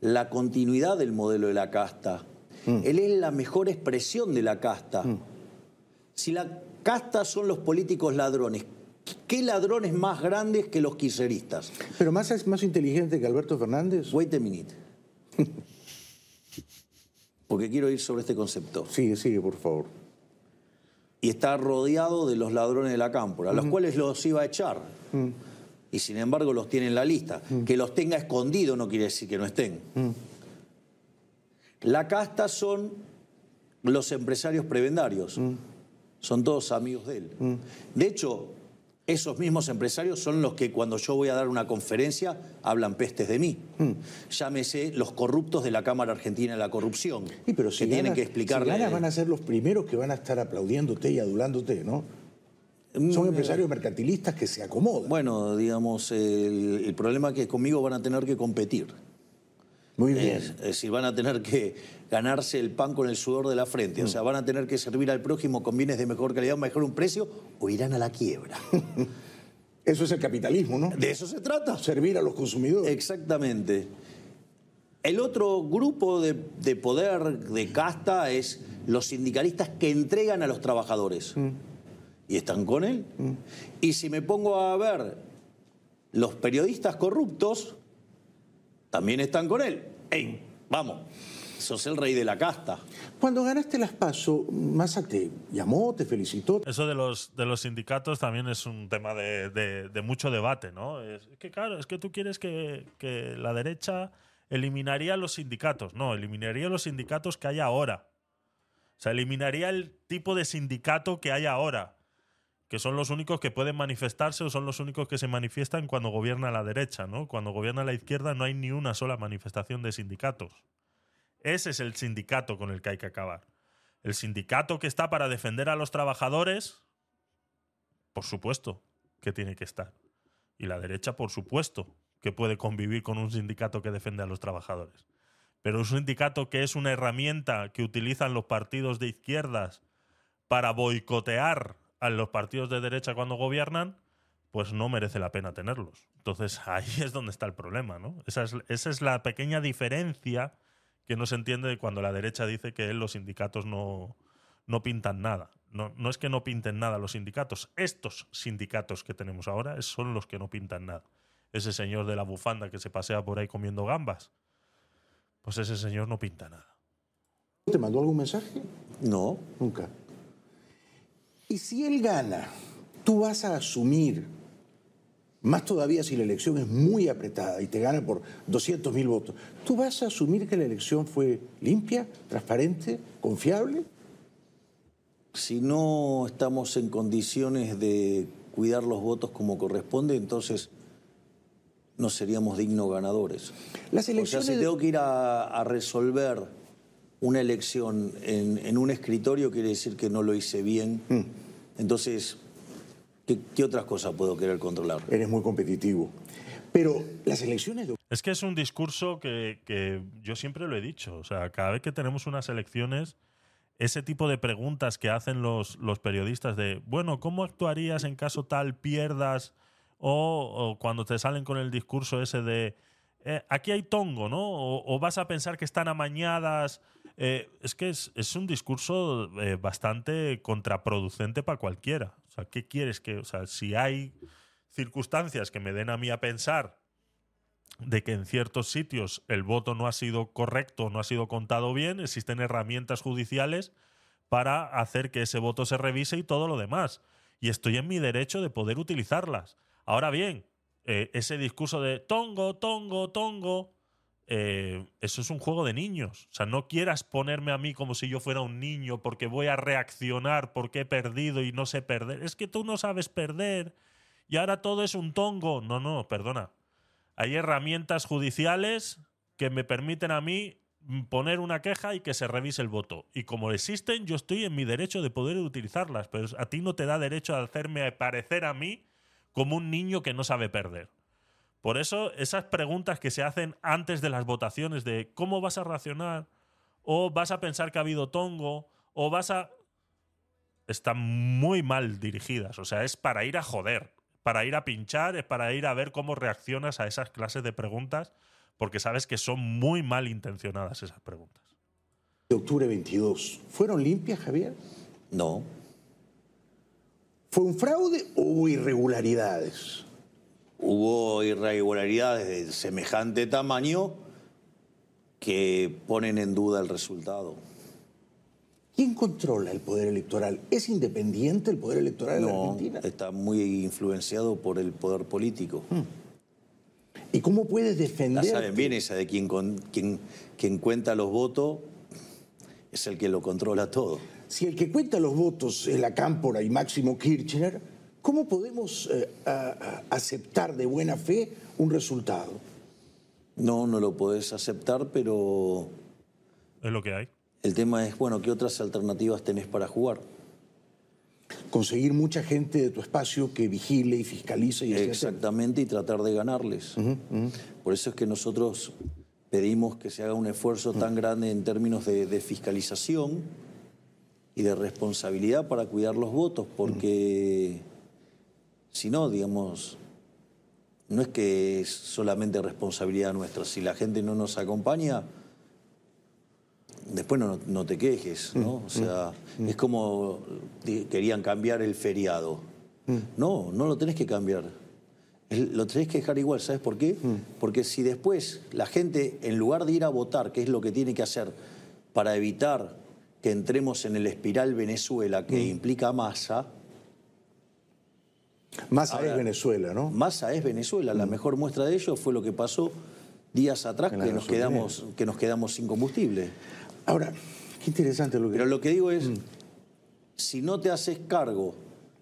la continuidad del modelo de la casta. Él es la mejor expresión de la casta. Si la casta son los políticos ladrones, ¿qué ladrones más grandes que los kirchneristas? ¿Pero Massa es más inteligente que Alberto Fernández? Wait a minute. Porque quiero ir sobre este concepto. Sigue, sigue, por favor. Y está rodeado de los ladrones de la cámpora, los cuales los iba a echar. Y sin embargo los tiene en la lista. Que los tenga escondido no quiere decir que no estén. La casta son los empresarios prebendarios. Son todos amigos de él. De hecho, esos mismos empresarios son los que cuando yo voy a dar una conferencia hablan pestes de mí. Llámese los corruptos de la Cámara Argentina de la Corrupción. Y pero si que tienen que explicarle. si ganas van a ser los primeros que van a estar aplaudiéndote y adulándote, ¿no? Son empresarios mercantilistas que se acomodan. Bueno, digamos, el, el problema es que conmigo van a tener que competir. Muy bien. Es, es decir, van a tener que ganarse el pan con el sudor de la frente. Mm. O sea, van a tener que servir al prójimo con bienes de mejor calidad, mejor un precio, o irán a la quiebra. Eso es el capitalismo, ¿no? De eso se trata. Servir a los consumidores. Exactamente. El otro grupo de, de poder, de casta, es los sindicalistas que entregan a los trabajadores. Y están con él. Y si me pongo a ver los periodistas corruptos, también están con él. ¡Ey! Vamos, sos el rey de la casta. Cuando ganaste las PASO, Massa te llamó, te felicitó. Eso de los, de los sindicatos también es un tema de, de- de mucho debate, ¿no? Es que claro, es que tú quieres que, que la derecha eliminaría los sindicatos. No, eliminaría los sindicatos que hay ahora. O sea, eliminaría el tipo de sindicato que hay ahora. Que son los únicos que pueden manifestarse o son los únicos que se manifiestan cuando gobierna la derecha, ¿no? Cuando gobierna la izquierda no hay ni una sola manifestación de sindicatos. Ese es el sindicato con el que hay que acabar. El sindicato que está para defender a los trabajadores, por supuesto que tiene que estar. Y la derecha, por supuesto, que puede convivir con un sindicato que defiende a los trabajadores. Pero un sindicato que es una herramienta que utilizan los partidos de izquierdas para boicotear a los partidos de derecha cuando gobiernan, pues no merece la pena tenerlos. Entonces ahí es donde está el problema, ¿no? Esa es, esa es la pequeña diferencia que no se entiende cuando la derecha dice que los sindicatos no, no pintan nada. No, no es que no pinten nada los sindicatos. Estos sindicatos que tenemos ahora son los que no pintan nada. Ese señor de la bufanda que se pasea por ahí comiendo gambas, pues ese señor no pinta nada. ¿Te mandó algún mensaje? No. Nunca. Y si él gana, tú vas a asumir, más todavía si la elección es muy apretada y te gana por 200 mil votos, tú vas a asumir que la elección fue limpia, transparente, confiable. Si no estamos en condiciones de cuidar los votos como corresponde, entonces no seríamos dignos ganadores. Las O sea, si tengo que ir a, a resolver una elección en, en un escritorio, quiere decir que no lo hice bien. Mm. Entonces, ¿qué, qué otras cosas puedo querer controlar? Eres muy competitivo. Pero las elecciones de Es que es un discurso que, que yo siempre lo he dicho. O sea, cada vez que tenemos unas elecciones, ese tipo de preguntas que hacen los, los periodistas de, bueno, ¿cómo actuarías en caso tal pierdas? O, o cuando te salen con el discurso ese de, eh, aquí hay tongo, ¿no? O, vas a pensar que están amañadas. Eh, es que es, es un discurso eh, bastante contraproducente para cualquiera. O sea, ¿qué quieres que.? O sea, si hay circunstancias que me den a mí a pensar de que en ciertos sitios el voto no ha sido correcto, no ha sido contado bien, existen herramientas judiciales para hacer que ese voto se revise y todo lo demás. Y estoy en mi derecho de poder utilizarlas. Ahora bien, eh, ese discurso de tongo, tongo, tongo, eh, eso es un juego de niños. O sea, no quieras ponerme a mí como si yo fuera un niño porque voy a reaccionar porque he perdido y no sé perder. Es que tú no sabes perder y ahora todo es un tongo. No, no, perdona. Hay herramientas judiciales que me permiten a mí poner una queja y que se revise el voto. Y como existen, yo estoy en mi derecho de poder utilizarlas, pero a ti no te da derecho a hacerme parecer a mí como un niño que no sabe perder. Por eso, esas preguntas que se hacen antes de las votaciones de cómo vas a reaccionar, o vas a pensar que ha habido tongo, o vas a... están muy mal dirigidas. O sea, es para ir a joder, para ir a pinchar, es para ir a ver cómo reaccionas a esas clases de preguntas, porque sabes que son muy mal intencionadas esas preguntas. de octubre 22 fueron limpias, Javier? No. ¿Fue un fraude o hubo irregularidades? Hubo irregularidades de semejante tamaño que ponen en duda el resultado. ¿Quién controla el poder electoral? ¿Es independiente el poder electoral la No, Argentina? está muy influenciado por el poder político. ¿Y cómo puedes defender? saben bien esa de quien, con- quien, quien cuenta los votos es el que lo controla todo. Si el que cuenta los votos es la Cámpora y Máximo Kirchner, ¿cómo podemos eh, a- a- aceptar de buena fe un resultado? No, no lo podés aceptar, pero Es lo que hay. el tema es, bueno, ¿qué otras alternativas tenés para jugar? Conseguir mucha gente de tu espacio que vigile y fiscalice y. Exactamente, y tratar de ganarles. Por eso es que nosotros pedimos que se haga un esfuerzo tan grande en términos de, de fiscalización y de responsabilidad para cuidar los votos, porque si no, digamos, no es que es solamente responsabilidad nuestra. Si la gente no nos acompaña, después no, no te quejes, ¿no? O sea, es como querían cambiar el feriado. No, no lo tenés que cambiar. Lo tenés que dejar igual, ¿sabes por qué? Porque si después la gente, en lugar de ir a votar, que es lo que tiene que hacer para evitar que entremos en el espiral Venezuela que implica masa, Massa Ahora- es Venezuela, ¿no? Massa es Venezuela. La mejor muestra de ello fue lo que pasó días atrás, que nos, quedamos, que nos quedamos sin combustible. Ahora, qué interesante lo que... Pero lo que digo es, si no te haces cargo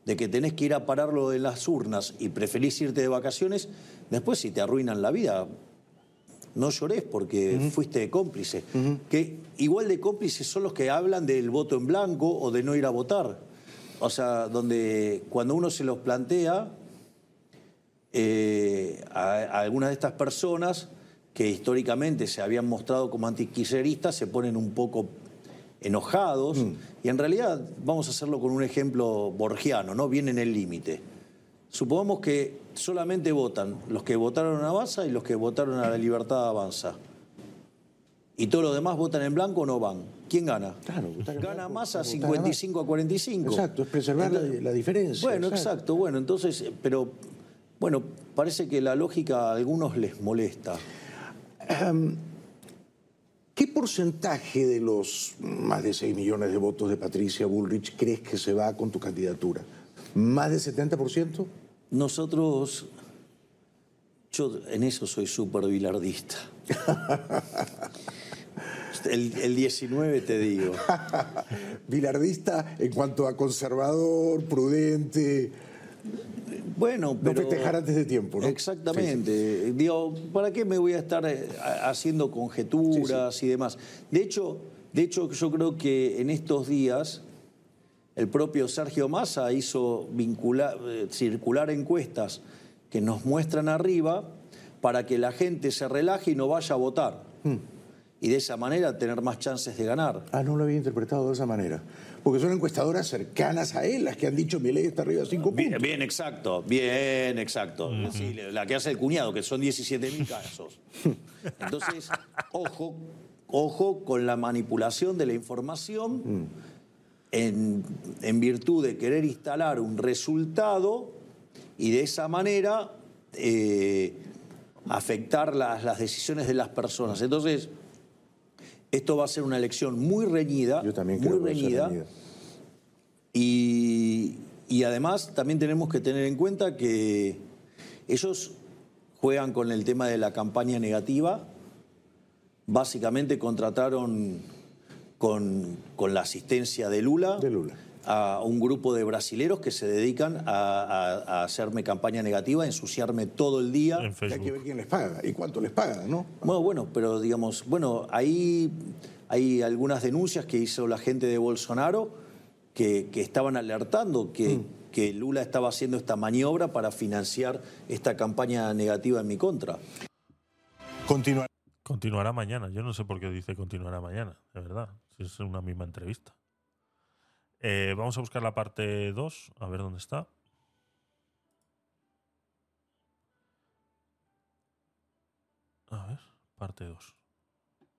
de que tenés que ir a pararlo en las urnas y preferís irte de vacaciones, después si te arruinan la vida, no llores porque fuiste cómplice. Que igual de cómplices son los que hablan del voto en blanco o de no ir a votar. O sea, donde cuando uno se los plantea, eh, a, a algunas de estas personas que históricamente se habían mostrado como antikirchneristas se ponen un poco enojados y en realidad vamos a hacerlo con un ejemplo borgiano, ¿no? Bien en el límite. Supongamos que solamente votan los que votaron a Avanza y los que votaron a la Libertad Avanza. Y todos los demás votan en blanco o no van. ¿Quién gana? Claro, votar en Gana blanco, votar en 55 a 45. Exacto, es preservar la- la diferencia, Bueno, exacto. exacto. Bueno, entonces, pero bueno, parece que la lógica a algunos les molesta. ¿Qué porcentaje de los más de 6 millones de votos de Patricia Bullrich crees que se va con tu candidatura? ¿Más del 70%? Nosotros, yo en eso soy súper bilardista. El, el 19 te digo. Bilardista en cuanto a conservador, prudente, Bueno, no pero... festejar antes de tiempo, ¿no? Exactamente. Digo, ¿para qué me voy a estar eh, ha- haciendo conjeturas y demás? De hecho, de hecho, yo creo que en estos días el propio Sergio Massa hizo vincular, eh, circular encuestas que nos muestran arriba para que la gente se relaje y no vaya a votar. Y de esa manera tener más chances de ganar. Ah, no lo había interpretado de esa manera. Porque son encuestadoras cercanas a él las que han dicho mi ley está arriba de 5 puntos. Bien, bien, exacto, bien, exacto. Sí, la que hace el cuñado, que son 17.000 casos. Entonces, ojo, ojo con la manipulación de la información en, en virtud de querer instalar un resultado y de esa manera eh, afectar las, las decisiones de las personas. Entonces, esto va a ser una elección muy reñida, Yo también muy creo que va a ser reñida. reñida. Y, y además también tenemos que tener en cuenta que ellos juegan con el tema de la campaña negativa. Básicamente contrataron con, con la asistencia de Lula, De Lula. a un grupo de brasileros que se dedican a, a- a hacerme campaña negativa, a ensuciarme todo el día. En Hay que ver quién les paga y cuánto les pagan, ¿no? Bueno, bueno, pero digamos, bueno, ahí hay algunas denuncias que hizo la gente de Bolsonaro que, que estaban alertando que, que Lula estaba haciendo esta maniobra para financiar esta campaña negativa en mi contra. Continuar. Continuará mañana. Yo no sé por qué dice continuará mañana, de verdad. Es una misma entrevista. Eh, vamos a buscar la parte 2, a ver dónde está. A ver, parte 2.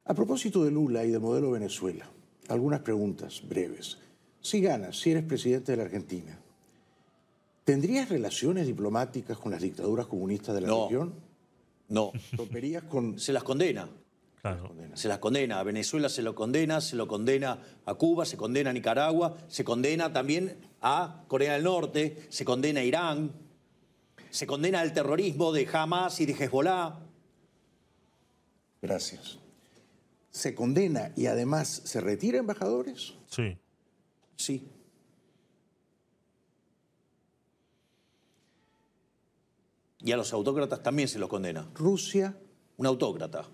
A propósito de Lula y del modelo Venezuela, algunas preguntas breves. Si ganas, si eres presidente de la Argentina, ¿tendrías relaciones diplomáticas con las dictaduras comunistas de la No. región? No, ¿Romperías con... se las condena. Claro. Se las condena. A Venezuela se lo condena, se lo condena a Cuba, se condena a Nicaragua, se condena también a Corea del Norte, se condena a Irán, se condena al terrorismo de Hamas y de Hezbollah. Gracias. ¿Se condena y además se retira embajadores? Sí. Sí. Y a los autócratas también se los condena. Rusia, Un autócrata,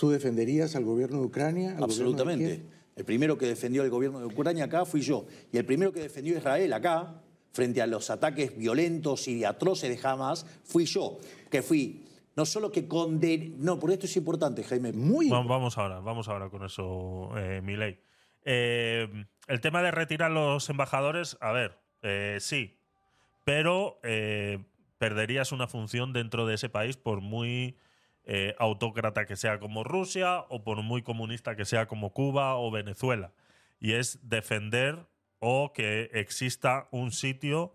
¿tú defenderías al gobierno de Ucrania? al gobierno de absolutamente. El primero que defendió al gobierno de Ucrania acá fui yo. Y el primero que defendió a Israel acá, frente a los ataques violentos y atroces de Hamas, fui yo. Que fui no solo que condenar, no, por esto es importante, Jaime, Muy Va- Vamos ahora, vamos ahora con eso, eh, Milei. Eh, el tema de retirar los embajadores, a ver, eh, sí, pero eh, perderías una función dentro de ese país por muy eh, autócrata que sea como Rusia o por muy comunista que sea como Cuba o Venezuela. Y es defender o que exista un sitio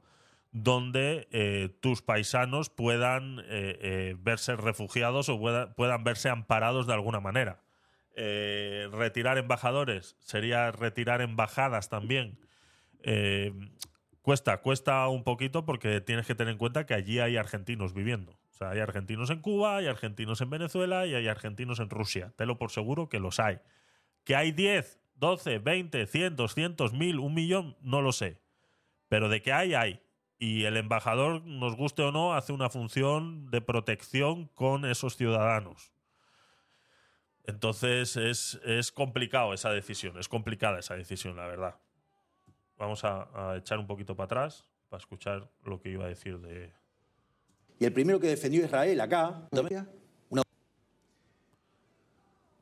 donde eh, tus paisanos puedan eh, verse refugiados o pueda- puedan verse amparados de alguna manera. Retirar embajadores sería retirar embajadas también. Cuesta, cuesta un poquito porque tienes que tener en cuenta que allí hay argentinos viviendo. O sea, hay argentinos en Cuba, hay argentinos en Venezuela y hay argentinos en Rusia. Telo por seguro que los hay. Que hay 10, 12, 20, 100, 200, 1000, un millón, no lo sé. Pero de que hay, hay. Y el embajador, nos guste o no, hace una función de protección con esos ciudadanos. Entonces es, es complicado esa decisión, es complicada esa decisión, la verdad. Vamos a, a echar un poquito para atrás para escuchar lo que iba a decir de... Y el primero que defendió a Israel acá, una-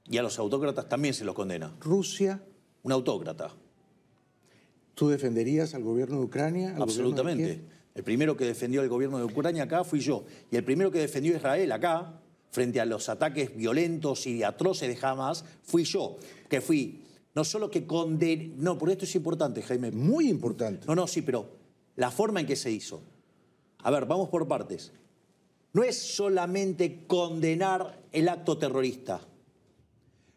y a los autócratas también se los condena. Rusia, Un autócrata, ¿tú defenderías al gobierno de Ucrania? al gobierno de absolutamente. El primero que defendió al gobierno de Ucrania acá fui yo. Y el primero que defendió a Israel acá, frente a los ataques violentos y atroces de Hamas, fui yo. Que fui, no solo que condené. No, por esto es importante, Jaime. Muy importante. No, no, sí, pero la forma en que se hizo. A ver, vamos por partes. No es solamente condenar el acto terrorista.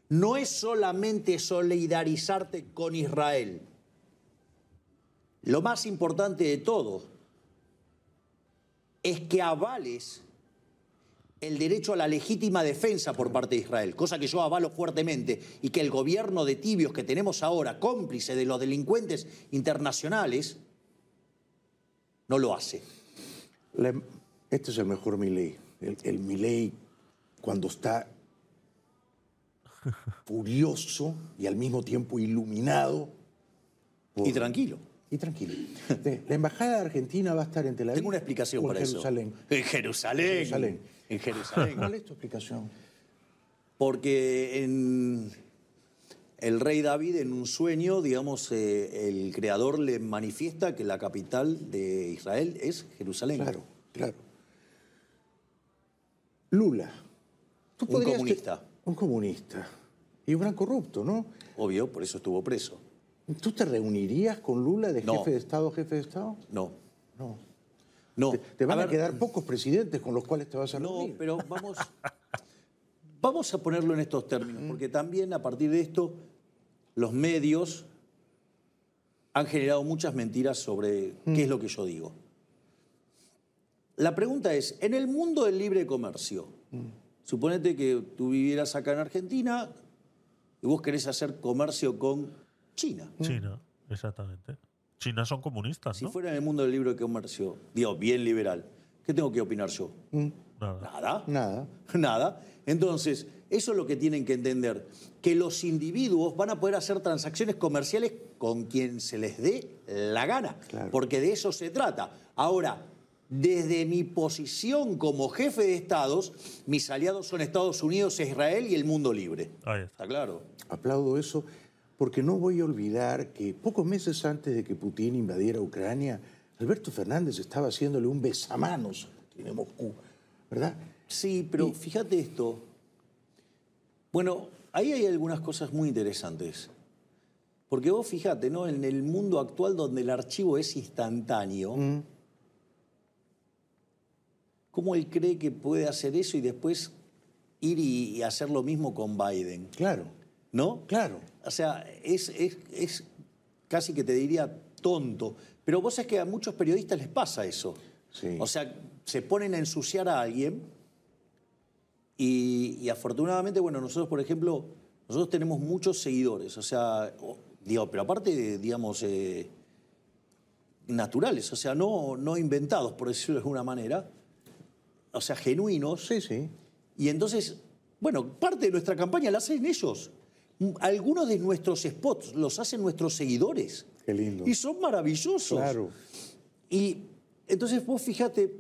No es solamente solidarizarte con Israel. Lo más importante de todo es que avales el derecho a la legítima defensa por parte de Israel, cosa que yo avalo fuertemente, y que el gobierno de tibios que tenemos ahora, cómplice de los delincuentes internacionales, no lo hace. Este es el mejor Milei. El, el Milei cuando está furioso y al mismo tiempo iluminado. por- Y tranquilo. Y tranquilo. La embajada de Argentina va a estar en Tel Aviv. Tengo una explicación o en para eso. Jerusalén. En Jerusalén. Jerusalén. En Jerusalén. ¿Cuál es tu explicación? Porque en el rey David, en un sueño, digamos, eh, el creador le manifiesta que la capital de Israel es Jerusalén. Claro, claro. Lula. Tú Un comunista. te- un comunista. Y un gran corrupto, ¿no? Obvio, por eso estuvo preso. ¿Tú te reunirías con Lula de No. jefe de Estado a jefe de Estado? No. No. No. Te, te van a, ver, quedar pocos presidentes con los cuales te vas a No, reunir. pero vamos, vamos a ponerlo en estos términos, porque también a partir de esto los medios han generado muchas mentiras sobre qué es lo que yo digo. La pregunta es, en el mundo del libre comercio, suponete que tú vivieras acá en Argentina y vos querés hacer comercio con China. China, exactamente. China son comunistas, Si ¿no? fuera en el mundo del libre comercio, digo, bien liberal, ¿qué tengo que opinar yo? Nada. Nada. Nada. Nada. Entonces, eso es lo que tienen que entender, que los individuos van a poder hacer transacciones comerciales con quien se les dé la gana, Claro. porque de eso se trata. Ahora, desde mi posición como jefe de estados, mis aliados son Estados Unidos, Israel y el mundo libre. Ahí está. ¿Está claro? Aplaudo eso porque no voy a olvidar que pocos meses antes de que Putin invadiera Ucrania, Alberto Fernández estaba haciéndole un besamanos en Moscú, ¿verdad? Sí, pero Y- fíjate esto. Bueno, ahí hay algunas cosas muy interesantes. Porque vos fíjate, ¿no? En el mundo actual donde el archivo es instantáneo, ¿cómo él cree que puede hacer eso y después ir y, y hacer lo mismo con Biden? Claro, ¿No? claro. O sea, es, es- es casi que te diría tonto. Pero vos sabés que a muchos periodistas les pasa eso. Sí. O sea, se ponen a ensuciar a alguien y, y afortunadamente, bueno, nosotros, por ejemplo, nosotros tenemos muchos seguidores. O sea, digo, pero aparte, digamos, eh, naturales, o sea, no, no inventados, por decirlo de alguna manera. O sea, genuinos. Sí, sí. Y entonces, bueno, parte de nuestra campaña la hacen ellos. Algunos de nuestros spots los hacen nuestros seguidores. Qué lindo. Y son maravillosos. Claro. Y entonces vos fíjate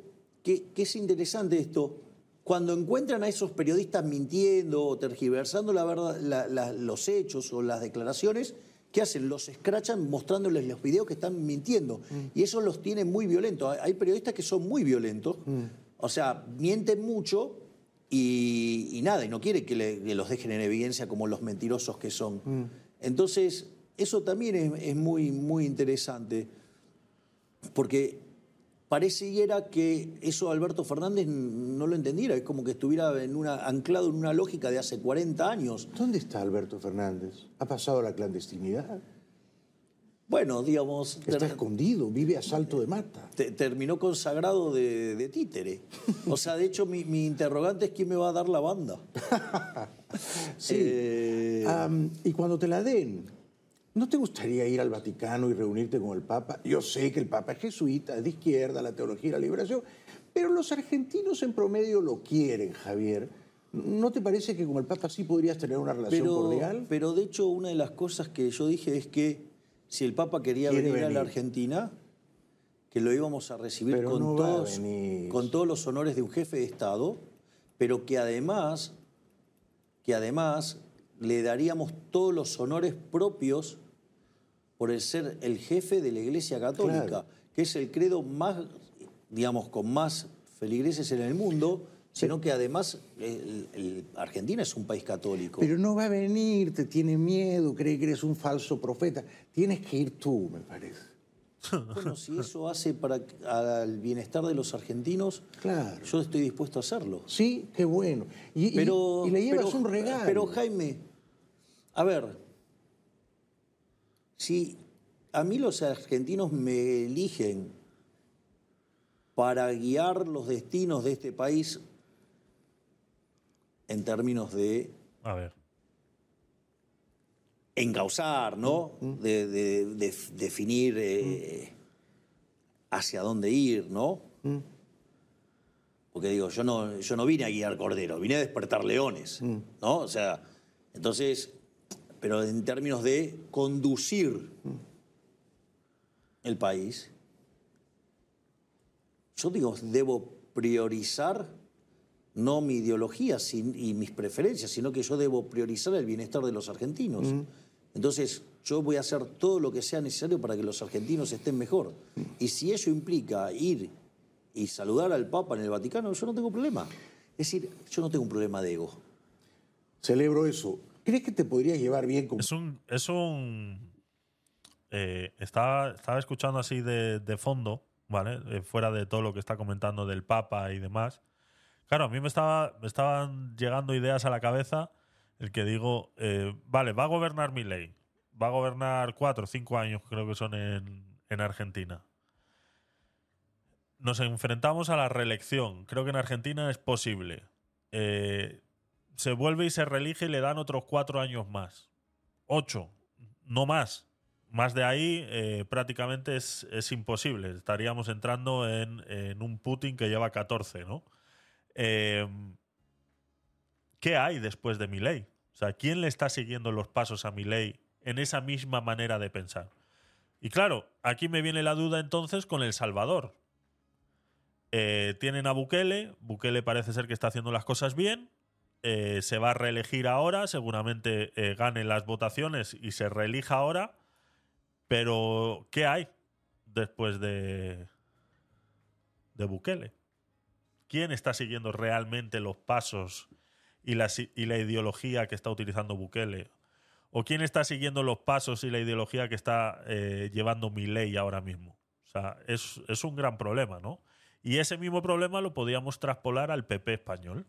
que, que es interesante esto, cuando encuentran a esos periodistas mintiendo o tergiversando la verdad, la- la- los hechos o las declaraciones, ¿qué hacen? Los escrachan mostrándoles los videos que están mintiendo. Y eso los tiene muy violentos. Hay- Hay periodistas que son muy violentos, o sea, mienten mucho y, y nada, y no quieren que, le- que los dejen en evidencia como los mentirosos que son. Entonces, eso también es, es muy, muy interesante, porque pareciera que eso Alberto Fernández no lo entendiera, es como que estuviera en una, anclado en una lógica de hace 40 años. ¿Dónde está Alberto Fernández? ¿Ha pasado la clandestinidad? Bueno, digamos, Está escondido, vive a salto de mata. te- terminó consagrado de, de títere. O sea, de hecho, mi, mi interrogante es quién me va a dar la banda. Sí. Eh, y cuando te la den, ¿no te gustaría ir al Vaticano y reunirte con el Papa? Yo sé que el Papa es jesuita, es de izquierda, la teología y la liberación, pero los argentinos en promedio lo quieren, Javier. ¿No te parece que con el Papa sí podrías tener una relación pero, cordial? pero de hecho, una de las cosas que yo dije es que si el Papa quería venir, a la. Argentina, que lo íbamos a recibir con, no va a todos, con todos los honores de un jefe de Estado, pero que además, que además le daríamos todos los honores propios por el ser el jefe de la Iglesia Católica, Claro. que es el credo más, digamos, con más feligreses en el mundo, sino que además el- el- Argentina es un país católico. Pero no va a venir, te tiene miedo, cree que eres un falso profeta. Tienes que ir tú, me parece. Bueno, si eso hace para al bienestar de los argentinos, Claro. yo estoy dispuesto a hacerlo. Sí, qué bueno. Y, y- Pero, y le llevas pero- un regalo. Pero Jaime, a ver, si a mí los argentinos me eligen para guiar los destinos de este país en términos de A ver. encauzar, ¿no? De, de- de definir eh, hacia dónde ir, ¿no? Porque digo, yo no, yo no vine a guiar corderos, vine a despertar leones, ¿no? O sea, entonces, pero en términos de conducir el país, yo digo, debo priorizar no mi ideología sin- y mis preferencias, sino que yo debo priorizar el bienestar de los argentinos. Entonces, yo voy a hacer todo lo que sea necesario para que los argentinos estén mejor. Y si ello implica ir y saludar al Papa en el Vaticano, yo no tengo problema. Es decir, yo no tengo un problema de ego. Celebro eso. ¿Crees que te podrías llevar bien con... Es un. Es un eh, estaba, estaba escuchando así de, de fondo, ¿vale? Eh, fuera de todo lo que está comentando del Papa y demás. Claro, a mí me, estaba, me estaban llegando ideas a la cabeza el que digo, eh, vale, va a gobernar mi ley. Va a gobernar cuatro o cinco años, creo que son en, en Argentina. Nos enfrentamos a la reelección. Creo que en Argentina es posible. Eh, se vuelve y se reelige y le dan otros cuatro años más. Ocho, no más. Más de ahí eh, prácticamente es, es imposible. Estaríamos entrando en, en un Putin que lleva 14, ¿no? Eh, ¿Qué hay después de mi ley? O sea, ¿quién le está siguiendo los pasos a mi ley en esa misma manera de pensar? Y claro, aquí me viene la duda entonces con El Salvador. Eh, tienen a Bukele, Bukele parece ser que está haciendo las cosas bien, eh, se va a reelegir ahora, seguramente eh, gane las votaciones y se reelija ahora, pero ¿qué hay después de, de Bukele? ¿Quién está siguiendo realmente los pasos y la, ideología que está utilizando Bukele? ¿O quién está siguiendo los pasos y la ideología que está eh, llevando Milei ahora mismo? O sea, es, es un gran problema, ¿no? Y ese mismo problema lo podíamos traspolar al PP español.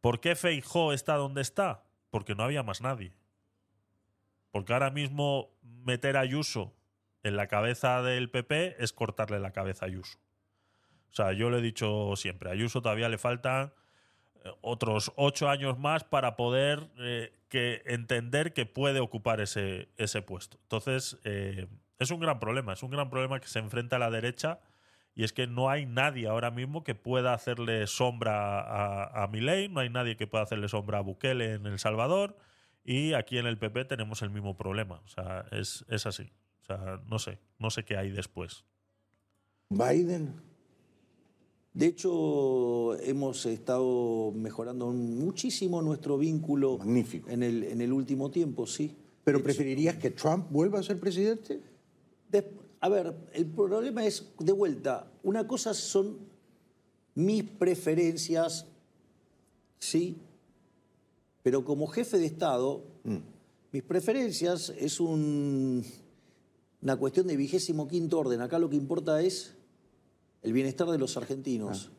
¿Por qué Feijó está donde está? Porque no había más nadie. Porque ahora mismo meter a Ayuso en la cabeza del PP es cortarle la cabeza a Ayuso. O sea, yo lo he dicho siempre, a Ayuso todavía le faltan eh, otros ocho años más para poder eh, que entender que puede ocupar ese, ese puesto. Entonces, eh, es un gran problema, es un gran problema que se enfrenta a la derecha y es que no hay nadie ahora mismo que pueda hacerle sombra a, a no hay nadie que pueda hacerle sombra a Bukele en El Salvador y aquí en el PP tenemos el mismo problema. O sea, es, es así. O sea, no sé, no sé qué hay después. Biden. De hecho, hemos estado mejorando muchísimo nuestro vínculo Magnífico. En, el, en el último tiempo, sí. ¿Pero De preferirías que Trump vuelva a ser presidente? Des- a ver, el problema es, de vuelta, una cosa son mis preferencias, sí, pero como jefe de Estado, mis preferencias es un- una cuestión de vigésimo quinto orden. Acá lo que importa es el bienestar de los argentinos.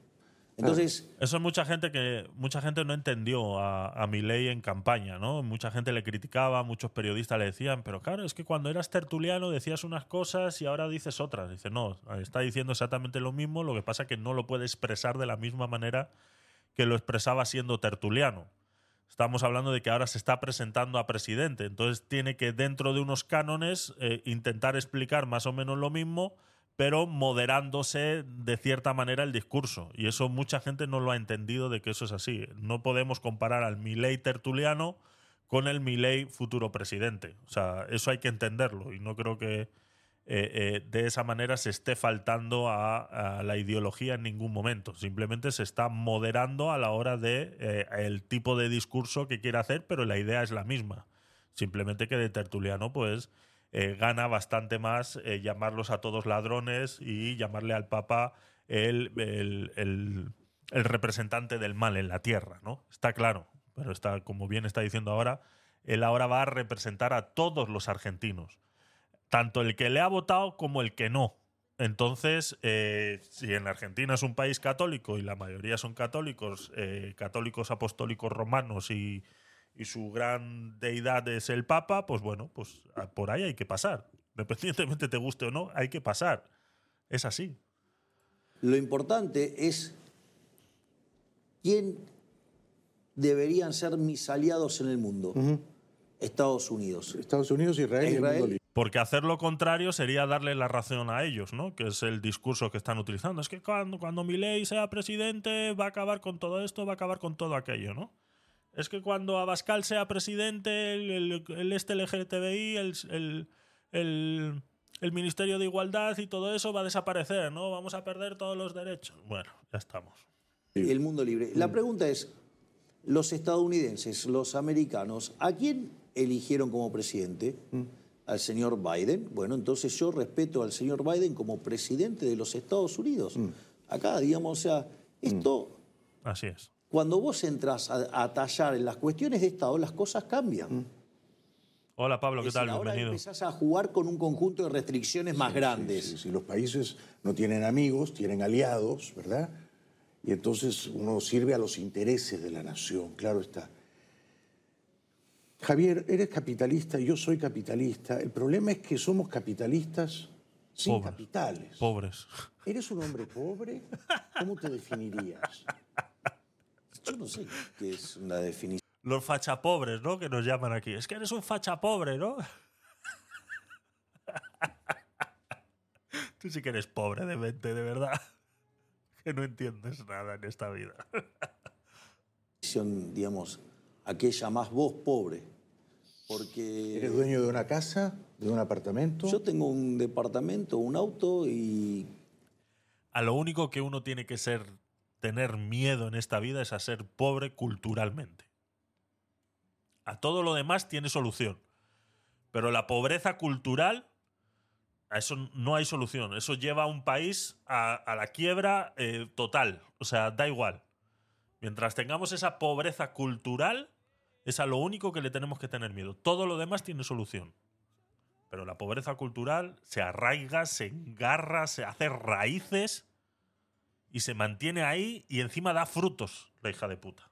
Entonces, Eso es mucha gente que mucha gente no entendió a, a Milei en campaña, ¿no? Mucha gente le criticaba, muchos periodistas le decían, pero claro, es que cuando eras tertuliano decías unas cosas y ahora dices otras. Dice, no, está diciendo exactamente lo mismo, lo que pasa es que no lo puede expresar de la misma manera que lo expresaba siendo tertuliano. Estamos hablando de que ahora se está presentando a presidente, entonces tiene que dentro de unos cánones eh, intentar explicar más o menos lo mismo, pero moderándose de cierta manera el discurso. Y eso mucha gente no lo ha entendido de que eso es así. No podemos comparar al Milei tertuliano con el Milei futuro presidente. O sea, eso hay que entenderlo y no creo que eh, eh, de esa manera se esté faltando a, la ideología en ningún momento. Simplemente se está moderando a la hora de eh, el tipo de discurso que quiere hacer, pero la idea es la misma. Simplemente que de tertuliano, pues eh, gana bastante más eh, llamarlos a todos ladrones y llamarle al Papa el, el- representante del mal en la tierra, ¿no? Está claro, pero está, como bien está diciendo ahora, él ahora va a representar a todos los argentinos, tanto el que le ha votado como el que no. Entonces, eh, si en Argentina es un país católico y la mayoría son católicos, católicos apostólicos romanos y, y su gran deidad es el Papa, pues bueno, pues a- por ahí hay que pasar. Independientemente te guste o no, hay que pasar. Es así. lo importante es quién deberían ser mis aliados en el mundo. Estados Unidos. Estados Unidos, Israel, y el Israel. libre. Porque hacer lo contrario sería darle la razón a ellos, ¿no? Que es el discurso que están utilizando. Es que cuando, cuando Milei sea presidente va a acabar con todo esto, va a acabar con todo aquello, ¿no? Es que cuando Abascal sea presidente, el, el- el este LGTBI, el, el, el- el Ministerio de Igualdad y todo eso va a desaparecer, ¿no? Vamos a perder todos los derechos. Bueno, ya estamos. el mundo libre. Mm. La pregunta es, los estadounidenses, los americanos, ¿a quién eligieron como presidente? Mm. Al señor Biden. Bueno, entonces yo respeto al señor Biden como presidente de los Estados Unidos. Mm. Acá, digamos, o sea, esto, Así es. Cuando vos entras a, a tallar en las cuestiones de Estado, las cosas Mm. cambian. Hola Pablo, ¿qué Es tal? decir, ahora Bienvenido. empezás a jugar con un conjunto de restricciones más grandes. Sí, sí, los países no tienen amigos, tienen aliados, ¿verdad? Y entonces uno sirve a los intereses de la nación, claro está. Javier, eres capitalista y yo soy capitalista. El problema es que somos capitalistas sin Pobres. capitales. Pobres. ¿Eres un hombre pobre? ¿Cómo te definirías? Yo no sé qué es una definición. Los fachapobres, ¿no? Que nos llaman aquí. Es que eres un fachapobre, ¿no? Tú sí que eres pobre de mente, de verdad. Que no entiendes nada en esta vida. digamos, aquella más vos pobre. Porque ¿Eres dueño de una casa, de un apartamento? yo tengo un departamento, un auto y A lo único que uno tiene que ser, tener miedo en esta vida es a ser pobre culturalmente. A todo lo demás tiene solución. Pero la pobreza cultural, a eso no hay solución. Eso lleva a un país a, la quiebra eh, total. O sea, da igual. Mientras tengamos esa pobreza cultural, es a lo único que le tenemos que tener miedo. Todo lo demás tiene solución. Pero la pobreza cultural se arraiga, se engarra, se hace raíces y se mantiene ahí y encima da frutos, la hija de puta.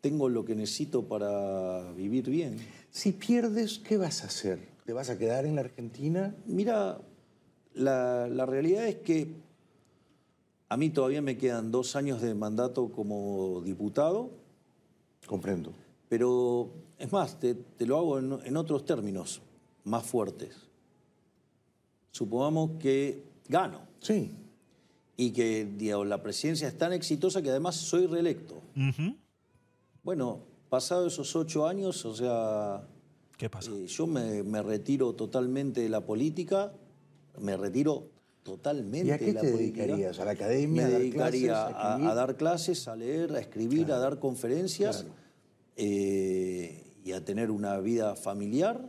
tengo lo que necesito para vivir bien. Si pierdes, ¿qué vas a hacer? ¿Te vas a quedar en la Argentina? Mira, la, la realidad es que a mí todavía me quedan dos años de mandato como diputado, Comprendo. pero es más, te, te lo hago en, en otros términos más fuertes. Supongamos que gano Sí. Y que digamos, la presidencia es tan exitosa que además soy reelecto. Bueno, pasado esos ocho años, o sea, ¿Qué pasa? eh, yo me, me retiro totalmente de la política, me retiro totalmente ¿Y a qué de la te política. dedicarías? ¿A la academia, Me a dar dedicaría clases, a a, escribir? a dar clases, a leer, a escribir, a dar conferencias Claro. eh, y a tener una vida familiar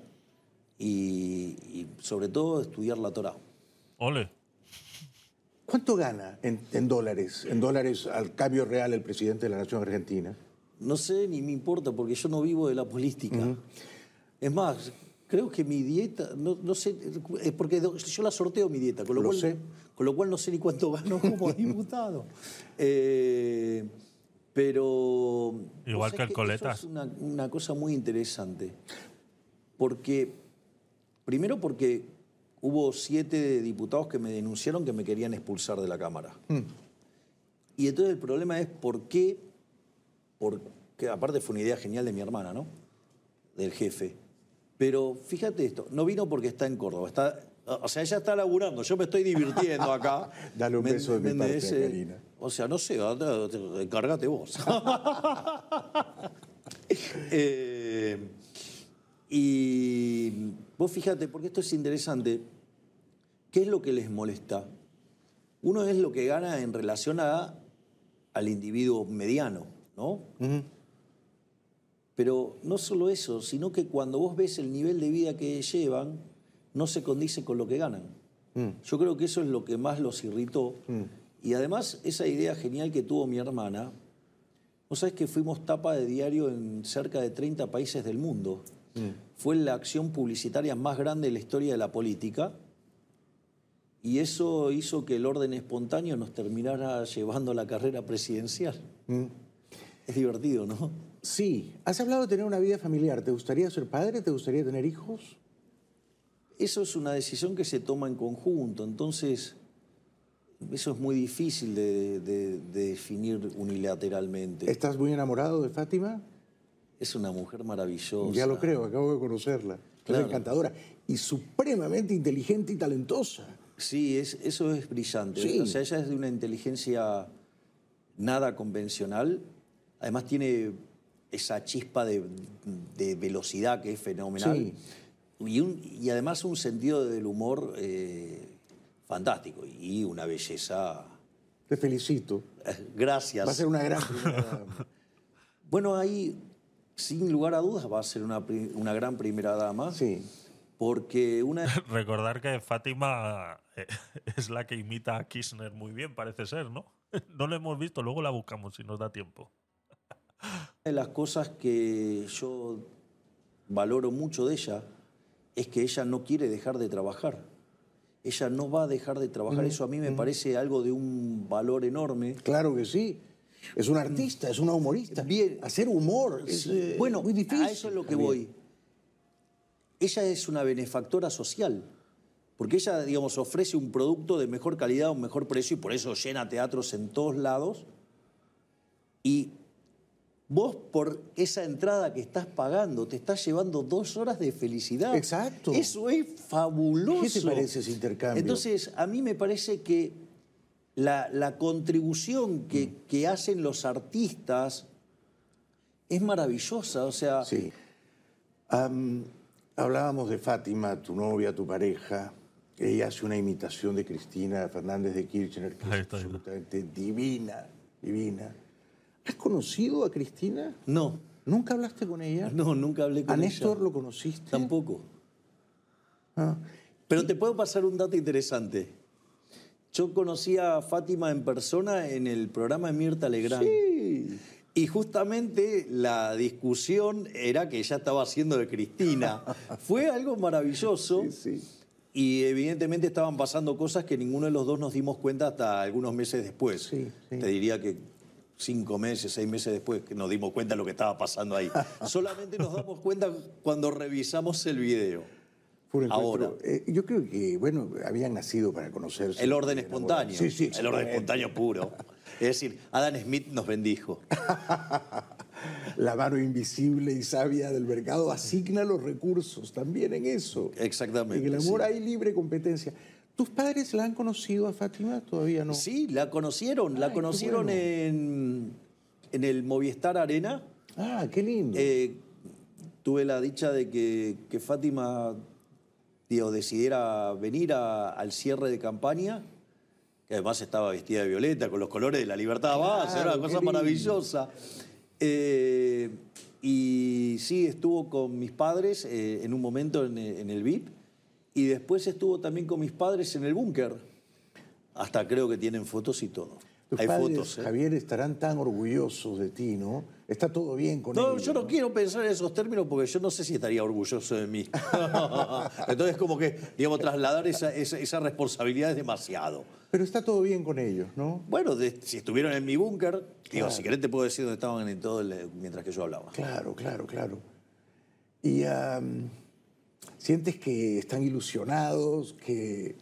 y, y sobre todo estudiar la Torah. Ole. ¿Cuánto gana en, en dólares, en dólares al cambio real el presidente de la Nación Argentina? No sé ni me importa porque yo no vivo de la política. Es más, creo que mi dieta, no, no sé, es porque yo la sorteo mi dieta, con lo, Lo cual, sé. con lo cual no sé ni cuánto gano como diputado. Eh, pero... Igual que el Coletas. Es una, una cosa muy interesante. Porque, primero porque hubo siete diputados que me denunciaron que me querían expulsar de la Cámara. Y entonces el problema es por qué, porque aparte fue una idea genial de mi hermana, ¿no? Del jefe. Pero fíjate esto, no vino porque está en Córdoba, está, o sea, ella está laburando, yo me estoy divirtiendo acá. Dale un ¿Me- beso de mi parte? Eh, Karina. O sea, no sé, encárgate vos. Eh, y vos fíjate, porque esto es interesante, ¿qué es lo que les molesta? Uno es lo que gana en relación a, al individuo mediano, ¿no? Pero no solo eso, sino que cuando vos ves el nivel de vida que llevan, no se condice con lo que ganan. Yo creo que eso es lo que más los irritó. Y además, esa idea genial que tuvo mi hermana, vos sabés que fuimos tapa de diario en cerca de 30 países del mundo. Fue la acción publicitaria más grande de la historia de la política. Y eso hizo que el orden espontáneo nos terminara llevando a la carrera presidencial. Es divertido, ¿no? Sí. Has hablado de tener una vida familiar. ¿Te gustaría ser padre? ¿Te gustaría tener hijos? Eso es una decisión que se toma en conjunto, entonces eso es muy difícil de, de- de definir unilateralmente. ¿Estás muy enamorado de Fátima? Es una mujer maravillosa. Ya lo creo, acabo de conocerla. Claro. Es encantadora y supremamente inteligente y talentosa. Sí, es, eso es brillante. Sí. O sea, ella es de una inteligencia nada convencional. Además tiene esa chispa de, de velocidad que es fenomenal. Sí. Y, un- y además un sentido del humor eh, fantástico y una belleza. Te felicito. Gracias. Va a ser una gran. Bueno, ahí, sin lugar a dudas, va a ser una, una gran primera dama. Sí. Porque una Recordar que Fátima eh, es la que imita a Kirchner muy bien, parece ser, ¿no? No la hemos visto, luego la buscamos si nos da tiempo. de las cosas que yo valoro mucho de ella es que ella no quiere dejar de trabajar. Ella no va a dejar de trabajar. Eso a mí me parece algo de un valor enorme. Claro que sí. Es una artista, es una humorista. Bien. Hacer humor es eh, bueno, muy difícil. a eso es lo que también. voy. Ella es una benefactora social, porque ella, digamos, ofrece un producto de mejor calidad, un mejor precio, y por eso llena teatros en todos lados. Y vos, por esa entrada que estás pagando, te estás llevando dos horas de felicidad. Exacto. Eso es fabuloso. ¿Qué te parece ese intercambio? Entonces, a mí me parece que la, la contribución que, Mm. que hacen los artistas es maravillosa. O sea, Sí. Am, hablábamos de Fátima, tu novia, tu pareja. Ella hace una imitación de Cristina Fernández de Kirchner que Ahí es está. absolutamente divina, divina. ¿Has conocido a Cristina? no, ¿Nunca hablaste con ella? no, nunca hablé con ¿A ella. Néstor lo conociste? Tampoco. Ah. Pero te puedo pasar un dato interesante. Yo conocí a Fátima en persona en el programa de Mirta Legrand. Sí. Y justamente la discusión era que ella estaba haciendo de Cristina. Fue algo maravilloso. Sí, sí. Y evidentemente estaban pasando cosas que ninguno de los dos nos dimos cuenta hasta algunos meses después. Sí, sí. Te diría que cinco meses, seis meses después que nos dimos cuenta de lo que estaba pasando ahí. Solamente nos damos cuenta cuando revisamos el video. Fue un. Ahora. eh, yo creo que, bueno, habían nacido para conocerse. El orden espontáneo. Sí, sí, el orden espontáneo puro. Es decir, Adam Smith nos bendijo. La mano invisible y sabia del mercado asigna los recursos también en eso. Exactamente, En el amor sí. hay libre competencia. ¿Tus padres la han conocido a Fátima? Todavía no. Sí, la conocieron. Ay, la conocieron bueno. en, en el Movistar Arena. Ah, qué lindo. Eh, tuve la dicha de que, que Fátima digo, decidiera venir a- al cierre de campaña, que además estaba vestida de violeta, con los colores de la libertad base, era Claro, una qué cosa lindo. maravillosa. Eh, y sí, estuvo con mis padres eh, en un momento en, en el VIP, y después estuvo también con mis padres en el búnker. Hasta creo que tienen fotos y todo. Tus Hay padres, fotos. ¿eh? Javier, estarán tan orgullosos de ti, ¿no? Está todo bien con No, ellos. yo no quiero pensar en esos términos porque yo no sé si estaría orgulloso de mí. Entonces, como que, digamos, trasladar esa, esa, esa responsabilidad es demasiado. Pero está todo bien con ellos, ¿no? Bueno, de- si estuvieron en mi búnker, digo, Claro. si querés te puedo decir dónde estaban en todo el- mientras que yo hablaba. Claro, claro, claro. Y sientes que están ilusionados, que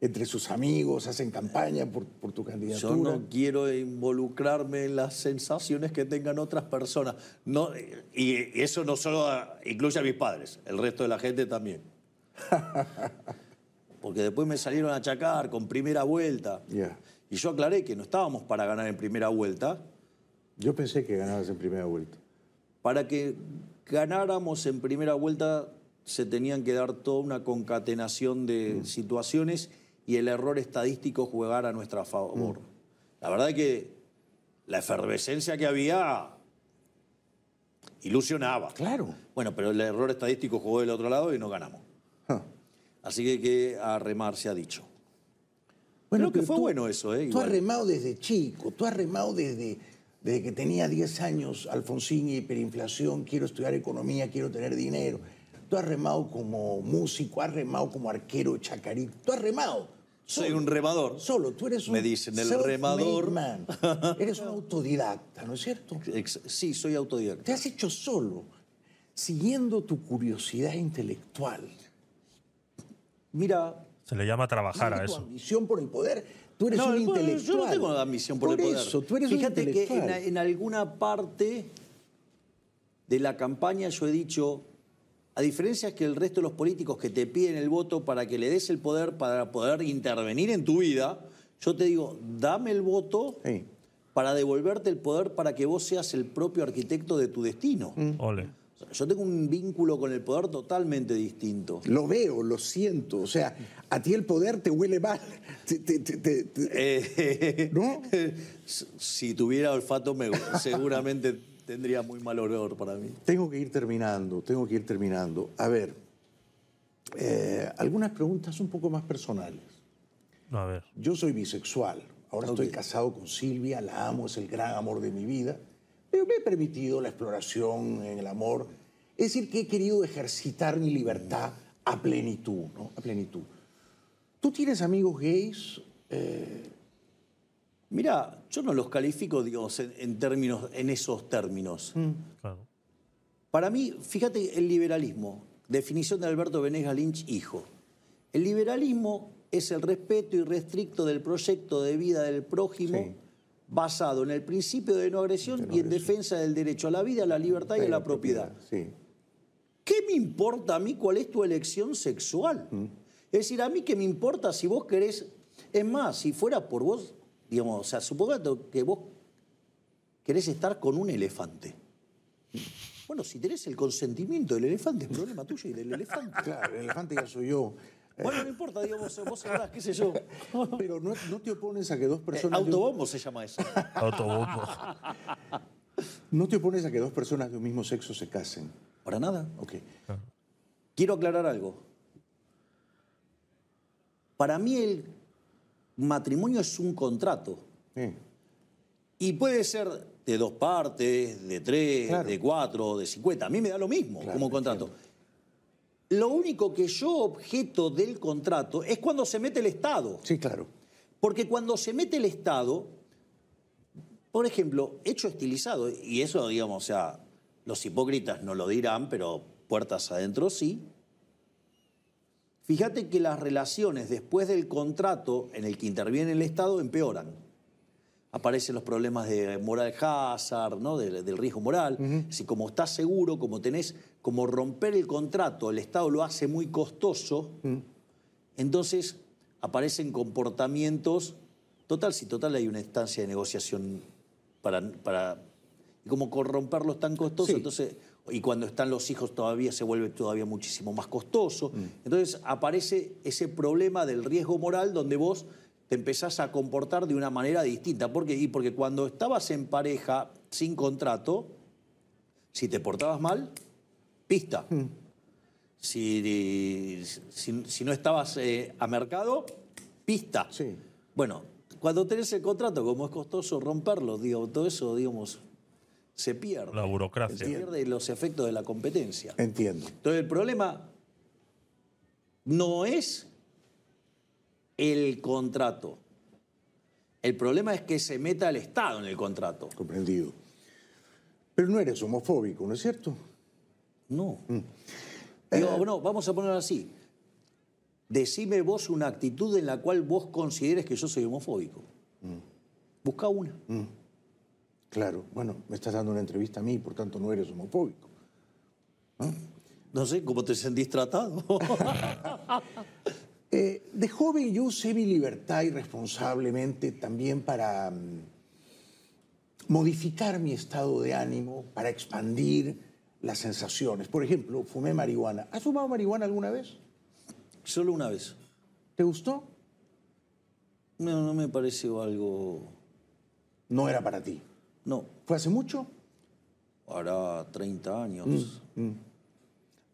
entre sus amigos hacen campaña por, por tu Yo candidatura. no quiero involucrarme en las sensaciones que tengan otras personas. No, y, eso no solo incluye a mis padres, el resto de la gente también. Porque después me salieron a achacar con primera vuelta. Ya. Y yo aclaré que no estábamos para ganar en primera vuelta, Yo pensé que ganabas en primera vuelta. para que ganáramos en primera vuelta se tenían que dar toda una concatenación de situaciones y el error estadístico jugar a nuestra favor. La verdad es que la efervescencia que había ilusionaba. Claro. Bueno, pero el error estadístico jugó del otro lado y no ganamos. Así que hay que a remar se ha dicho. Bueno, Creo que fue tú- bueno eso, ¿eh? Tú has remado desde chico, tú has remado desde, desde que tenía 10 años, Alfonsín, hiperinflación, quiero estudiar economía, quiero tener dinero. Tú has remado como músico, has remado como arquero de Chacarita, tú has remado. Soy un remador. Solo, tú eres un Me dicen el remador. man. Eres un autodidacta, ¿no es cierto? Sí, soy autodidacta. Te has hecho solo, siguiendo tu curiosidad intelectual. Mira, Se le llama trabajar a tu eso. ambición por el poder. Tú eres No, un intelectual. Yo no tengo ambición por, el poder. eso, tú eres Fíjate un que en alguna parte de la campaña yo he dicho, a diferencia que el resto de los políticos que te piden el voto para que le des el poder para poder intervenir en tu vida, yo te digo, dame el voto Sí. para devolverte el poder para que vos seas el propio arquitecto de tu destino. Ole. O sea, Yo tengo un vínculo con el poder totalmente distinto. Lo veo, lo siento. O sea, a ti el poder te huele mal. Te- te- te- te- te- Eh, ¿No? Si tuviera olfato, me- seguramente tendría muy mal olor para mí. Tengo que ir terminando, tengo que ir terminando. A ver, eh, algunas preguntas un poco más personales. No, a ver. Yo soy bisexual. Ahora estoy casado con Silvia, la amo, es el gran amor de mi vida. Pero me he permitido la exploración en el amor. Es decir, que he querido ejercitar mi libertad a plenitud, ¿no? A plenitud. ¿Tú tienes amigos gays? Eh, Mira, yo no los califico, digamos, en, en términos, en esos términos. Claro. Para mí, fíjate el liberalismo, definición de Alberto Benegas Lynch, hijo. El liberalismo es el respeto irrestricto del proyecto de vida del prójimo Sí. basado en el principio de no agresión y en defensa del derecho a la vida, a la libertad y a la propiedad. Sí. ¿Qué me importa a mí cuál es tu elección sexual? Es decir, a mí qué me importa si vos querés. Es más, si fuera por vos, digamos, o sea, supongate que vos querés estar con un elefante. Bueno, si tenés el consentimiento del elefante, es problema tuyo y del elefante. Claro, el elefante ya soy yo. Bueno, no importa, digamos, vos sabrás, qué sé yo. Pero no, no te opones a que dos Eh, personas... de un- autobombo se llama eso. Autobombo. no te opones a que dos personas de un mismo sexo se casen. Para nada. Ok. Quiero aclarar algo. Para mí el matrimonio es un contrato. Sí. Y puede ser de dos partes, de tres, Claro. de cuatro, de cincuenta. A mí me da lo mismo Claro, como contrato. Lo único que yo objeto del contrato es cuando se mete el Estado. Sí, claro. Porque cuando se mete el Estado, por ejemplo, hecho estilizado, y eso, digamos, o sea, los hipócritas no lo dirán, pero puertas adentro sí. Fíjate que las relaciones después del contrato en el que interviene el Estado empeoran. Aparecen los problemas de moral hazard, ¿no? del, del riesgo moral. Si como estás seguro, como tenés, como romper el contrato, el Estado lo hace muy costoso, entonces aparecen comportamientos. Total, si total hay una instancia de negociación para. para y como corromperlo es tan costoso, Sí. entonces y cuando están los hijos todavía se vuelve todavía muchísimo más costoso. Entonces aparece ese problema del riesgo moral donde vos te empezás a comportar de una manera distinta. ¿Por qué? Y porque cuando estabas en pareja sin contrato, si te portabas mal, pista. Si, si- si no estabas eh, a mercado, pista. Sí. Bueno, cuando tenés el contrato, como es costoso romperlo, digo, todo eso, digamos, se pierde. La burocracia. Se pierde los efectos de la competencia. Entiendo. Entonces, el problema no es el contrato. El problema es que se meta el Estado en el contrato. Comprendido. Pero no eres homofóbico, ¿no es cierto? No. Digo, bueno, vamos a ponerlo así. Decime vos una actitud en la cual vos consideres que yo soy homofóbico. Busca una. Claro. Bueno, me estás dando una entrevista a mí, por tanto no eres homofóbico. No sé cómo te sentís tratado. Eh, de joven yo usé mi libertad irresponsablemente también para mm, modificar mi estado de ánimo, para expandir las sensaciones. Por ejemplo, fumé marihuana. ¿Has fumado marihuana alguna vez? Solo una vez. ¿Te gustó? No, no me pareció algo. No era para ti. No, ¿Fue hace mucho? hará 30 años.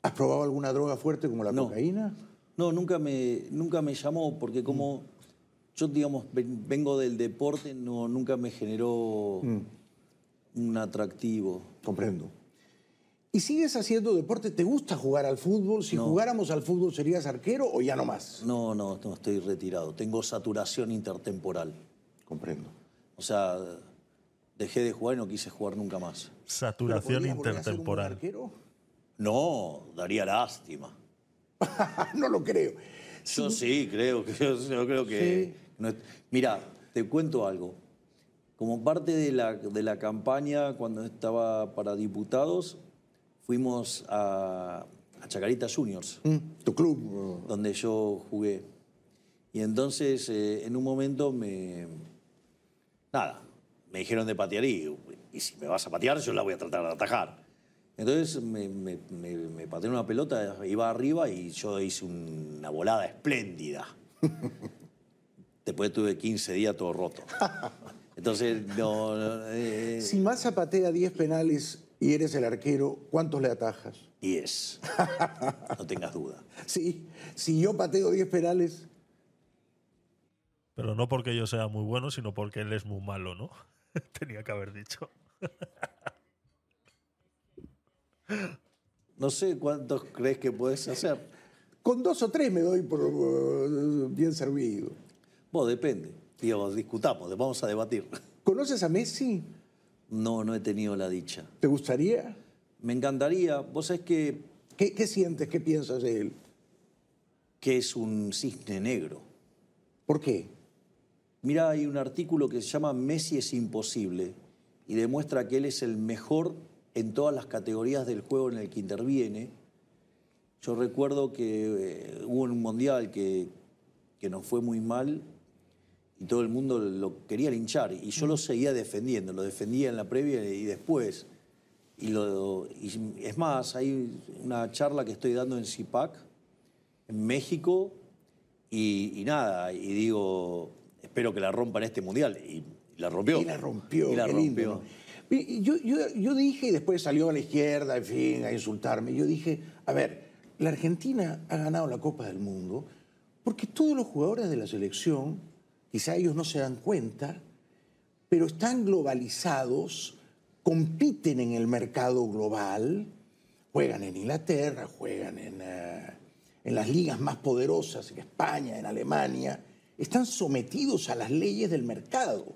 ¿Has probado alguna droga fuerte como la No. cocaína? No, nunca me, nunca me llamó porque como yo, digamos, ven- vengo del deporte, no, nunca me generó un atractivo. Comprendo. ¿Y sigues haciendo deporte? ¿Te gusta jugar al fútbol? Si No. jugáramos al fútbol, ¿serías arquero o ya no más? No, no, no estoy retirado. Tengo saturación intertemporal. Comprendo. O sea, dejé de jugar y no quise jugar nunca más. ¿Pero Saturación un intertemporal. No, daría lástima. no lo creo. Yo sí, creo que yo, yo creo que. Sí. no es- mira, te cuento algo. Como parte de la, de la campaña, cuando estaba para diputados, fuimos a, a Chacarita Juniors, Mm, Tu club. donde yo jugué. Y entonces, eh, en un momento me. Nada, me dijeron de patear y, y si me vas a patear, yo la voy a tratar de atajar. Entonces me, me, me, me pateé una pelota, iba arriba y yo hice una volada espléndida. Después tuve 15 días todo roto. Entonces, no. no, eh, Si Massa patea 10 penales y eres el arquero, ¿cuántos le atajas? 10. No tengas duda. Sí, si yo pateo 10 penales, Pero no porque yo sea muy bueno, sino porque él es muy malo, ¿no? Tenía que haber dicho. No sé cuántos crees que puedes hacer. con dos o tres me doy por eh, bien servido. Vos, depende. Digo, discutamos, vamos a debatir. ¿Conoces a Messi? No, no he tenido la dicha. ¿Te gustaría? Me encantaría, vos sabés que, ¿Qué, qué sientes? ¿Qué piensas de él? que es un cisne negro. ¿Por qué? Mira, hay un artículo que se llama Messi es imposible y demuestra que él es el mejor en todas las categorías del juego en el que interviene. Yo recuerdo que eh, hubo un mundial que, que nos fue muy mal y todo el mundo lo quería linchar y yo lo seguía defendiendo, lo defendía en la previa y después. Y, lo, y es más, hay una charla que estoy dando en CIPAC, en México, y, y nada, y digo, espero que la rompa en este mundial. Y, la rompió. Y la rompió. Y la rompió. Yo, yo, yo dije, y después salió a la izquierda, en fin, a insultarme. Yo dije, a ver, la Argentina ha ganado la Copa del Mundo porque todos los jugadores de la selección, quizá ellos no se dan cuenta, pero están globalizados, compiten en el mercado global, juegan en Inglaterra, juegan en, eh, en las ligas más poderosas, en España, en Alemania, están sometidos a las leyes del mercado.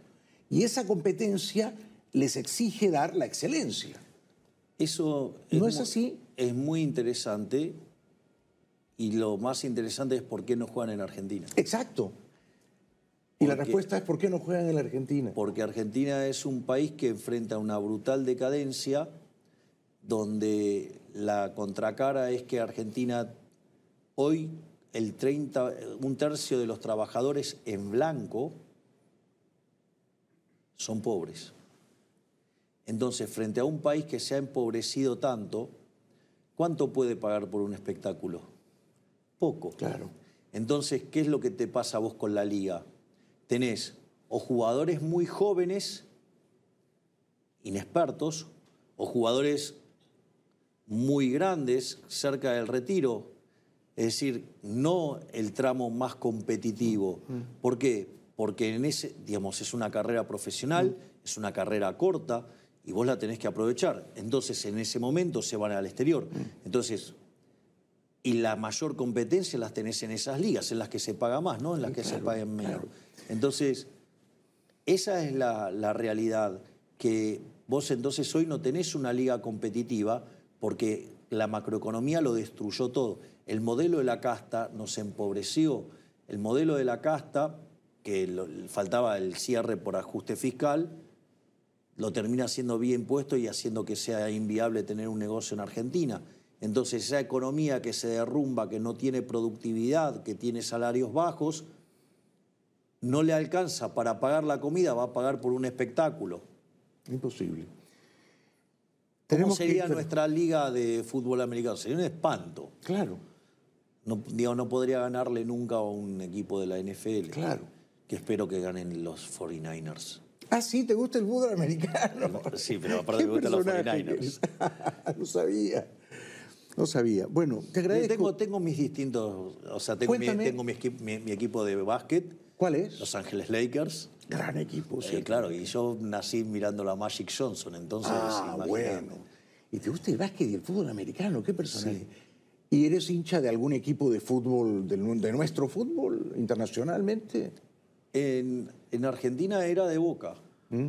Y esa competencia les exige dar la excelencia. Eso ¿No es mu- así? Es muy interesante. Y lo más interesante es por qué no juegan en Argentina. Exacto. Y la respuesta es ¿por qué no juegan en la Argentina? Porque Argentina es un país que enfrenta una brutal decadencia, donde la contracara es que Argentina hoy el 30, un tercio de los trabajadores en blanco son pobres. Entonces, frente a un país que se ha empobrecido tanto, ¿cuánto puede pagar por un espectáculo? Poco. Claro. Entonces, ¿qué es lo que te pasa a vos con la liga? Tenés o jugadores muy jóvenes, inexpertos, o jugadores muy grandes, cerca del retiro. Es decir, no el tramo más competitivo. ¿Por qué? Porque en ese, digamos, es una carrera profesional, es una carrera corta y vos la tenés que aprovechar. Entonces, en ese momento se van al exterior. Entonces, y la mayor competencia las tenés en esas ligas, en las que se paga más, no en las que se pagan menos. Entonces, esa es la, la realidad, que vos entonces hoy no tenés una liga competitiva porque la macroeconomía lo destruyó todo. El modelo de la casta nos empobreció. El modelo de la casta, que lo- faltaba el cierre por ajuste fiscal, lo termina haciendo vía impuesto y haciendo que sea inviable tener un negocio en Argentina. Entonces esa economía que se derrumba, que no tiene productividad, que tiene salarios bajos, no le alcanza para pagar la comida, va a pagar por un espectáculo. Imposible. ¿Cómo Tenemos sería nuestra liga de fútbol americano? Sería un espanto. Claro, No, digo, no podría ganarle nunca a un equipo de la NFL. claro. Que espero que ganen los 49ers. Ah, sí, ¿te gusta el fútbol americano? Sí, pero aparte ¿Qué me gustan los personaje 49ers. que eres? no sabía. No sabía. Bueno, te agradezco. Tengo, tengo mis distintos. O sea, tengo, mi, tengo mi, equi- mi- mi equipo de básquet, ¿Cuál es? Los Ángeles Lakers. Gran equipo, Eh, ¿cierto? claro, y yo nací mirando la Magic Johnson, entonces. Ah, imagínate. bueno. ¿Y te gusta el básquet y el fútbol americano? ¿Qué personaje? ¿Y eres hincha de algún equipo de fútbol, de, nuestro fútbol internacionalmente? En, en Argentina era de boca, ¿Mm?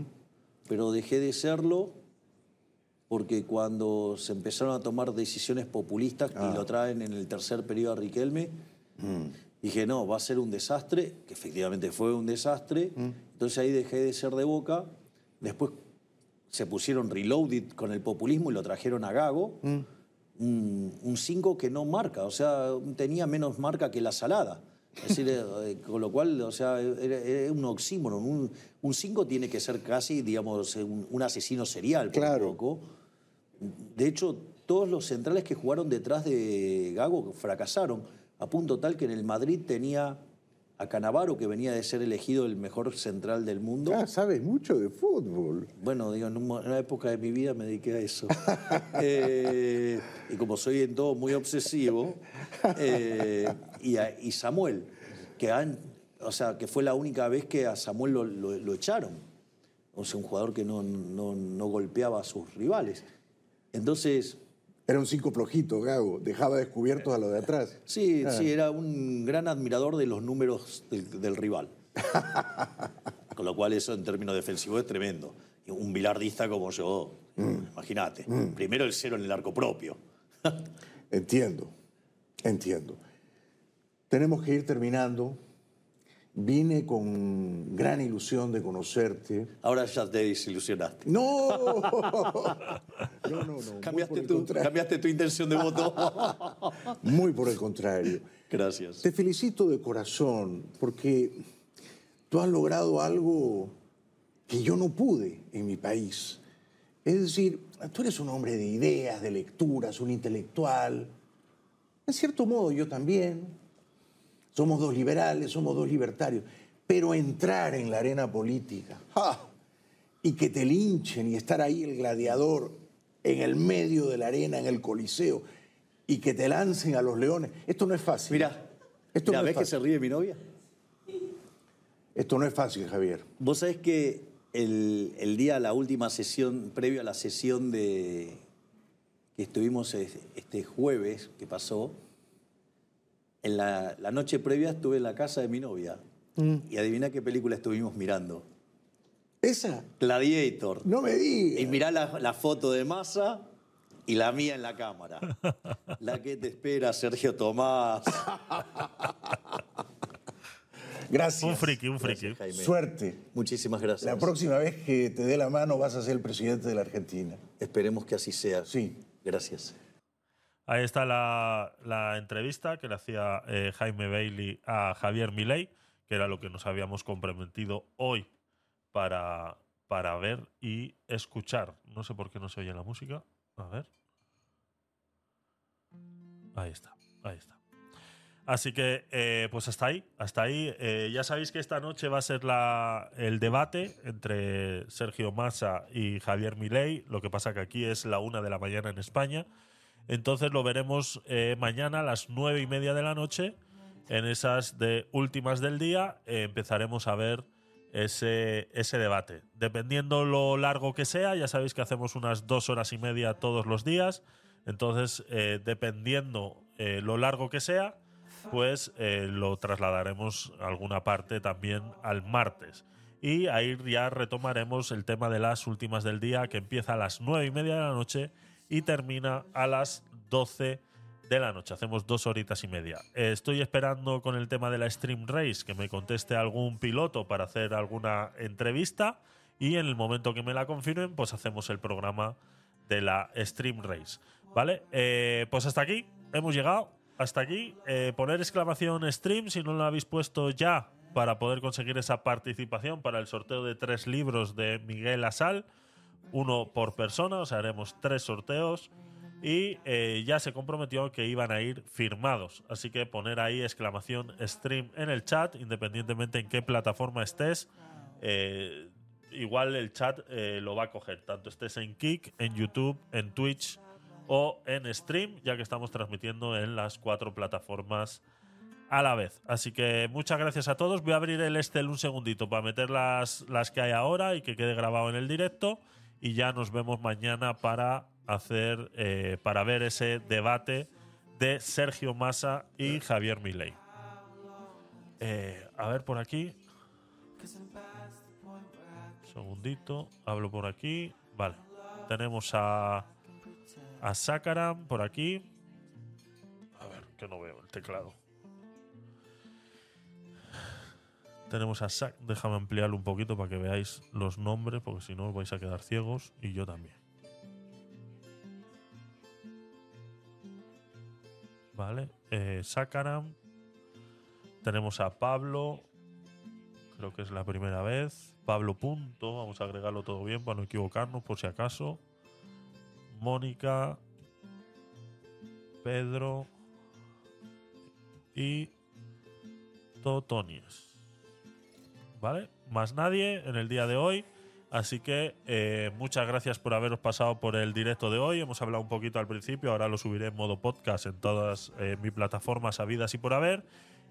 pero dejé de serlo porque cuando se empezaron a tomar decisiones populistas Ah. y lo traen en el tercer periodo a Riquelme, dije, no, va a ser un desastre, que efectivamente fue un desastre. Entonces ahí dejé de ser de boca. Después se pusieron reloaded con el populismo y lo trajeron a Gago. Un 5 que no marca, o sea, tenía menos marca que la salada. Es decir, eh, con lo cual, o sea, era un oxímoron. Un 5 tiene que ser casi, digamos, un, un asesino serial. por Claro. poco. De hecho, todos los centrales que jugaron detrás de Gago fracasaron, a punto tal que en el Madrid tenía a Canavaro, que venía de ser elegido el mejor central del mundo. Ah, sabes mucho de fútbol. Bueno, digo, en un- en una época de mi vida me dediqué a eso. Eh, y como soy en todo muy obsesivo, eh, y, a- y Samuel, que, han- o sea, que fue la única vez que a Samuel lo, lo- lo echaron. O sea, un jugador que no, no- no golpeaba a sus rivales. Entonces, Era un cinco flojito, Gago. Dejaba descubiertos a los de atrás. sí, Ah. sí, era un gran admirador de los números del, del rival. Con lo cual eso en términos defensivos es tremendo. Un bilardista como yo, imagínate. Primero el cero en el arco propio. Entiendo, entiendo. Tenemos que ir terminando. Vine con gran ilusión de conocerte. Ahora ya te desilusionaste. ¡No! No, no, no. Cambiaste tu, cambiaste tu intención de voto. Muy por el contrario. Gracias. Te felicito de corazón porque tú has logrado algo que yo no pude en mi país. Es decir, tú eres un hombre de ideas, de lecturas, un intelectual. En cierto modo yo también. Somos dos liberales, somos dos libertarios. Pero entrar en la arena política ¡ja! y que te linchen y estar ahí el gladiador en el medio de la arena, en el coliseo, y que te lancen a los leones, esto no es fácil. Mira, Esto mira, no es ¿ves que se ríe mi novia? Esto no es fácil, Javier. Vos sabés que el, el día, la última sesión, previo a la sesión de que estuvimos es- este jueves que pasó, en la, la noche previa estuve en la casa de mi novia. Y adivina qué película estuvimos mirando. Esa, Gladiator. no me Y digas. mirá la, la foto de Massa y la mía en la cámara. La que te espera, Sergio Tomás. Gracias. Un friki, un friki. Gracias, Jaime. Suerte. Muchísimas gracias. La próxima vez que te dé la mano vas a ser el presidente de la Argentina. Esperemos que así sea. Sí. Gracias. Ahí está la, entrevista que le hacía eh, Jaime Bailey a Javier Milei, que era lo que nos habíamos comprometido hoy para para ver y escuchar. No sé por qué no se oye la música. A ver. Ahí está, ahí está. Así que, eh, pues hasta ahí, hasta ahí. Eh, ya sabéis que esta noche va a ser la, el debate entre Sergio Massa y Javier Milei. Lo que pasa que aquí es la una de la mañana en España. Entonces lo veremos eh, mañana a las nueve y media de la noche. En esas de últimas del día eh, empezaremos a ver ese, ese debate. Dependiendo lo largo que sea, ya sabéis que hacemos unas dos horas y media todos los días. Entonces, eh, dependiendo lo largo que sea, pues lo trasladaremos a alguna parte también al martes. Y ahí ya retomaremos el tema de las últimas del día, que empieza a las nueve y media de la noche y termina a las 12 de la noche. Hacemos dos horitas y media. Eh, estoy esperando con el tema de la Stream Race que me conteste algún piloto para hacer alguna entrevista. Y en el momento que me la confirmen, pues hacemos el programa de la Stream Race. ¿Vale? Eh, pues hasta aquí hemos llegado. Hasta aquí. Eh, poner exclamación stream si no lo habéis puesto ya para poder conseguir esa participación para el sorteo de tres libros de Miguel Asal. Uno por persona, o sea, haremos tres sorteos. Y eh, ya se comprometió que iban a ir firmados. Así que poner ahí exclamación stream en el chat, independientemente en qué plataforma estés. Eh, igual el chat eh, lo va a coger, tanto estés en Kik, en YouTube, en Twitch o en Stream, ya que estamos transmitiendo en las cuatro plataformas a la vez. Así que muchas gracias a todos. Voy a abrir el Estel un segundito para meter las, las que hay ahora y que quede grabado en el directo. Y ya nos vemos mañana para hacer, eh, para ver ese debate de Sergio Massa y Javier Milei. Eh, a ver por aquí. Segundito, hablo por aquí. Vale. Tenemos a a Sakaram por aquí. A ver, que no veo el teclado. Tenemos a Sak. Déjame ampliarlo un poquito para que veáis los nombres, porque si no os vais a quedar ciegos y yo también. Vale, eh, Sakaram. Tenemos a Pablo. Creo que es la primera vez. Pablo Punto. Vamos a agregarlo todo bien para no equivocarnos, por si acaso. Mónica, Pedro y Totonies. ¿Vale? Más nadie en el día de hoy. Así que eh, muchas gracias por haberos pasado por el directo de hoy. Hemos hablado un poquito al principio, ahora lo subiré en modo podcast en todas eh, mis plataformas habidas y por haber.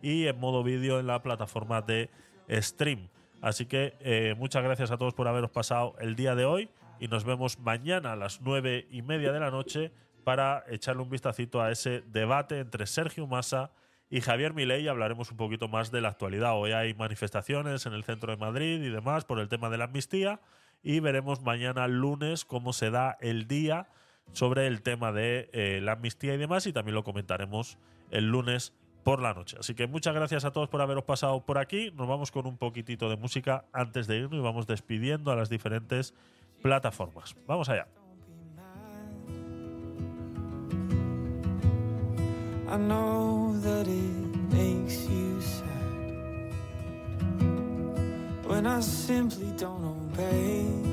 Y en modo vídeo en la plataforma de stream. Así que eh, muchas gracias a todos por haberos pasado el día de hoy y nos vemos mañana a las nueve y media de la noche para echarle un vistacito a ese debate entre Sergio Massa y Javier Milei hablaremos un poquito más de la actualidad. Hoy hay manifestaciones en el centro de Madrid y demás por el tema de la amnistía y veremos mañana lunes cómo se da el día sobre el tema de eh, la amnistía y demás y también lo comentaremos el lunes por la noche. Así que muchas gracias a todos por haberos pasado por aquí. Nos vamos con un poquitito de música antes de irnos y vamos despidiendo a las diferentes plataformas. Vamos allá. I know that it makes you sad when I simply don't obey.